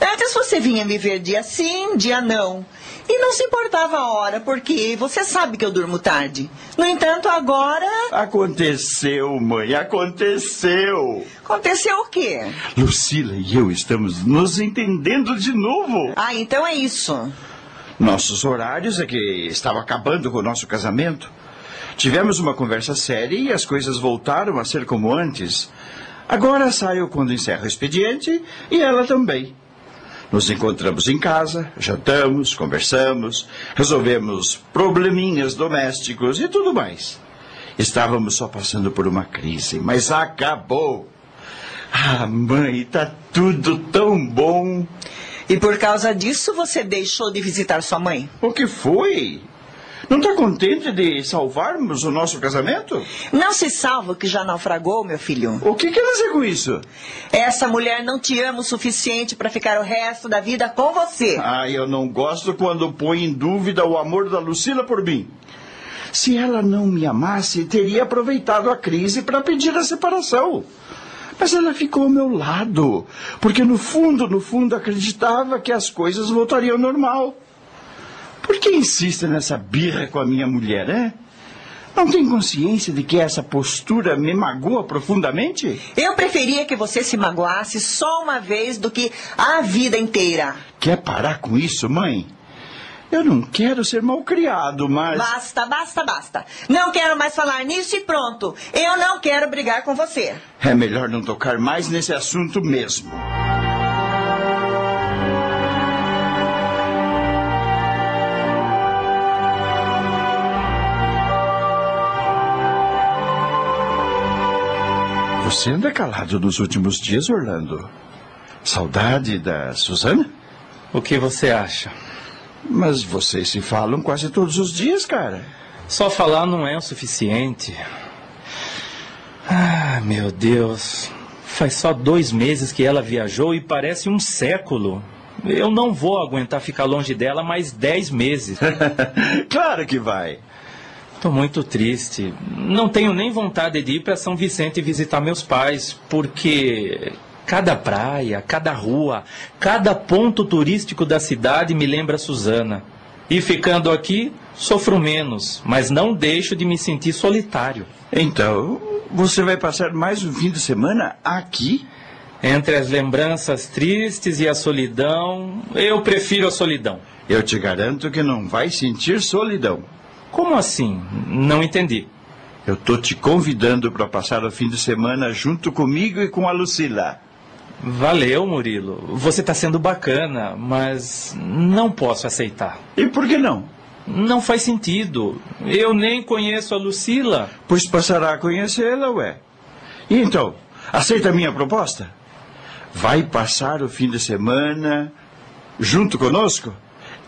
Antes você vinha me ver dia sim, dia não. E não se importava a hora, porque você sabe que eu durmo tarde. No entanto, agora. Aconteceu, mãe, aconteceu. Aconteceu o quê? Lucila e eu estamos nos entendendo de novo. Ah, então é isso. Nossos horários é que estava acabando com o nosso casamento. Tivemos uma conversa séria e as coisas voltaram a ser como antes. Agora saio quando encerro o expediente e ela também. Nos encontramos em casa, jantamos, conversamos, resolvemos probleminhas domésticos e tudo mais. Estávamos só passando por uma crise, mas acabou. Ah, mãe, tá tudo tão bom. E por causa disso você deixou de visitar sua mãe? O que foi? Não está contente de salvarmos o nosso casamento? Não se salva que já naufragou, meu filho. O que quer dizer com isso? Essa mulher não te ama o suficiente para ficar o resto da vida com você. Ah, eu não gosto quando põe em dúvida o amor da Lucila por mim. Se ela não me amasse, teria aproveitado a crise para pedir a separação. Mas ela ficou ao meu lado, porque no fundo, no fundo, acreditava que as coisas voltariam ao normal. Por que insiste nessa birra com a minha mulher, hein? Não tem consciência de que essa postura me magoa profundamente? Eu preferia que você se magoasse só uma vez do que a vida inteira. Quer parar com isso, mãe? Eu não quero ser malcriado, mas. Basta, basta, basta. Não quero mais falar nisso e pronto. Eu não quero brigar com você. É melhor não tocar mais nesse assunto mesmo. Você anda calado nos últimos dias, Orlando? Saudade da Suzana? O que você acha? Mas vocês se falam quase todos os dias, cara. Só falar não é o suficiente. Ah, meu Deus. Faz só dois meses que ela viajou e parece um século. Eu não vou aguentar ficar longe dela mais dez meses. claro que vai. Estou muito triste. Não tenho nem vontade de ir para São Vicente visitar meus pais, porque cada praia, cada rua, cada ponto turístico da cidade me lembra Suzana. E ficando aqui, sofro menos, mas não deixo de me sentir solitário. Então, você vai passar mais um fim de semana aqui? Entre as lembranças tristes e a solidão, eu prefiro a solidão. Eu te garanto que não vai sentir solidão. Como assim? Não entendi. Eu tô te convidando para passar o fim de semana junto comigo e com a Lucila. Valeu, Murilo. Você está sendo bacana, mas não posso aceitar. E por que não? Não faz sentido. Eu nem conheço a Lucila. Pois passará a conhecê-la, ué. E então, aceita a minha proposta? Vai passar o fim de semana junto conosco?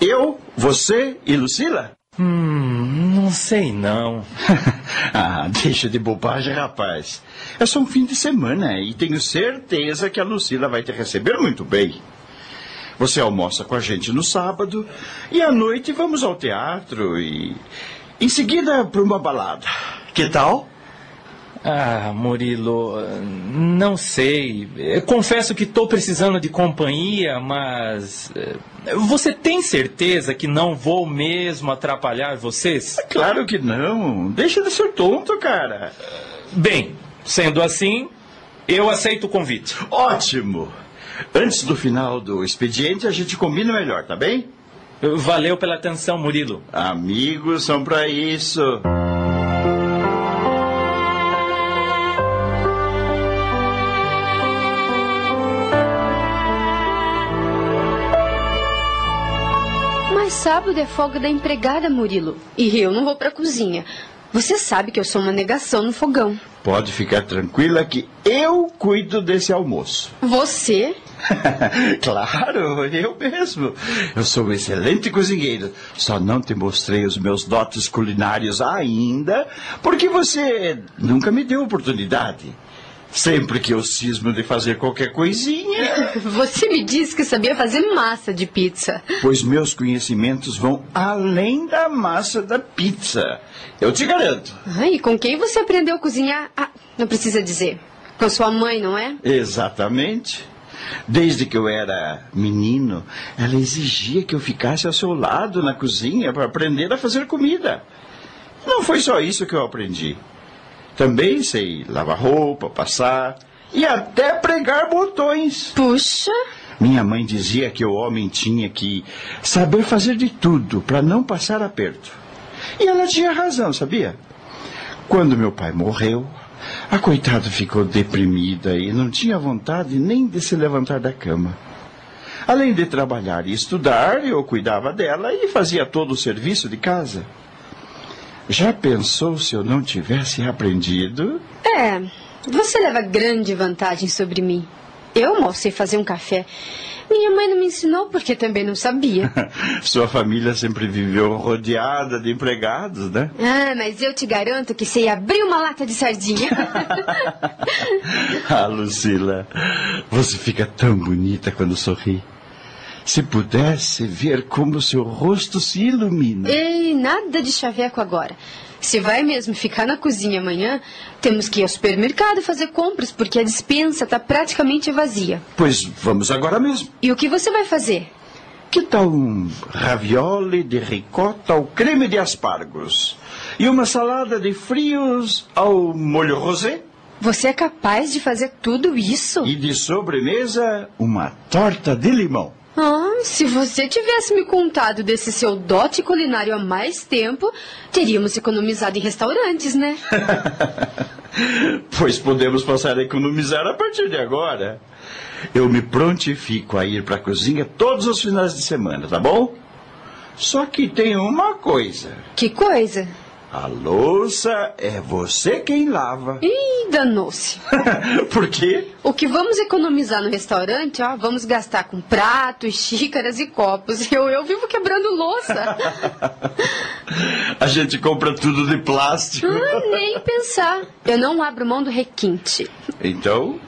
Eu, você e Lucila? Hum, não sei não. ah, deixa de bobagem, rapaz. É só um fim de semana e tenho certeza que a Lucila vai te receber muito bem. Você almoça com a gente no sábado e à noite vamos ao teatro e em seguida para uma balada. Que tal? Ah, Murilo, não sei. confesso que estou precisando de companhia, mas. Eh, você tem certeza que não vou mesmo atrapalhar vocês? Claro que não. Deixa de ser tonto, cara. Bem, sendo assim, eu aceito o convite. Ótimo! Antes do final do expediente, a gente combina melhor, tá bem? Valeu pela atenção, Murilo. Amigos são para isso. Mas sábado é folga da empregada, Murilo. E eu não vou pra cozinha. Você sabe que eu sou uma negação no fogão. Pode ficar tranquila que eu cuido desse almoço. Você? claro, eu mesmo. Eu sou um excelente cozinheiro. Só não te mostrei os meus dotes culinários ainda, porque você nunca me deu oportunidade. Sempre que eu cismo de fazer qualquer coisinha. Você me disse que sabia fazer massa de pizza. Pois meus conhecimentos vão além da massa da pizza. Eu te garanto. Ah, e com quem você aprendeu a cozinhar? Ah, não precisa dizer. Com sua mãe, não é? Exatamente. Desde que eu era menino, ela exigia que eu ficasse ao seu lado na cozinha para aprender a fazer comida. Não foi só isso que eu aprendi. Também sei lavar roupa, passar e até pregar botões. Puxa! Minha mãe dizia que o homem tinha que saber fazer de tudo para não passar aperto. E ela tinha razão, sabia? Quando meu pai morreu, a coitada ficou deprimida e não tinha vontade nem de se levantar da cama. Além de trabalhar e estudar, eu cuidava dela e fazia todo o serviço de casa. Já pensou se eu não tivesse aprendido? É, você leva grande vantagem sobre mim. Eu mal sei fazer um café. Minha mãe não me ensinou porque também não sabia. Sua família sempre viveu rodeada de empregados, né? Ah, mas eu te garanto que sei abrir uma lata de sardinha. ah, Lucila, você fica tão bonita quando sorri. Se pudesse ver como seu rosto se ilumina. Ei, nada de chaveco agora. Se vai mesmo ficar na cozinha amanhã, temos que ir ao supermercado fazer compras, porque a dispensa está praticamente vazia. Pois vamos agora mesmo. E o que você vai fazer? Que tal um ravioli de ricota ao creme de aspargos? E uma salada de frios ao molho rosé? Você é capaz de fazer tudo isso? E de sobremesa, uma torta de limão. Ah, se você tivesse me contado desse seu dote culinário há mais tempo, teríamos economizado em restaurantes, né? pois podemos passar a economizar a partir de agora. Eu me prontifico a ir para a cozinha todos os finais de semana, tá bom? Só que tem uma coisa. Que coisa? A louça é você quem lava. Ih, danou-se. Por quê? O que vamos economizar no restaurante, ó, vamos gastar com pratos, xícaras e copos. Eu, eu vivo quebrando louça. A gente compra tudo de plástico. Ah, nem pensar. Eu não abro mão do requinte. Então,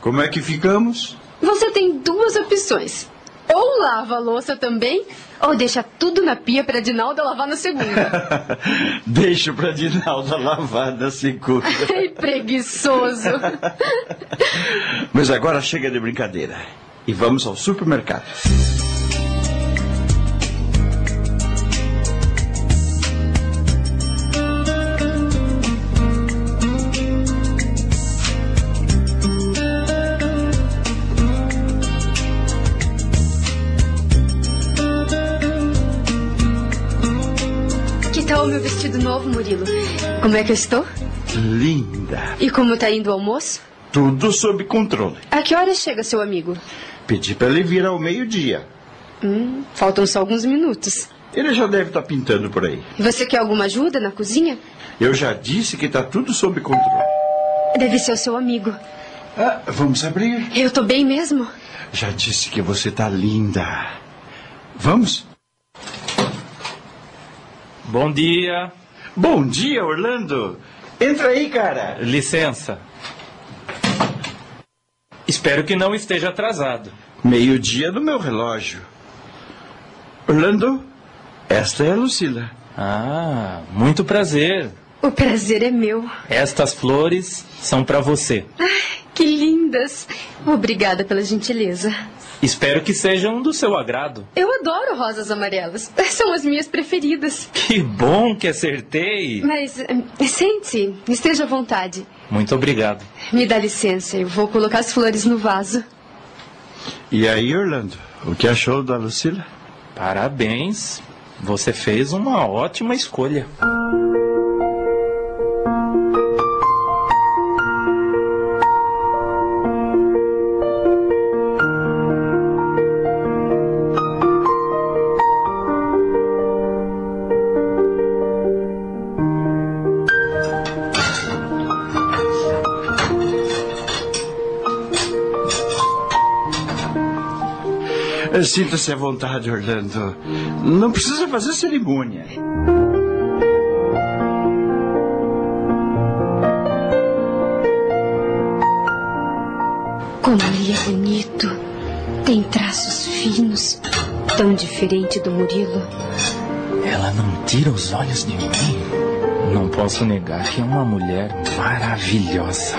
Como é que ficamos? Você tem duas opções. Ou lava a louça também, ou deixa tudo na pia para Dinalda lavar na segunda. Deixa pra Dinalda lavar na segunda. Ai, preguiçoso. Mas agora chega de brincadeira. E vamos ao supermercado. Murilo? Como é que eu estou? Linda. E como tá indo o almoço? Tudo sob controle. A que horas chega seu amigo? Pedi pra ele vir ao meio-dia. Hum, faltam só alguns minutos. Ele já deve estar pintando por aí. Você quer alguma ajuda na cozinha? Eu já disse que tá tudo sob controle. Deve ser o seu amigo. Ah, vamos abrir. Eu tô bem mesmo? Já disse que você tá linda. Vamos? Bom dia. Bom dia, Orlando. Entra aí, cara. Licença. Espero que não esteja atrasado. Meio-dia no meu relógio. Orlando, esta é a Lucila. Ah, muito prazer. O prazer é meu. Estas flores são para você. Que lindas. Obrigada pela gentileza. Espero que sejam do seu agrado. Eu adoro rosas amarelas. São as minhas preferidas. Que bom que acertei. Mas eh, sente, esteja à vontade. Muito obrigado. Me dá licença, eu vou colocar as flores no vaso. E aí, Orlando, o que achou da Lucila? Parabéns. Você fez uma ótima escolha. Sinta-se à vontade, Orlando. Não precisa fazer cerimônia. Como ele é bonito. Tem traços finos. Tão diferente do Murilo. Ela não tira os olhos de mim. Não posso negar que é uma mulher maravilhosa.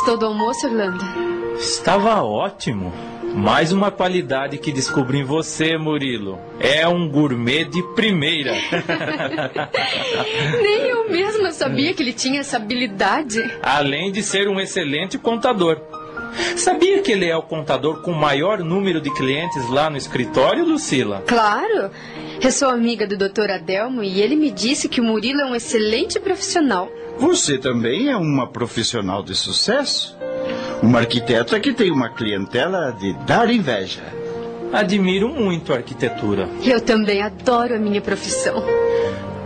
Gostou do almoço, Orlando? Estava ótimo. Mais uma qualidade que descobri em você, Murilo. É um gourmet de primeira. Nem eu mesma sabia que ele tinha essa habilidade. Além de ser um excelente contador. Sabia que ele é o contador com o maior número de clientes lá no escritório, Lucila? Claro. Eu sou amiga do Dr. Adelmo e ele me disse que o Murilo é um excelente profissional. Você também é uma profissional de sucesso? Uma arquiteta que tem uma clientela de dar inveja. Admiro muito a arquitetura. Eu também adoro a minha profissão.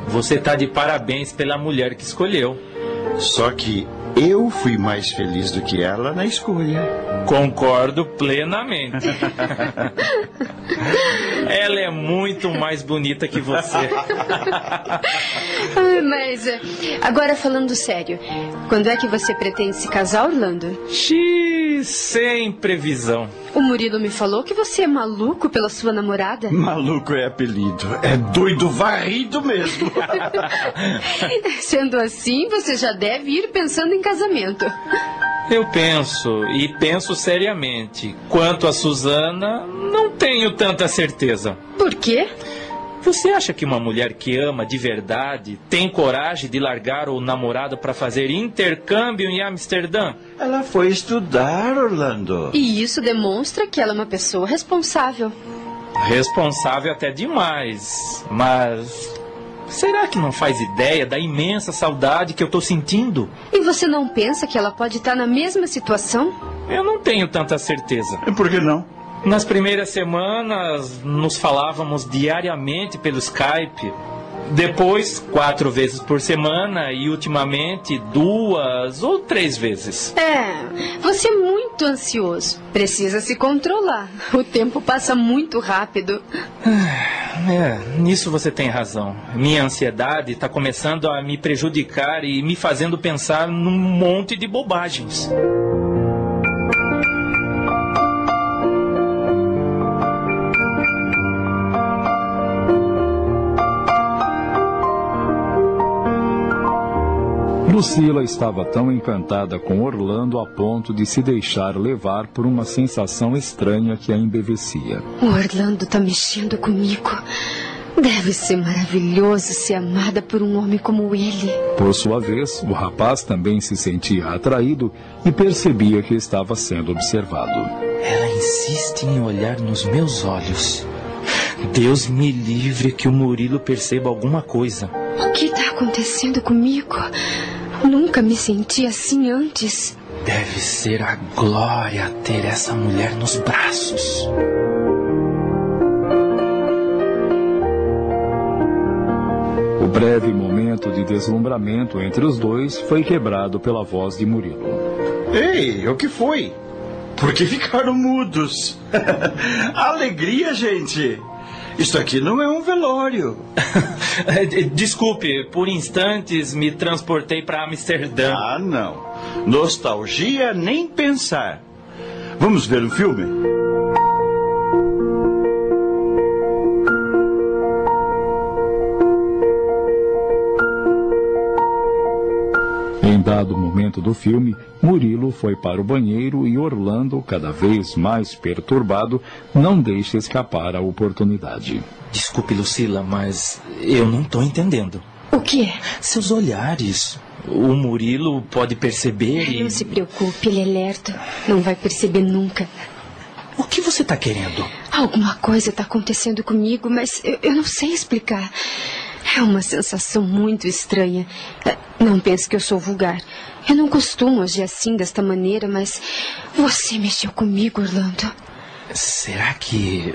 Você tá de parabéns pela mulher que escolheu. Só que eu fui mais feliz do que ela na escolha. Concordo plenamente. Ela é muito mais bonita que você. Ah, Mas, eh, agora falando sério, quando é que você pretende se casar, Orlando? X sem previsão. O Murilo me falou que você é maluco pela sua namorada. Maluco é apelido. É doido varrido mesmo. Sendo assim, você já deve ir pensando em casamento. Eu penso, e penso seriamente. Quanto a Suzana, não tenho tanta certeza. Por quê? Você acha que uma mulher que ama de verdade tem coragem de largar o namorado para fazer intercâmbio em Amsterdã? ela foi estudar, Orlando. E isso demonstra que ela é uma pessoa responsável. Responsável até demais, mas será que não faz ideia da imensa saudade que eu tô sentindo? E você não pensa que ela pode estar na mesma situação? Eu não tenho tanta certeza. Por que não? Nas primeiras semanas, nos falávamos diariamente pelo Skype. Depois, quatro vezes por semana e ultimamente duas ou três vezes. É, você é muito ansioso. Precisa se controlar. O tempo passa muito rápido. É, nisso você tem razão. Minha ansiedade está começando a me prejudicar e me fazendo pensar num monte de bobagens. Lucila estava tão encantada com Orlando a ponto de se deixar levar por uma sensação estranha que a embevecia. O Orlando tá mexendo comigo. Deve ser maravilhoso ser amada por um homem como ele. Por sua vez, o rapaz também se sentia atraído e percebia que estava sendo observado. Ela insiste em olhar nos meus olhos. Deus me livre que o Murilo perceba alguma coisa. O que está acontecendo comigo? Nunca me senti assim antes. Deve ser a glória ter essa mulher nos braços. O breve momento de deslumbramento entre os dois foi quebrado pela voz de Murilo. Ei, o que foi? Por que ficaram mudos? Alegria, gente! Isto aqui não é um velório. Desculpe, por instantes me transportei para Amsterdã. Ah, não. Nostalgia nem pensar. Vamos ver um filme? Dado momento do filme, Murilo foi para o banheiro e Orlando, cada vez mais perturbado, não deixa escapar a oportunidade. Desculpe, Lucila, mas eu não estou entendendo. O que é? Seus olhares. O Murilo pode perceber e. Não se preocupe, ele é lerdo. Não vai perceber nunca. O que você está querendo? Alguma coisa está acontecendo comigo, mas eu, eu não sei explicar. É uma sensação muito estranha. É, não pense que eu sou vulgar. Eu não costumo agir assim, desta maneira, mas você mexeu comigo, Orlando. Será que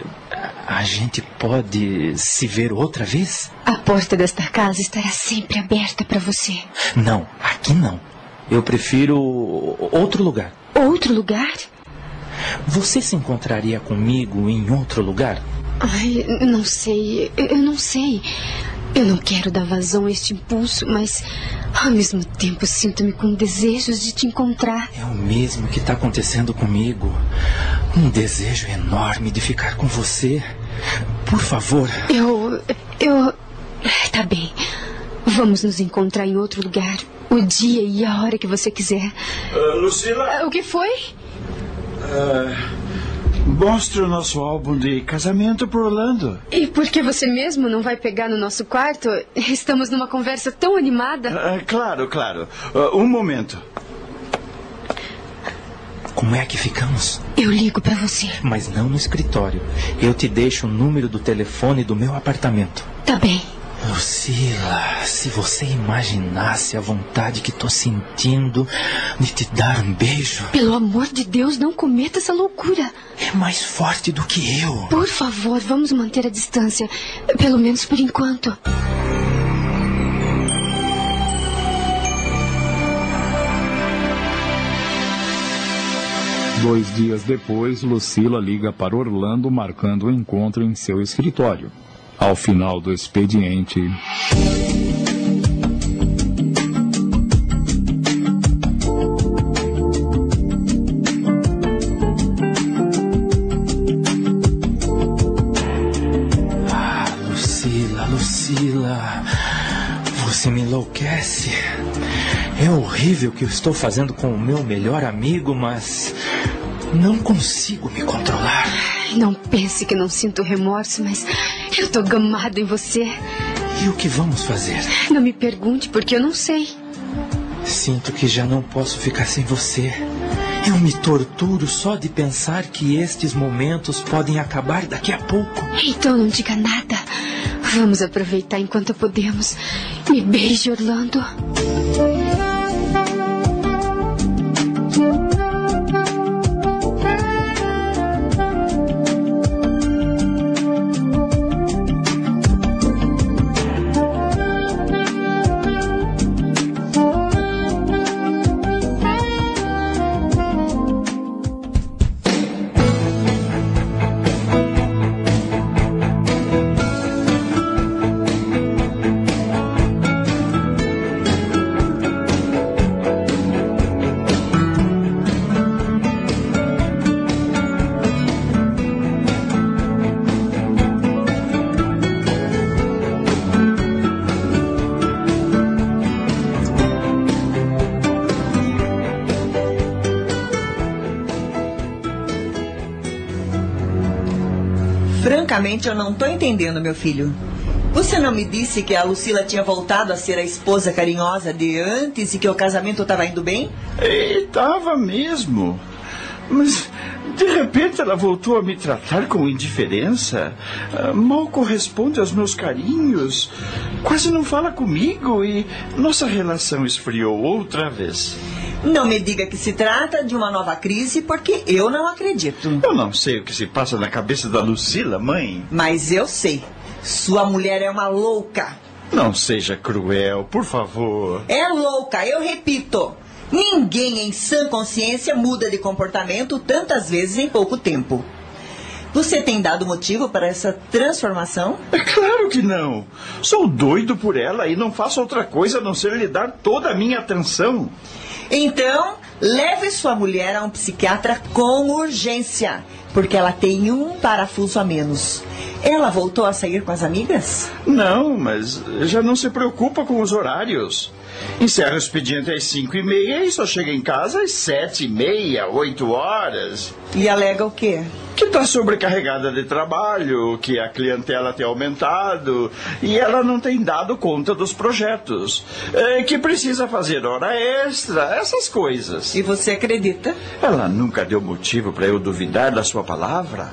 a gente pode se ver outra vez? A porta desta casa estará sempre aberta para você. Não, aqui não. Eu prefiro outro lugar. Outro lugar? Você se encontraria comigo em outro lugar? Ai, não sei. Eu não sei. Eu não quero dar vazão a este impulso, mas ao mesmo tempo sinto-me com desejos de te encontrar. É o mesmo que está acontecendo comigo. Um desejo enorme de ficar com você. Por favor. Eu. Eu. Tá bem. Vamos nos encontrar em outro lugar. O dia e a hora que você quiser. Uh, Lucila? O que foi? Uh, mostre o nosso álbum de casamento pro Orlando. E por que você mesmo não vai pegar no nosso quarto? Estamos numa conversa tão animada. Uh, claro, claro. Uh, um momento. Como é que ficamos? Eu ligo para você. Mas não no escritório. Eu te deixo o número do telefone do meu apartamento. Tá bem. Lucila, se você imaginasse a vontade que tô sentindo de te dar um beijo. Pelo amor de Deus, não cometa essa loucura. É mais forte do que eu. Por favor, vamos manter a distância. Pelo menos por enquanto. Dois dias depois, Lucila liga para Orlando marcando o um encontro em seu escritório. Ao final do expediente. Ah, Lucila, Lucila. Você me enlouquece. É horrível o que eu estou fazendo com o meu melhor amigo, mas não consigo me controlar. Não pense que não sinto remorso, mas eu tô gamado em você. E o que vamos fazer? Não me pergunte, porque eu não sei. Sinto que já não posso ficar sem você. Eu me torturo só de pensar que estes momentos podem acabar daqui a pouco. Então não diga nada. Vamos aproveitar enquanto podemos. Me beije, Orlando. Francamente, eu não tô entendendo, meu filho. Você não me disse que a Lucila tinha voltado a ser a esposa carinhosa de antes e que o casamento estava indo bem? Estava mesmo. Mas de repente ela voltou a me tratar com indiferença. Mal corresponde aos meus carinhos. Quase não fala comigo e nossa relação esfriou outra vez. Não me diga que se trata de uma nova crise, porque eu não acredito. Eu não sei o que se passa na cabeça da Lucila, mãe. Mas eu sei. Sua mulher é uma louca. Não seja cruel, por favor. É louca, eu repito. Ninguém em sã consciência muda de comportamento tantas vezes em pouco tempo. Você tem dado motivo para essa transformação? É claro que não. Sou doido por ela e não faço outra coisa a não ser lhe dar toda a minha atenção. Então, leve sua mulher a um psiquiatra com urgência, porque ela tem um parafuso a menos. Ela voltou a sair com as amigas? Não, mas já não se preocupa com os horários. Encerra o expediente às cinco e meia e só chega em casa às sete e meia, oito horas. E alega o quê? Que está sobrecarregada de trabalho, que a clientela tem aumentado e ela não tem dado conta dos projetos. É, que precisa fazer hora extra, essas coisas. E você acredita? Ela nunca deu motivo para eu duvidar da sua palavra.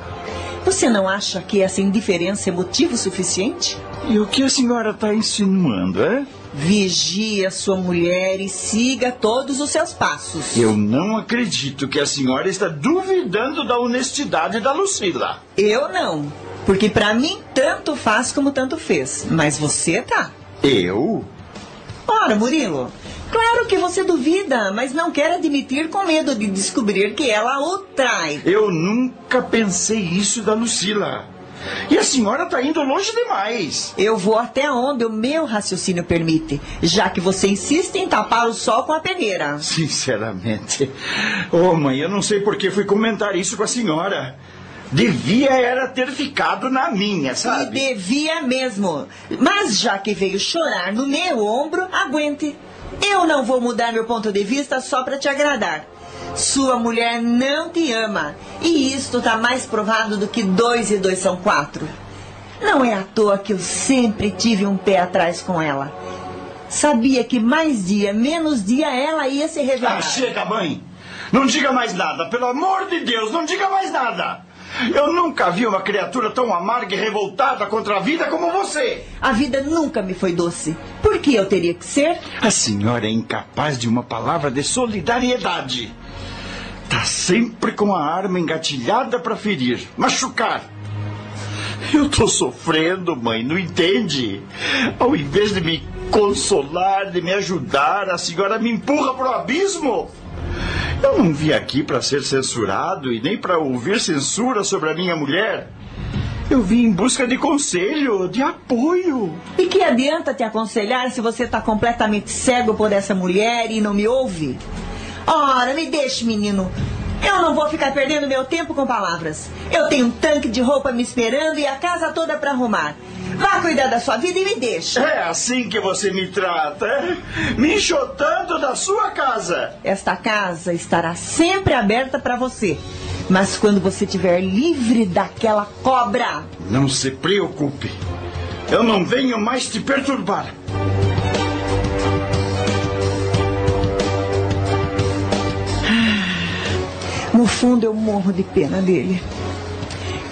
Você não acha que essa indiferença é motivo suficiente? E o que a senhora está insinuando, é? Vigie a sua mulher e siga todos os seus passos. Eu não acredito que a senhora está duvidando da honestidade da Lucila. Eu não. Porque para mim tanto faz como tanto fez. Mas você tá. Eu? Ora, Murilo, claro que você duvida, mas não quer admitir com medo de descobrir que ela o trai. Eu nunca pensei isso da Lucila. E a senhora está indo longe demais. Eu vou até onde o meu raciocínio permite, já que você insiste em tapar o sol com a peneira. Sinceramente. Ô, oh, mãe, eu não sei por que fui comentar isso com a senhora. Devia era ter ficado na minha, sabe? E devia mesmo. Mas já que veio chorar no meu ombro, aguente. Eu não vou mudar meu ponto de vista só para te agradar. Sua mulher não te ama. E isto está mais provado do que dois e dois são quatro. Não é à toa que eu sempre tive um pé atrás com ela. Sabia que mais dia, menos dia, ela ia se revelar. Ah, chega, mãe! Não diga mais nada, pelo amor de Deus, não diga mais nada! Eu nunca vi uma criatura tão amarga e revoltada contra a vida como você. A vida nunca me foi doce. Por que eu teria que ser? A senhora é incapaz de uma palavra de solidariedade. Tá sempre com a arma engatilhada para ferir, machucar. Eu tô sofrendo, mãe, não entende? Ao invés de me consolar, de me ajudar, a senhora me empurra pro abismo. Eu não vim aqui para ser censurado e nem para ouvir censura sobre a minha mulher. Eu vim em busca de conselho, de apoio. E que adianta te aconselhar se você está completamente cego por essa mulher e não me ouve? Ora, me deixe, menino. Eu não vou ficar perdendo meu tempo com palavras. Eu tenho um tanque de roupa me esperando e a casa toda para arrumar. Vá cuidar da sua vida e me deixe. É assim que você me trata, é? Me enxotando da sua casa. Esta casa estará sempre aberta para você. Mas quando você estiver livre daquela cobra. Não se preocupe. Eu não venho mais te perturbar. No fundo, eu morro de pena dele.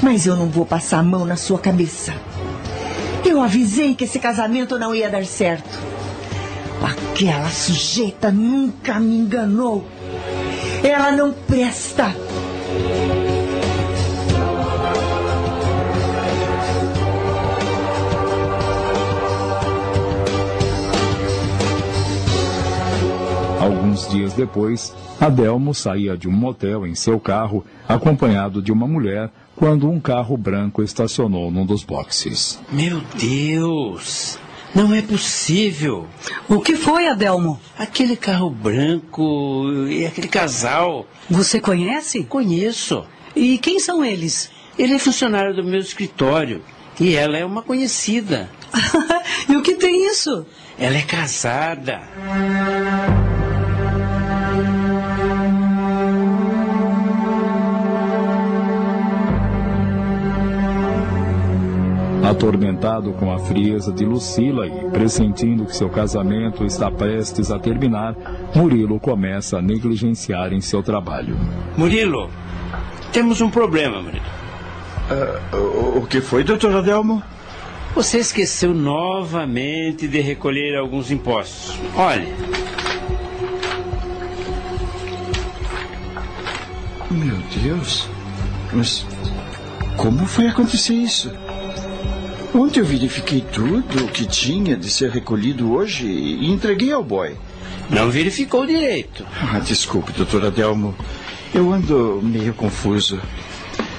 Mas eu não vou passar a mão na sua cabeça. Eu avisei que esse casamento não ia dar certo. Aquela sujeita nunca me enganou. Ela não presta. Alguns dias depois, Adelmo saía de um motel em seu carro, acompanhado de uma mulher, quando um carro branco estacionou num dos boxes. Meu Deus! Não é possível! O que foi, Adelmo? Aquele carro branco e aquele casal. Você conhece? Conheço. E quem são eles? Ele é funcionário do meu escritório. E ela é uma conhecida. e o que tem isso? Ela é casada. Atormentado com a frieza de Lucila e pressentindo que seu casamento está prestes a terminar, Murilo começa a negligenciar em seu trabalho. Murilo, temos um problema, Murilo. Uh, o que foi, doutor Adelmo? Você esqueceu novamente de recolher alguns impostos. Olha. Meu Deus. Mas como foi acontecer isso? Ontem eu verifiquei tudo o que tinha de ser recolhido hoje e entreguei ao boy. Não verificou direito. Ah, desculpe, doutor Adelmo. Eu ando meio confuso.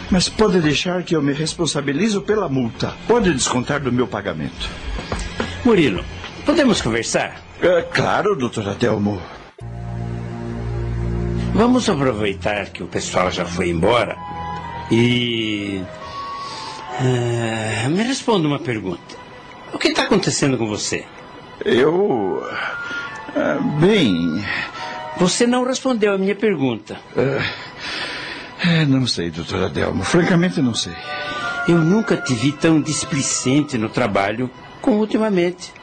Mas pode deixar que eu me responsabilizo pela multa. Pode descontar do meu pagamento. Murilo, podemos conversar? É, claro, doutor Adelmo. Vamos aproveitar que o pessoal já foi embora e. Uh, me responda uma pergunta. O que está acontecendo com você? Eu. Uh, bem. Você não respondeu a minha pergunta. Uh, não sei, doutor Adelmo. Francamente, não sei. Eu nunca te vi tão displicente no trabalho como ultimamente.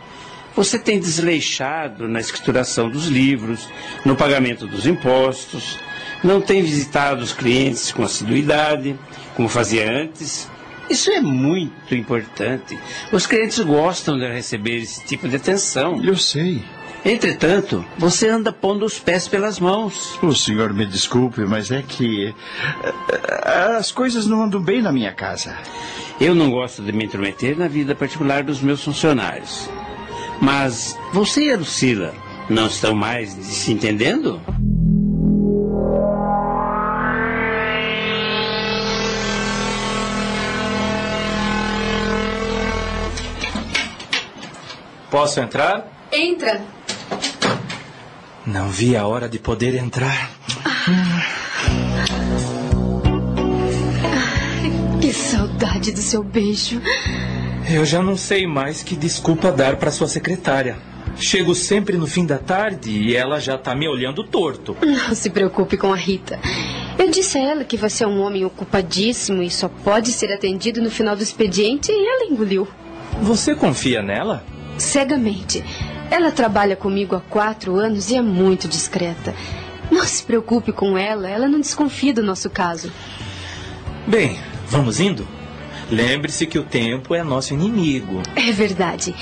Você tem desleixado na escrituração dos livros, no pagamento dos impostos, não tem visitado os clientes com assiduidade, como fazia antes. Isso é muito importante. Os clientes gostam de receber esse tipo de atenção. Eu sei. Entretanto, você anda pondo os pés pelas mãos. O senhor me desculpe, mas é que eh, as coisas não andam bem na minha casa. Eu não gosto de me intrometer na vida particular dos meus funcionários. Mas você e a Lucila não estão mais se entendendo? Posso entrar? Entra. Não vi a hora de poder entrar. Que saudade do seu beijo. Eu já não sei mais que desculpa dar para sua secretária. Chego sempre no fim da tarde e ela já tá me olhando torto. Não se preocupe com a Rita. Eu disse a ela que você é um homem ocupadíssimo e só pode ser atendido no final do expediente e ela engoliu. Você confia nela? Cegamente. Ela trabalha comigo há quatro anos e é muito discreta. Não se preocupe com ela, ela não desconfia do nosso caso. Bem, vamos indo? Lembre-se que o tempo é nosso inimigo. É verdade.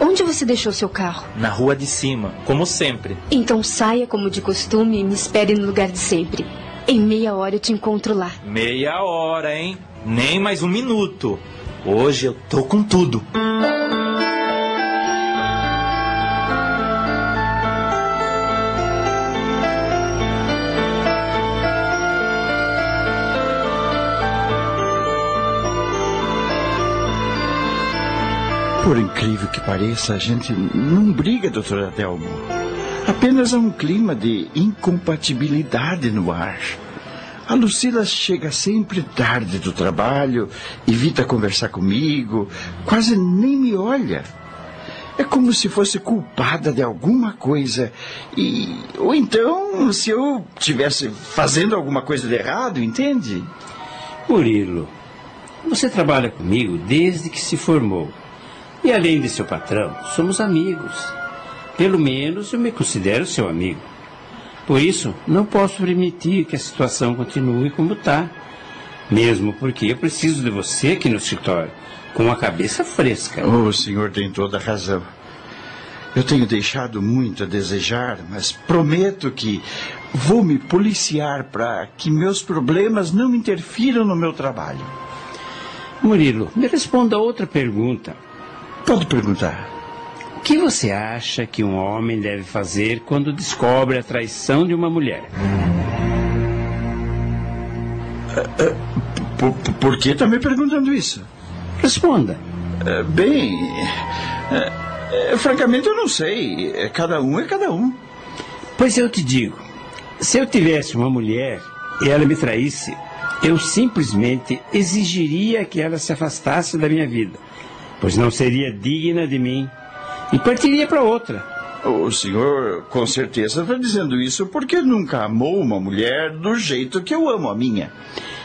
Onde você deixou seu carro? Na rua de cima, como sempre. Então saia como de costume e me espere no lugar de sempre. Em meia hora eu te encontro lá. Meia hora, hein? Nem mais um minuto. Hoje eu tô com tudo. Por incrível que pareça, a gente não briga, doutor Adelmo. Apenas há um clima de incompatibilidade no ar. A Lucila chega sempre tarde do trabalho, evita conversar comigo, quase nem me olha. É como se fosse culpada de alguma coisa. E. Ou então, se eu estivesse fazendo alguma coisa de errado, entende? Murilo, você trabalha comigo desde que se formou. E além de seu patrão, somos amigos. Pelo menos eu me considero seu amigo. Por isso, não posso permitir que a situação continue como está. Mesmo porque eu preciso de você aqui no escritório, com a cabeça fresca. Oh, o senhor tem toda a razão. Eu tenho deixado muito a desejar, mas prometo que vou me policiar para que meus problemas não interfiram no meu trabalho. Murilo, me responda outra pergunta. Pode perguntar. O que você acha que um homem deve fazer quando descobre a traição de uma mulher? Por, por que está me perguntando isso? Responda. É, bem, é, é, francamente eu não sei. É, Cada um é cada um. Pois eu te digo: se eu tivesse uma mulher e ela me traísse, eu simplesmente exigiria que ela se afastasse da minha vida, pois não seria digna de mim e partiria para outra. O senhor com certeza está dizendo isso porque nunca amou uma mulher do jeito que eu amo a minha.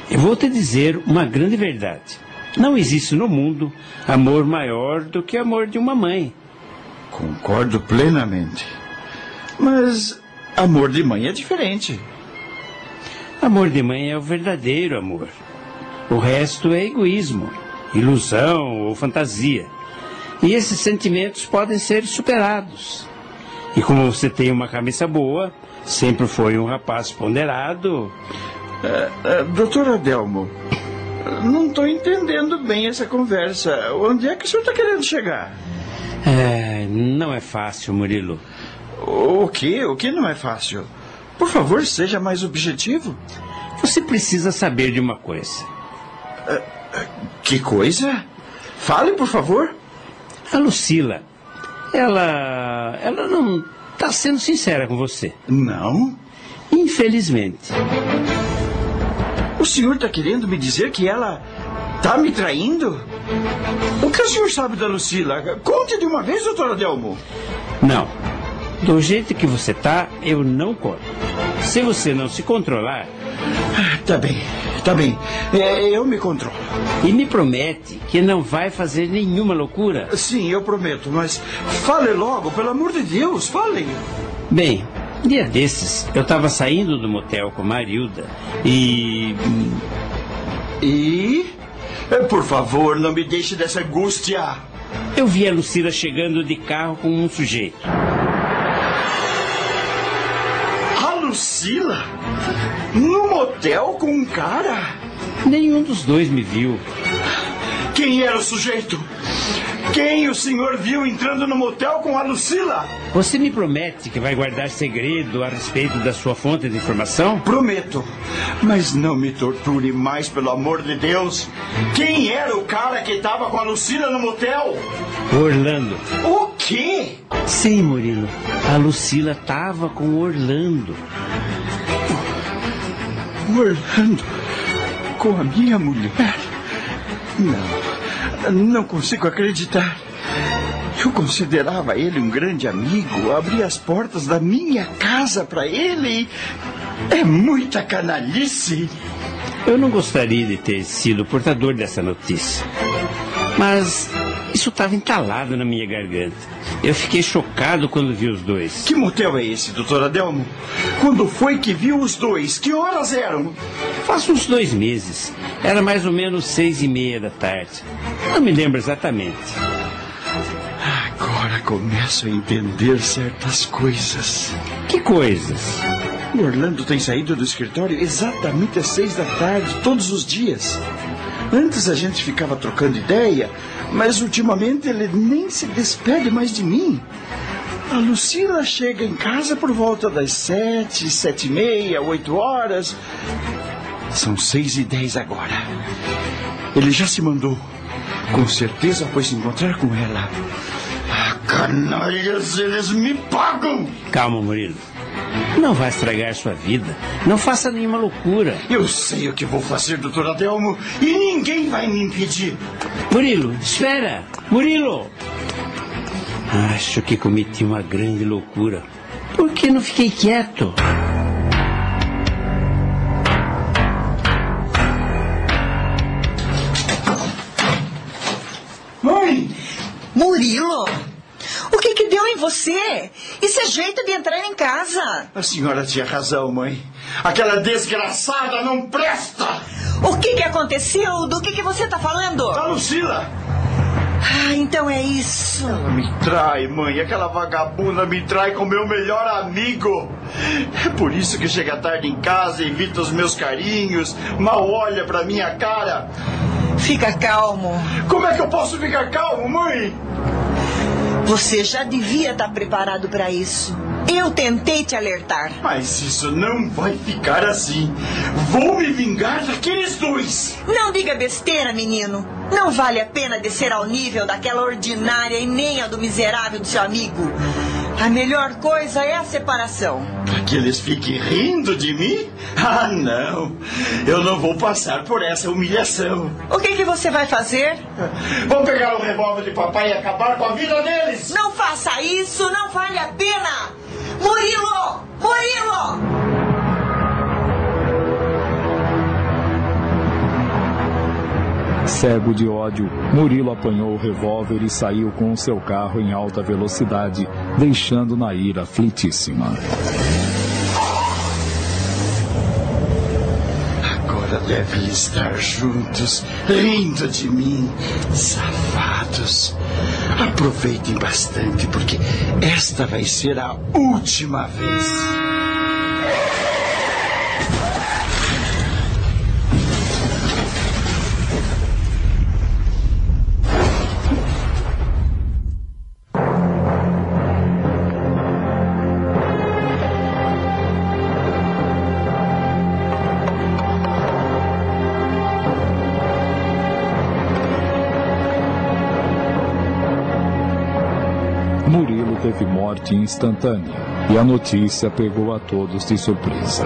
Eu vou te dizer uma grande verdade. Não existe no mundo amor maior do que o amor de uma mãe. Concordo plenamente. Mas amor de mãe é diferente. Amor de mãe é o verdadeiro amor. O resto é egoísmo, ilusão ou fantasia. E esses sentimentos podem ser superados. E como você tem uma cabeça boa, sempre foi um rapaz ponderado. É, é, doutor Adelmo, não estou entendendo bem essa conversa. Onde é que o senhor está querendo chegar? É, não é fácil, Murilo. O que? O que não é fácil? Por favor, seja mais objetivo. Você precisa saber de uma coisa. Que coisa? Fale, por favor. A Lucila, ela. ela não está sendo sincera com você. Não? Infelizmente. O senhor está querendo me dizer que ela está me traindo? O que o senhor sabe da Lucila? Conte de uma vez, doutor Adelmo. Não. Do jeito que você tá, eu não conto. Se você não se controlar, Ah, Tá bem, tá bem. É, eu me controlo. e me promete que não vai fazer nenhuma loucura. Sim, eu prometo, mas fale logo, pelo amor de Deus, fale. Bem, dia desses, eu estava saindo do motel com Marilda e. E? É, Por favor, não me deixe dessa angústia. Eu vi a Lucila chegando de carro com um sujeito. A Lucila? No motel com um cara? Nenhum dos dois me viu. Quem era o sujeito? Quem o senhor viu entrando no motel com a Lucila? Você me promete que vai guardar segredo a respeito da sua fonte de informação? Prometo. Mas não me torture mais, pelo amor de Deus. Quem era o cara que estava com a Lucila no motel? Orlando. O quê? Sim, Murilo. A Lucila tava com Orlando. Orlando com a minha mulher? Não, não consigo acreditar. Eu considerava ele um grande amigo, abri as portas da minha casa para ele. É muita canalice. Eu não gostaria de ter sido portador dessa notícia. Mas isso estava entalado na minha garganta. Eu fiquei chocado quando vi os dois. Que motel é esse, doutor Adelmo? Quando foi que viu os dois? Que horas eram? Faz uns dois meses. Era mais ou menos seis e meia da tarde. Não me lembro exatamente. Agora começo a entender certas coisas. Que coisas? O Orlando tem saído do escritório exatamente às seis da tarde, todos os dias. Antes a gente ficava trocando ideia, mas ultimamente ele nem se despede mais de mim. A Lucila chega em casa por volta das sete, sete e meia, oito horas. São seis e dez agora. Ele já se mandou. Com certeza foi se encontrar com ela. Ah, canalhas, eles me pagam! Calma, Murilo. Não vai estragar sua vida. Não faça nenhuma loucura. Eu sei o que vou fazer, doutor Adelmo, e ninguém vai me impedir. Murilo, espera! Murilo! Acho que cometi uma grande loucura. Por que não fiquei quieto? Mãe! Murilo, o que que deu em você? Isso é jeito de entrar em casa. A senhora tinha razão, mãe. Aquela desgraçada não presta! O que que aconteceu? Do que que você tá falando? A Lucila! Ah, então é isso. Ela me trai, mãe. Aquela vagabunda me trai com meu melhor amigo. É por isso que chega tarde em casa, evita os meus carinhos, mal olha pra minha cara. Fica calmo. Como é que eu posso ficar calmo, mãe? Você já devia estar preparado para isso. Eu tentei te alertar. Mas isso não vai ficar assim. Vou me vingar daqueles dois. Não diga besteira, menino. Não vale a pena descer ao nível daquela ordinária e nem ao do miserável do seu amigo. A melhor coisa é a separação. Para que eles fiquem rindo de mim? Ah, não. Eu não vou passar por essa humilhação. O que, que você vai fazer? Vou pegar o revólver de papai e acabar com a vida deles. Não faça isso, não vale a pena! Murilo! Murilo! Cego de ódio, Murilo apanhou o revólver e saiu com o seu carro em alta velocidade, deixando Naira aflitíssima. Agora devem estar juntos, rindo de mim, safados. Aproveitem bastante, porque esta vai ser a última vez. Morte instantânea e a notícia pegou a todos de surpresa.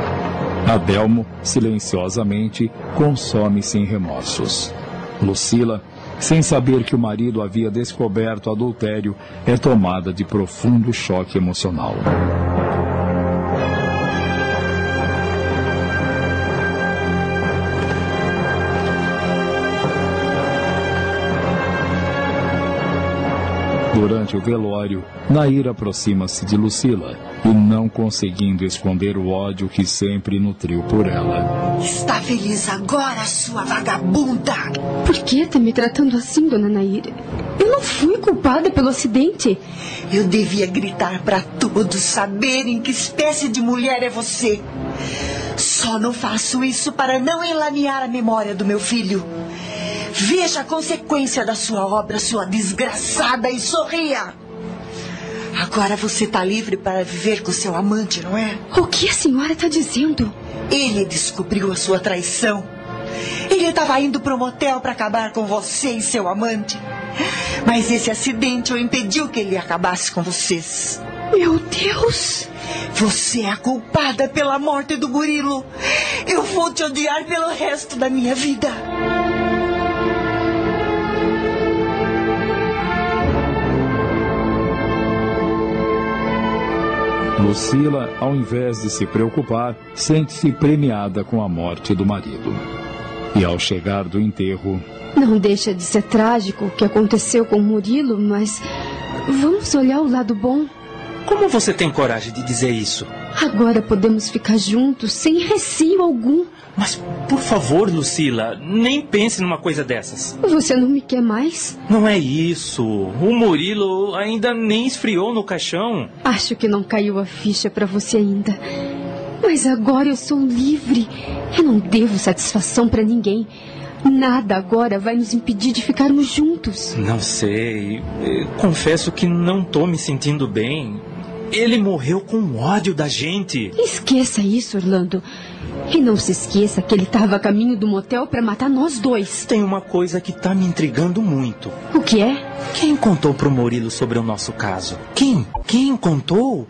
Adelmo, silenciosamente, consome sem remorsos. Lucila, sem saber que o marido havia descoberto adultério, é tomada de profundo choque emocional. Durante o velório, Nair aproxima-se de Lucila e, não conseguindo esconder o ódio que sempre nutriu por ela. Está feliz agora, sua vagabunda? Por que está me tratando assim, dona Naira? Eu não fui culpada pelo acidente. Eu devia gritar para todos saberem que espécie de mulher é você. Só não faço isso para não enlamear a memória do meu filho. Veja a consequência da sua obra, sua desgraçada, e sorria. Agora você está livre para viver com seu amante, não é? O que a senhora está dizendo? Ele descobriu a sua traição. Ele estava indo para o motel para acabar com você e seu amante. Mas esse acidente o impediu que ele acabasse com vocês. Meu Deus! Você é a culpada pela morte do Murilo. Eu vou te odiar pelo resto da minha vida. Lucila, ao invés de se preocupar, sente-se premiada com a morte do marido. E ao chegar do enterro. Não deixa de ser trágico o que aconteceu com Murilo, mas vamos olhar o lado bom. Como você tem coragem de dizer isso? Agora podemos ficar juntos sem receio algum. Mas, por favor, Lucila, nem pense numa coisa dessas. Você não me quer mais? Não é isso. O Murilo ainda nem esfriou no caixão. Acho que não caiu a ficha para você ainda. Mas agora eu sou livre. Eu não devo satisfação para ninguém. Nada agora vai nos impedir de ficarmos juntos. Não sei. Confesso que não tô me sentindo bem. Ele morreu com ódio da gente. Esqueça isso, Orlando. E não se esqueça que ele estava a caminho do motel para matar nós dois. Tem uma coisa que tá me intrigando muito. O que é? Quem contou pro Murilo sobre o nosso caso? Quem? Quem contou?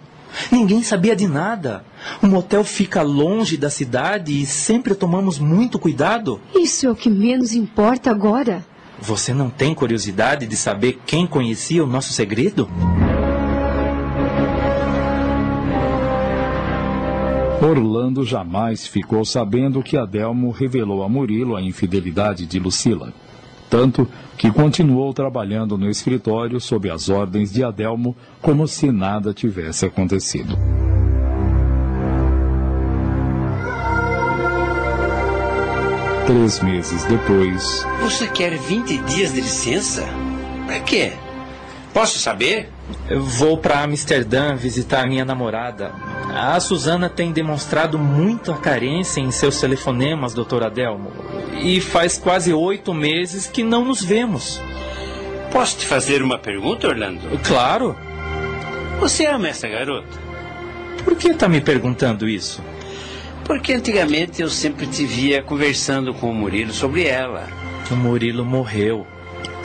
Ninguém sabia de nada. O motel fica longe da cidade e sempre tomamos muito cuidado. Isso é o que menos importa agora. Você não tem curiosidade de saber quem conhecia o nosso segredo? Orlando jamais ficou sabendo que Adelmo revelou a Murilo a infidelidade de Lucila. Tanto que continuou trabalhando no escritório sob as ordens de Adelmo, como se nada tivesse acontecido. Três meses depois. Você quer 20 dias de licença? Para quê? Posso saber? Eu vou para Amsterdã visitar a minha namorada. A Suzana tem demonstrado muita carência em seus telefonemas, doutor Adelmo. E faz quase oito meses que não nos vemos. Posso te fazer uma pergunta, Orlando? Claro. Você ama essa garota? Por que está me perguntando isso? Porque antigamente eu sempre te via conversando com o Murilo sobre ela. O Murilo morreu.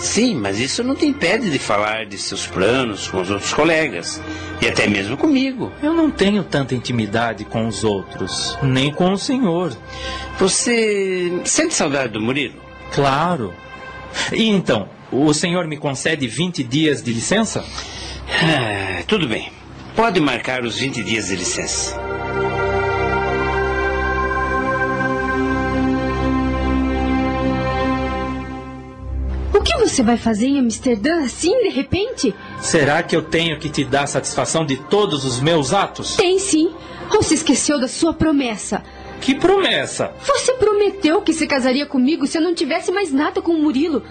Sim, mas isso não te impede de falar de seus planos com os outros colegas. E até mesmo comigo. Eu não tenho tanta intimidade com os outros, nem com o senhor. Você sente saudade do Murilo? Claro. E então, o senhor me concede 20 dias de licença? Ah, tudo bem. Pode marcar os 20 dias de licença. Você vai fazer em Amsterdã assim, de repente? Será que eu tenho que te dar satisfação de todos os meus atos? Tem sim. Ou se esqueceu da sua promessa? Que promessa? Você prometeu que se casaria comigo se eu não tivesse mais nada com o Murilo.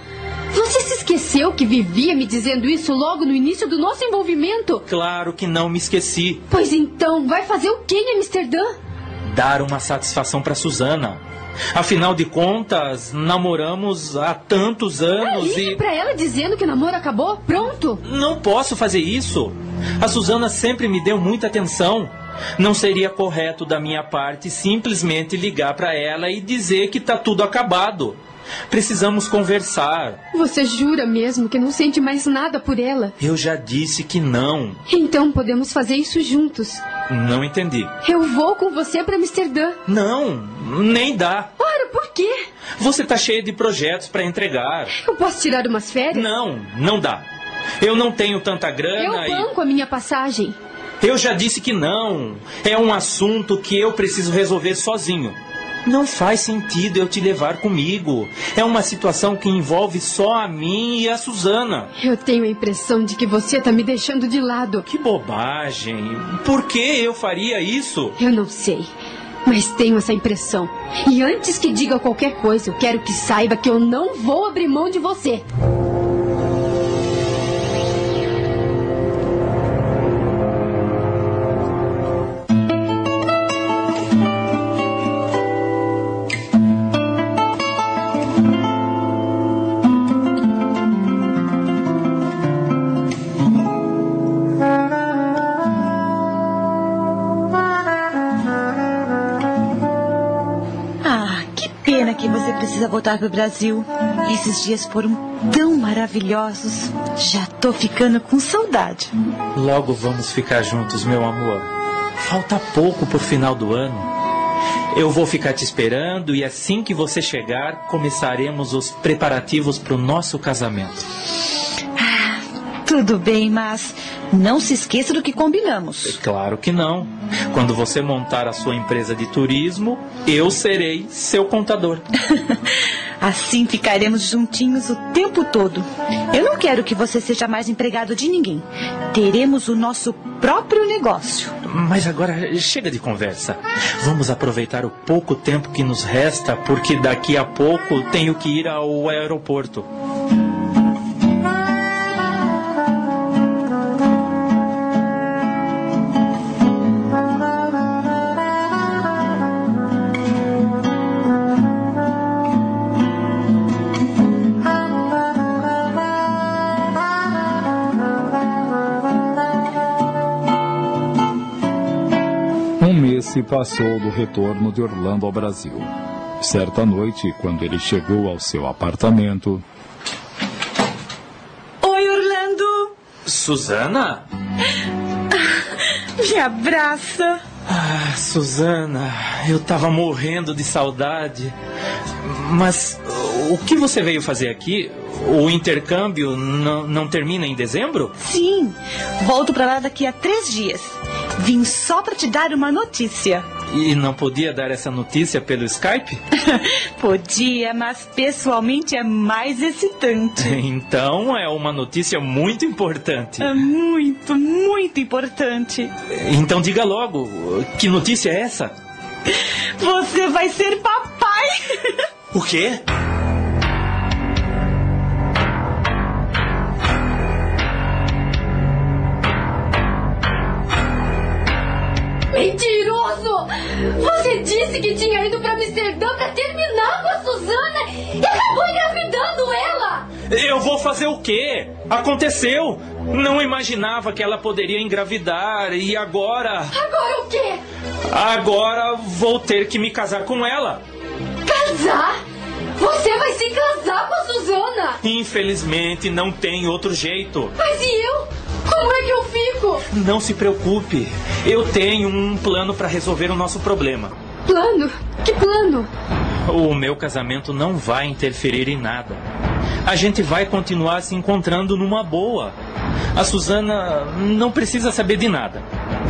Você se esqueceu que vivia me dizendo isso logo no início do nosso envolvimento? Claro que não me esqueci. Pois então, vai fazer o que em Amsterdã? Dar uma satisfação para Suzana. Afinal de contas, namoramos há tantos anos Ligue e. pra ela dizendo que o namoro acabou? Pronto. Não posso fazer isso. A Suzana sempre me deu muita atenção. Não seria correto da minha parte simplesmente ligar para ela e dizer que tá tudo acabado. Precisamos conversar. Você jura mesmo que não sente mais nada por ela? Eu já disse que não. Então podemos fazer isso juntos. Não entendi. Eu vou com você para Amsterdã. Não, nem dá. Ora, por quê? Você tá cheio de projetos para entregar. Eu posso tirar umas férias? Não, não dá. Eu não tenho tanta Eu grana e. banco a minha passagem. Eu já disse que não. É um assunto que eu preciso resolver sozinho. Não faz sentido eu te levar comigo. É uma situação que envolve só a mim e a Suzana. Eu tenho a impressão de que você tá me deixando de lado. Que bobagem. Por que eu faria isso? Eu não sei. Mas tenho essa impressão. E antes que diga qualquer coisa, eu quero que saiba que eu não vou abrir mão de você. Voltar pro Brasil. Esses dias foram tão maravilhosos. Já tô ficando com saudade. Logo vamos ficar juntos, meu amor. Falta pouco pro final do ano. Eu vou ficar te esperando e assim que você chegar, começaremos os preparativos pro nosso casamento. Tudo bem, mas não se esqueça do que combinamos. Claro que não. Quando você montar a sua empresa de turismo, eu serei seu contador. Assim ficaremos juntinhos o tempo todo. Eu não quero que você seja mais empregado de ninguém. Teremos o nosso próprio negócio. Mas agora chega de conversa. Vamos aproveitar o pouco tempo que nos resta, porque daqui a pouco tenho que ir ao aeroporto. Passou do retorno de Orlando ao Brasil. Certa noite, quando ele chegou ao seu apartamento, Oi, Orlando. Suzana? Me abraça. Ah, Suzana, eu tava morrendo de saudade. Mas o que você veio fazer aqui? O intercâmbio não, não termina em dezembro? Sim, volto pra lá daqui a três dias. Vim só pra te dar uma notícia. E não podia dar essa notícia pelo Skype? Podia, mas pessoalmente é mais excitante. Então é uma notícia muito importante. É muito, muito importante. Então diga logo, que notícia é essa? Você vai ser papai! O quê? Eu vou fazer o quê? Aconteceu! Não imaginava que ela poderia engravidar e agora. Agora o quê? Agora vou ter que me casar com ela. Casar? Você vai se casar com a Suzana! Infelizmente não tem outro jeito. Mas e eu? Como é que eu fico? Não se preocupe, eu tenho um plano para resolver o nosso problema. Plano? Que plano? O meu casamento não vai interferir em nada. A gente vai continuar se encontrando numa boa. A Suzana não precisa saber de nada.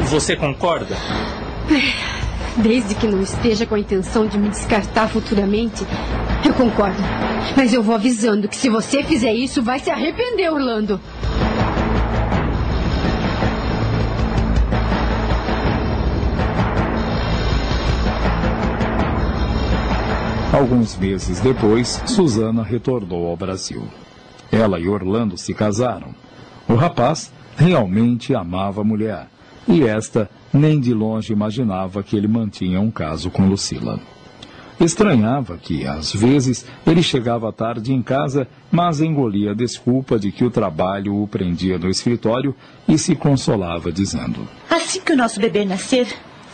Você concorda? Desde que não esteja com a intenção de me descartar futuramente, eu concordo. Mas eu vou avisando que se você fizer isso, vai se arrepender, Orlando. Alguns meses depois, Susana retornou ao Brasil. Ela e Orlando se casaram. O rapaz realmente amava a mulher, e esta nem de longe imaginava que ele mantinha um caso com Lucila. Estranhava que, às vezes, ele chegava tarde em casa, mas engolia a desculpa de que o trabalho o prendia no escritório e se consolava dizendo: Assim que o nosso bebê nascer,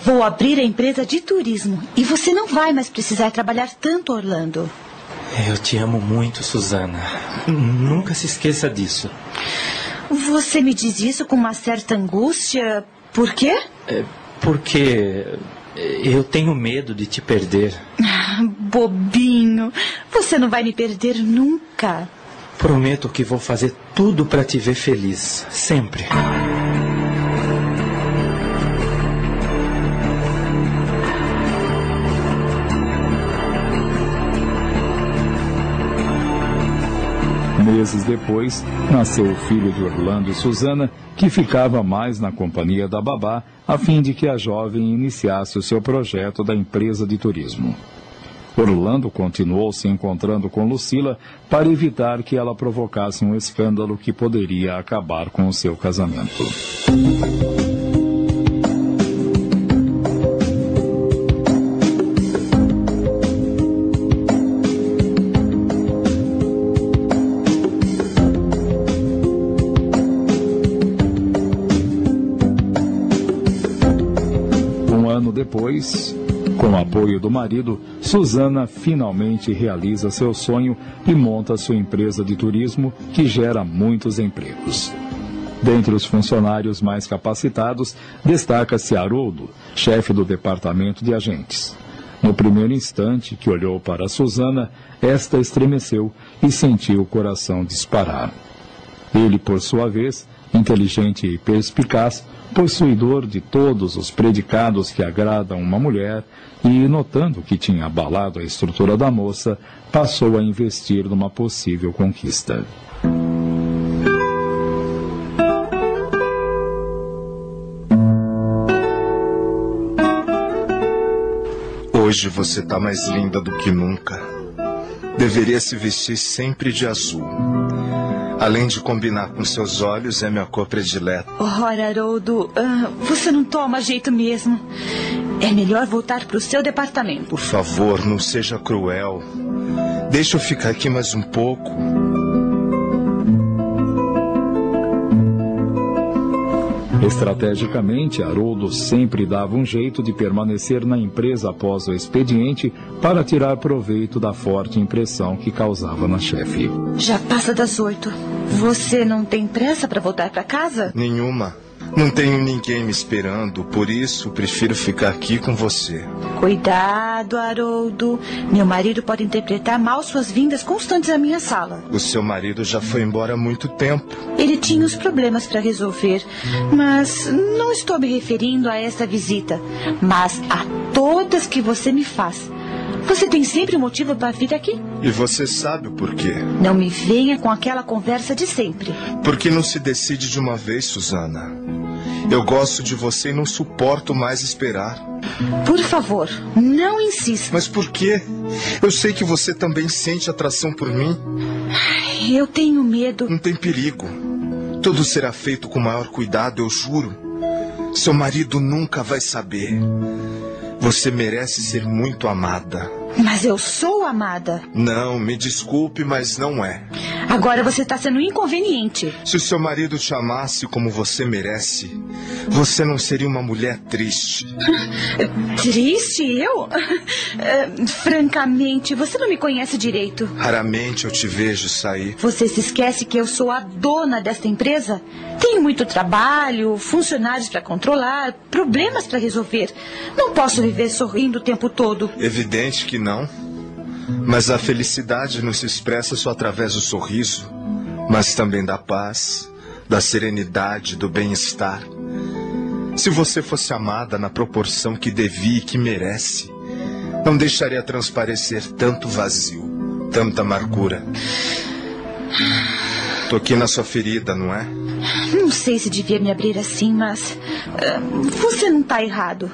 vou abrir a empresa de turismo e você não vai mais precisar trabalhar tanto, Orlando. Eu te amo muito, Susana. Nunca se esqueça disso. Você me diz isso com uma certa angústia. Por quê? É porque eu tenho medo de te perder. Ah, bobinho. Você não vai me perder nunca. Prometo que vou fazer tudo para te ver feliz. Sempre. Meses depois, nasceu o filho de Orlando e Susana, que ficava mais na companhia da babá, a fim de que a jovem iniciasse o seu projeto da empresa de turismo. Orlando continuou se encontrando com Lucila para evitar que ela provocasse um escândalo que poderia acabar com o seu casamento. Depois, com o apoio do marido, Susana finalmente realiza seu sonho e monta sua empresa de turismo que gera muitos empregos. Dentre os funcionários mais capacitados, destaca-se Haroldo, chefe do departamento de agentes. No primeiro instante que olhou para Susana, esta estremeceu e sentiu o coração disparar. Ele, por sua vez, inteligente e perspicaz, possuidor de todos os predicados que agradam uma mulher, e, notando que tinha abalado a estrutura da moça, passou a investir numa possível conquista. Hoje você está mais linda do que nunca. Deveria se vestir sempre de azul. Além de combinar com seus olhos, é minha cor predileta. Ora, Haroldo, uh, você não toma jeito mesmo. É melhor voltar para o seu departamento. Por favor, não seja cruel. Deixa eu ficar aqui mais um pouco. Estrategicamente, Haroldo sempre dava um jeito de permanecer na empresa após o expediente para tirar proveito da forte impressão que causava na chefe. Já passa das oito. Você não tem pressa para voltar para casa? Nenhuma. Não tenho ninguém me esperando, por isso prefiro ficar aqui com você. Cuidado, Haroldo. Meu marido pode interpretar mal suas vindas constantes à minha sala. O seu marido já foi embora há muito tempo. Ele tinha os problemas para resolver, mas não estou me referindo a esta visita, mas a todas que você me faz. Você tem sempre um motivo para vir aqui? E você sabe o porquê. Não me venha com aquela conversa de sempre. Por que não se decide de uma vez, Susana? Eu gosto de você e não suporto mais esperar. Por favor, não insista. Mas por quê? Eu sei que você também sente atração por mim. Eu tenho medo. Não tem perigo. Tudo será feito com maior cuidado, eu juro. Seu marido nunca vai saber. Você merece ser muito amada. Mas eu sou amada. Não, me desculpe, mas não é. Agora você está sendo inconveniente. Se o seu marido te amasse como você merece, você não seria uma mulher triste. Triste? Eu? Uh, francamente, você não me conhece direito. Raramente eu te vejo sair. Você se esquece que eu sou a dona desta empresa? Tenho muito trabalho, funcionários para controlar, problemas para resolver. Não posso viver sorrindo o tempo todo. Evidente que não. Mas a felicidade não se expressa só através do sorriso, mas também da paz, da serenidade, do bem-estar. Se você fosse amada na proporção que devia e que merece, não deixaria transparecer tanto vazio. Tanta amargura. Toquei na sua ferida, não é? Não sei se devia me abrir assim, mas. ah, você não está errado.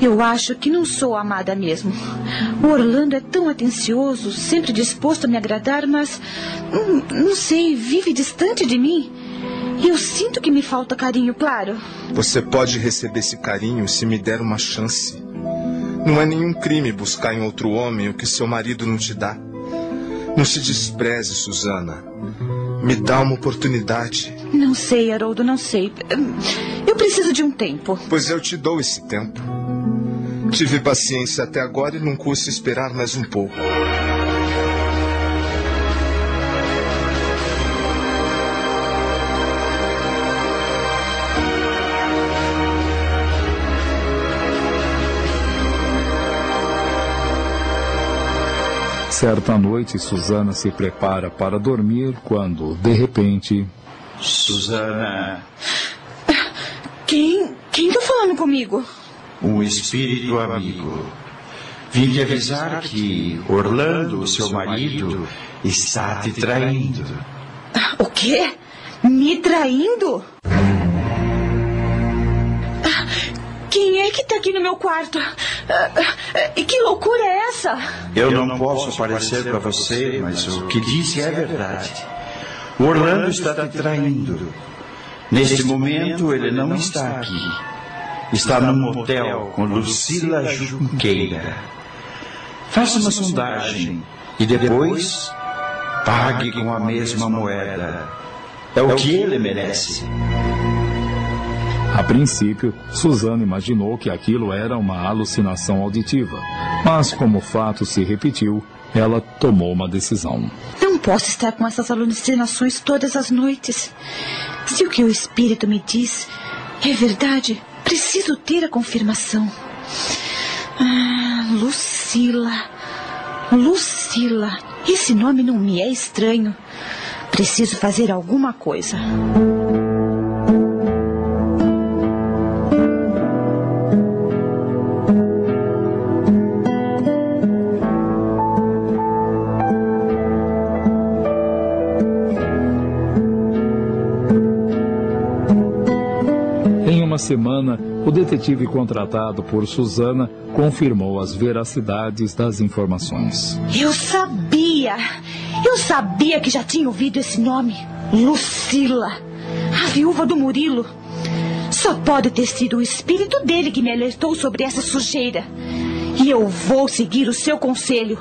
Eu acho que não sou amada mesmo. O Orlando é tão atencioso, sempre disposto a me agradar, mas. hum, não sei, vive distante de mim. Eu sinto que me falta carinho, claro. Você pode receber esse carinho se me der uma chance. Não é nenhum crime buscar em outro homem o que seu marido não te dá. Não se despreze, Susana. Me dá uma oportunidade, Não sei, Haroldo, não sei. Eu preciso de um tempo. pois eu te dou esse tempo. Tive paciência até agora e não custa esperar mais um pouco. Certa noite, Susana se prepara para dormir quando, de repente, Susana, Quem? Quem tá falando comigo? Um espírito amigo. Vim te avisar que Orlando, seu marido, está te traindo. O quê? Me traindo? Ah, Quem é que tá aqui no meu quarto? Ah, ah, E que loucura é essa? Eu não posso aparecer para você, mas o que disse é verdade. O Orlando está te traindo. Neste momento, ele não está aqui. Está num motel com Lucila Junqueira. Faça uma sondagem e depois pague com a mesma moeda. É o que ele merece. a princípio, Susana imaginou que aquilo era uma alucinação auditiva. Mas, como o fato se repetiu, ela tomou uma decisão. Não posso estar com essas alucinações todas as noites. Se o que o espírito me diz é verdade, preciso ter a confirmação. Ah, Lucila. Lucila. Esse nome não me é estranho. Preciso fazer alguma coisa. Uma semana, o detetive contratado por Susana confirmou as veracidades das informações. Eu sabia! Eu sabia que já tinha ouvido esse nome. Lucila. A viúva do Murilo. Só pode ter sido o espírito dele que me alertou sobre essa sujeira. E eu vou seguir o seu conselho.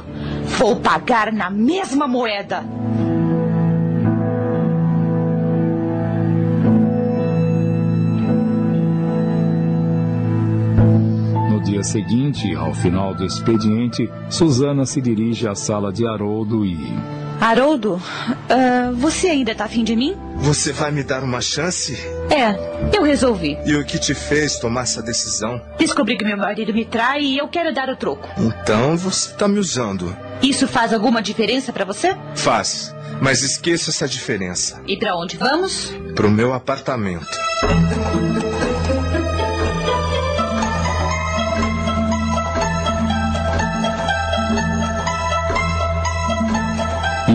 Vou pagar na mesma moeda. Seguinte, ao final do expediente, Susana se dirige à sala de Haroldo e. Haroldo, ah, você ainda tá afim de mim? Você vai me dar uma chance? É, eu resolvi. E o que te fez tomar essa decisão? Descobri que meu marido me trai e eu quero dar o troco. Então você está me usando. Isso faz alguma diferença pra você? Faz. Mas esqueça essa diferença. E pra onde vamos? Pro meu apartamento.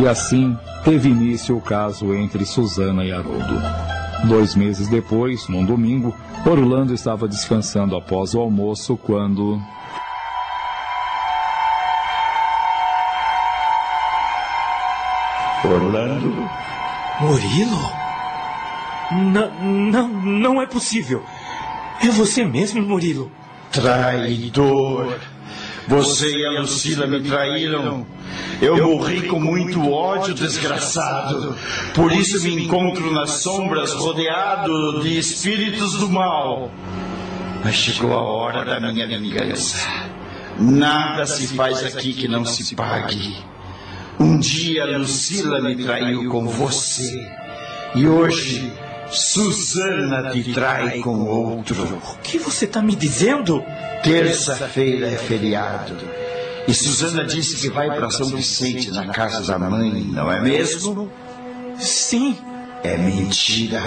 E assim teve início o caso entre Susana e Haroldo. Dois meses depois, num domingo, Orlando estava descansando após o almoço quando. Orlando, Murilo? Não, não, não é possível. É você mesmo, Murilo. traidor. Você e a Lucila me traíram. Eu morri com muito ódio, desgraçado. Por isso me encontro nas sombras, rodeado de espíritos do mal. Mas chegou a hora da minha vingança. Nada se faz aqui que não se pague. Um dia Lucila me traiu com você. E hoje Susana te trai com outro. O que você está me dizendo? Terça-feira é feriado. E Susana disse que vai para São Vicente, na casa da mãe, não é mesmo? Sim. É mentira.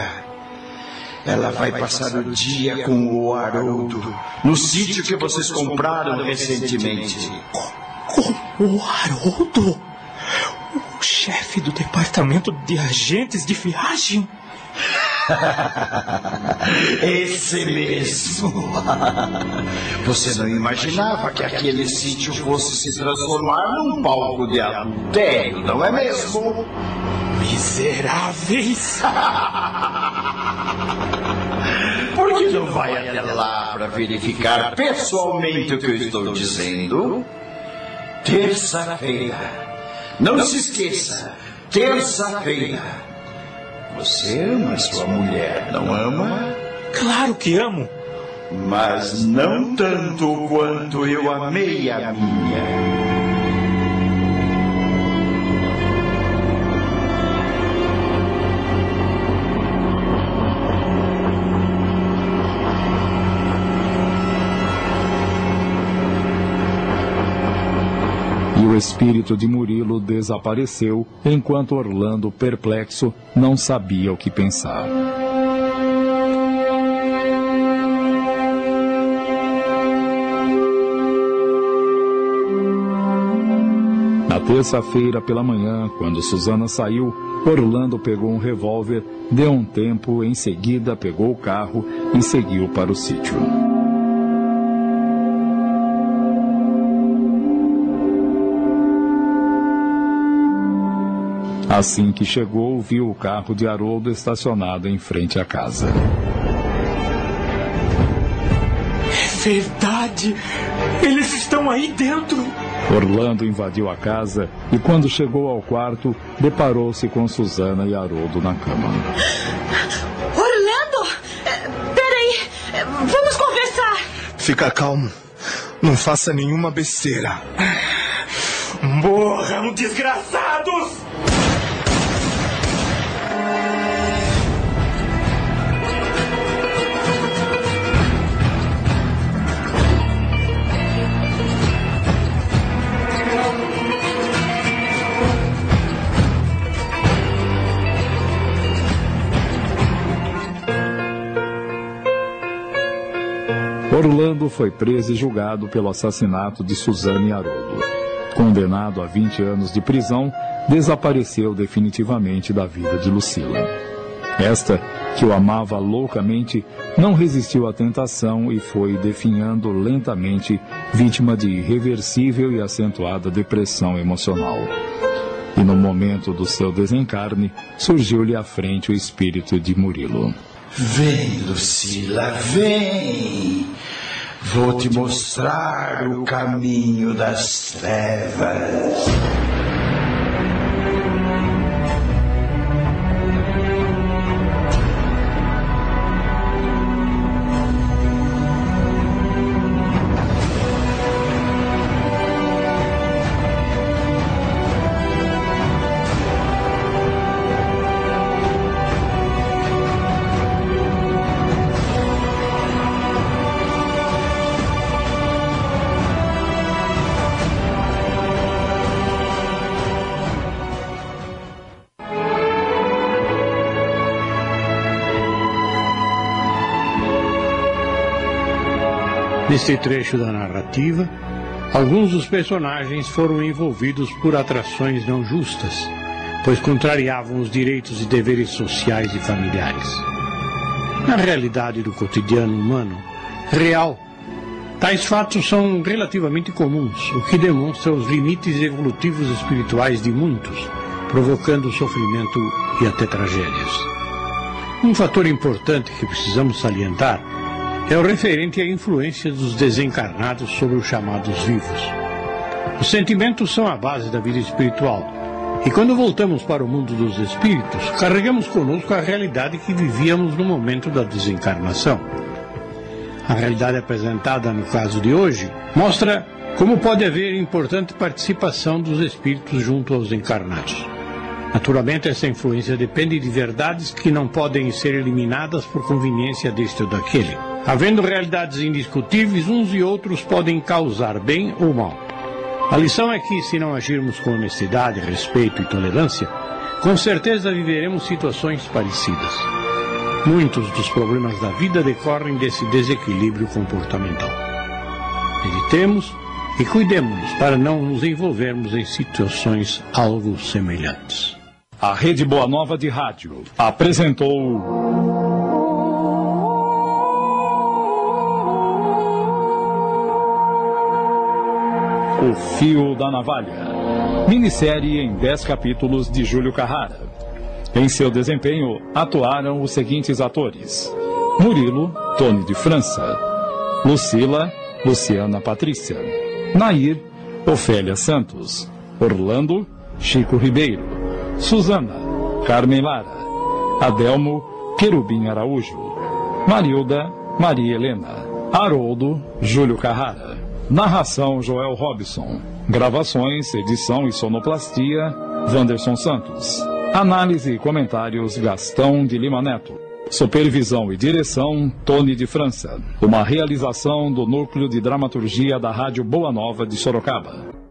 Ela vai passar o dia com o Haroldo, no sítio que vocês compraram recentemente. O Haroldo? chefe do departamento de agentes de viagem? Esse mesmo. Você não imaginava que aquele sítio fosse se transformar num palco de adultério, não é mesmo? Miseráveis! Por que não vai até lá para verificar pessoalmente o que eu estou dizendo? Terça-feira. Não se esqueça, terça-feira. Você ama sua mulher, não ama? Claro que amo. Mas não tanto quanto eu amei a minha. O espírito de Murilo desapareceu, enquanto Orlando, perplexo, não sabia o que pensar. Na terça-feira pela manhã, quando Susana saiu, Orlando pegou um revólver, deu um tempo, em seguida pegou o carro e seguiu para o sítio. Assim que chegou, viu o carro de Haroldo estacionado em frente à casa. É verdade! Eles estão aí dentro! Orlando invadiu a casa e, quando chegou ao quarto, deparou-se com Susana e Haroldo na cama. Orlando! eh, Peraí! eh, Vamos conversar! Fica calmo. Não faça nenhuma besteira. Morram, desgraçados! Orlando foi preso e julgado pelo assassinato de Suzane Haroldo. Condenado a 20 anos de prisão, desapareceu definitivamente da vida de Lucila. Esta, que o amava loucamente, não resistiu à tentação e foi definhando lentamente, vítima de irreversível e acentuada depressão emocional. E no momento do seu desencarne, surgiu-lhe à frente o espírito de Murilo. Vem, Lucila, vem. Vou te mostrar o caminho das trevas. Neste trecho da narrativa, alguns dos personagens foram envolvidos por atrações não justas, pois contrariavam os direitos e deveres sociais e familiares. Na realidade do cotidiano humano, real, tais fatos são relativamente comuns, o que demonstra os limites evolutivos espirituais de muitos, provocando sofrimento e até tragédias. Um fator importante que precisamos salientar é o referente à influência dos desencarnados sobre os chamados vivos. Os sentimentos são a base da vida espiritual. E quando voltamos para o mundo dos espíritos, carregamos conosco a realidade que vivíamos no momento da desencarnação. A realidade apresentada no caso de hoje mostra como pode haver importante participação dos espíritos junto aos encarnados. Naturalmente, essa influência depende de verdades que não podem ser eliminadas por conveniência deste ou daquele. Havendo realidades indiscutíveis, uns e outros podem causar bem ou mal. A lição é que, se não agirmos com honestidade, respeito e tolerância, com certeza viveremos situações parecidas. Muitos dos problemas da vida decorrem desse desequilíbrio comportamental. Evitemos E cuidemos-nos para não nos envolvermos em situações algo semelhantes. A Rede Boa Nova de Rádio apresentou. O Fio da Navalha. Minissérie em 10 capítulos de Júlio Carrara. Em seu desempenho atuaram os seguintes atores: Murilo, Tony de França, Lucila, Luciana Patrícia, Nair, Ofélia Santos, Orlando, Chico Ribeiro, Suzana, Carmen Lara, Adelmo, Querubim Araújo, Marilda, Maria Helena, Haroldo, Júlio Carrara. Narração Joel Robson. Gravações, edição e sonoplastia Wanderson Santos. Análise e comentários Gastão de Lima Neto. Supervisão e direção Tony de França. Uma realização do Núcleo de Dramaturgia da Rádio Boa Nova de Sorocaba.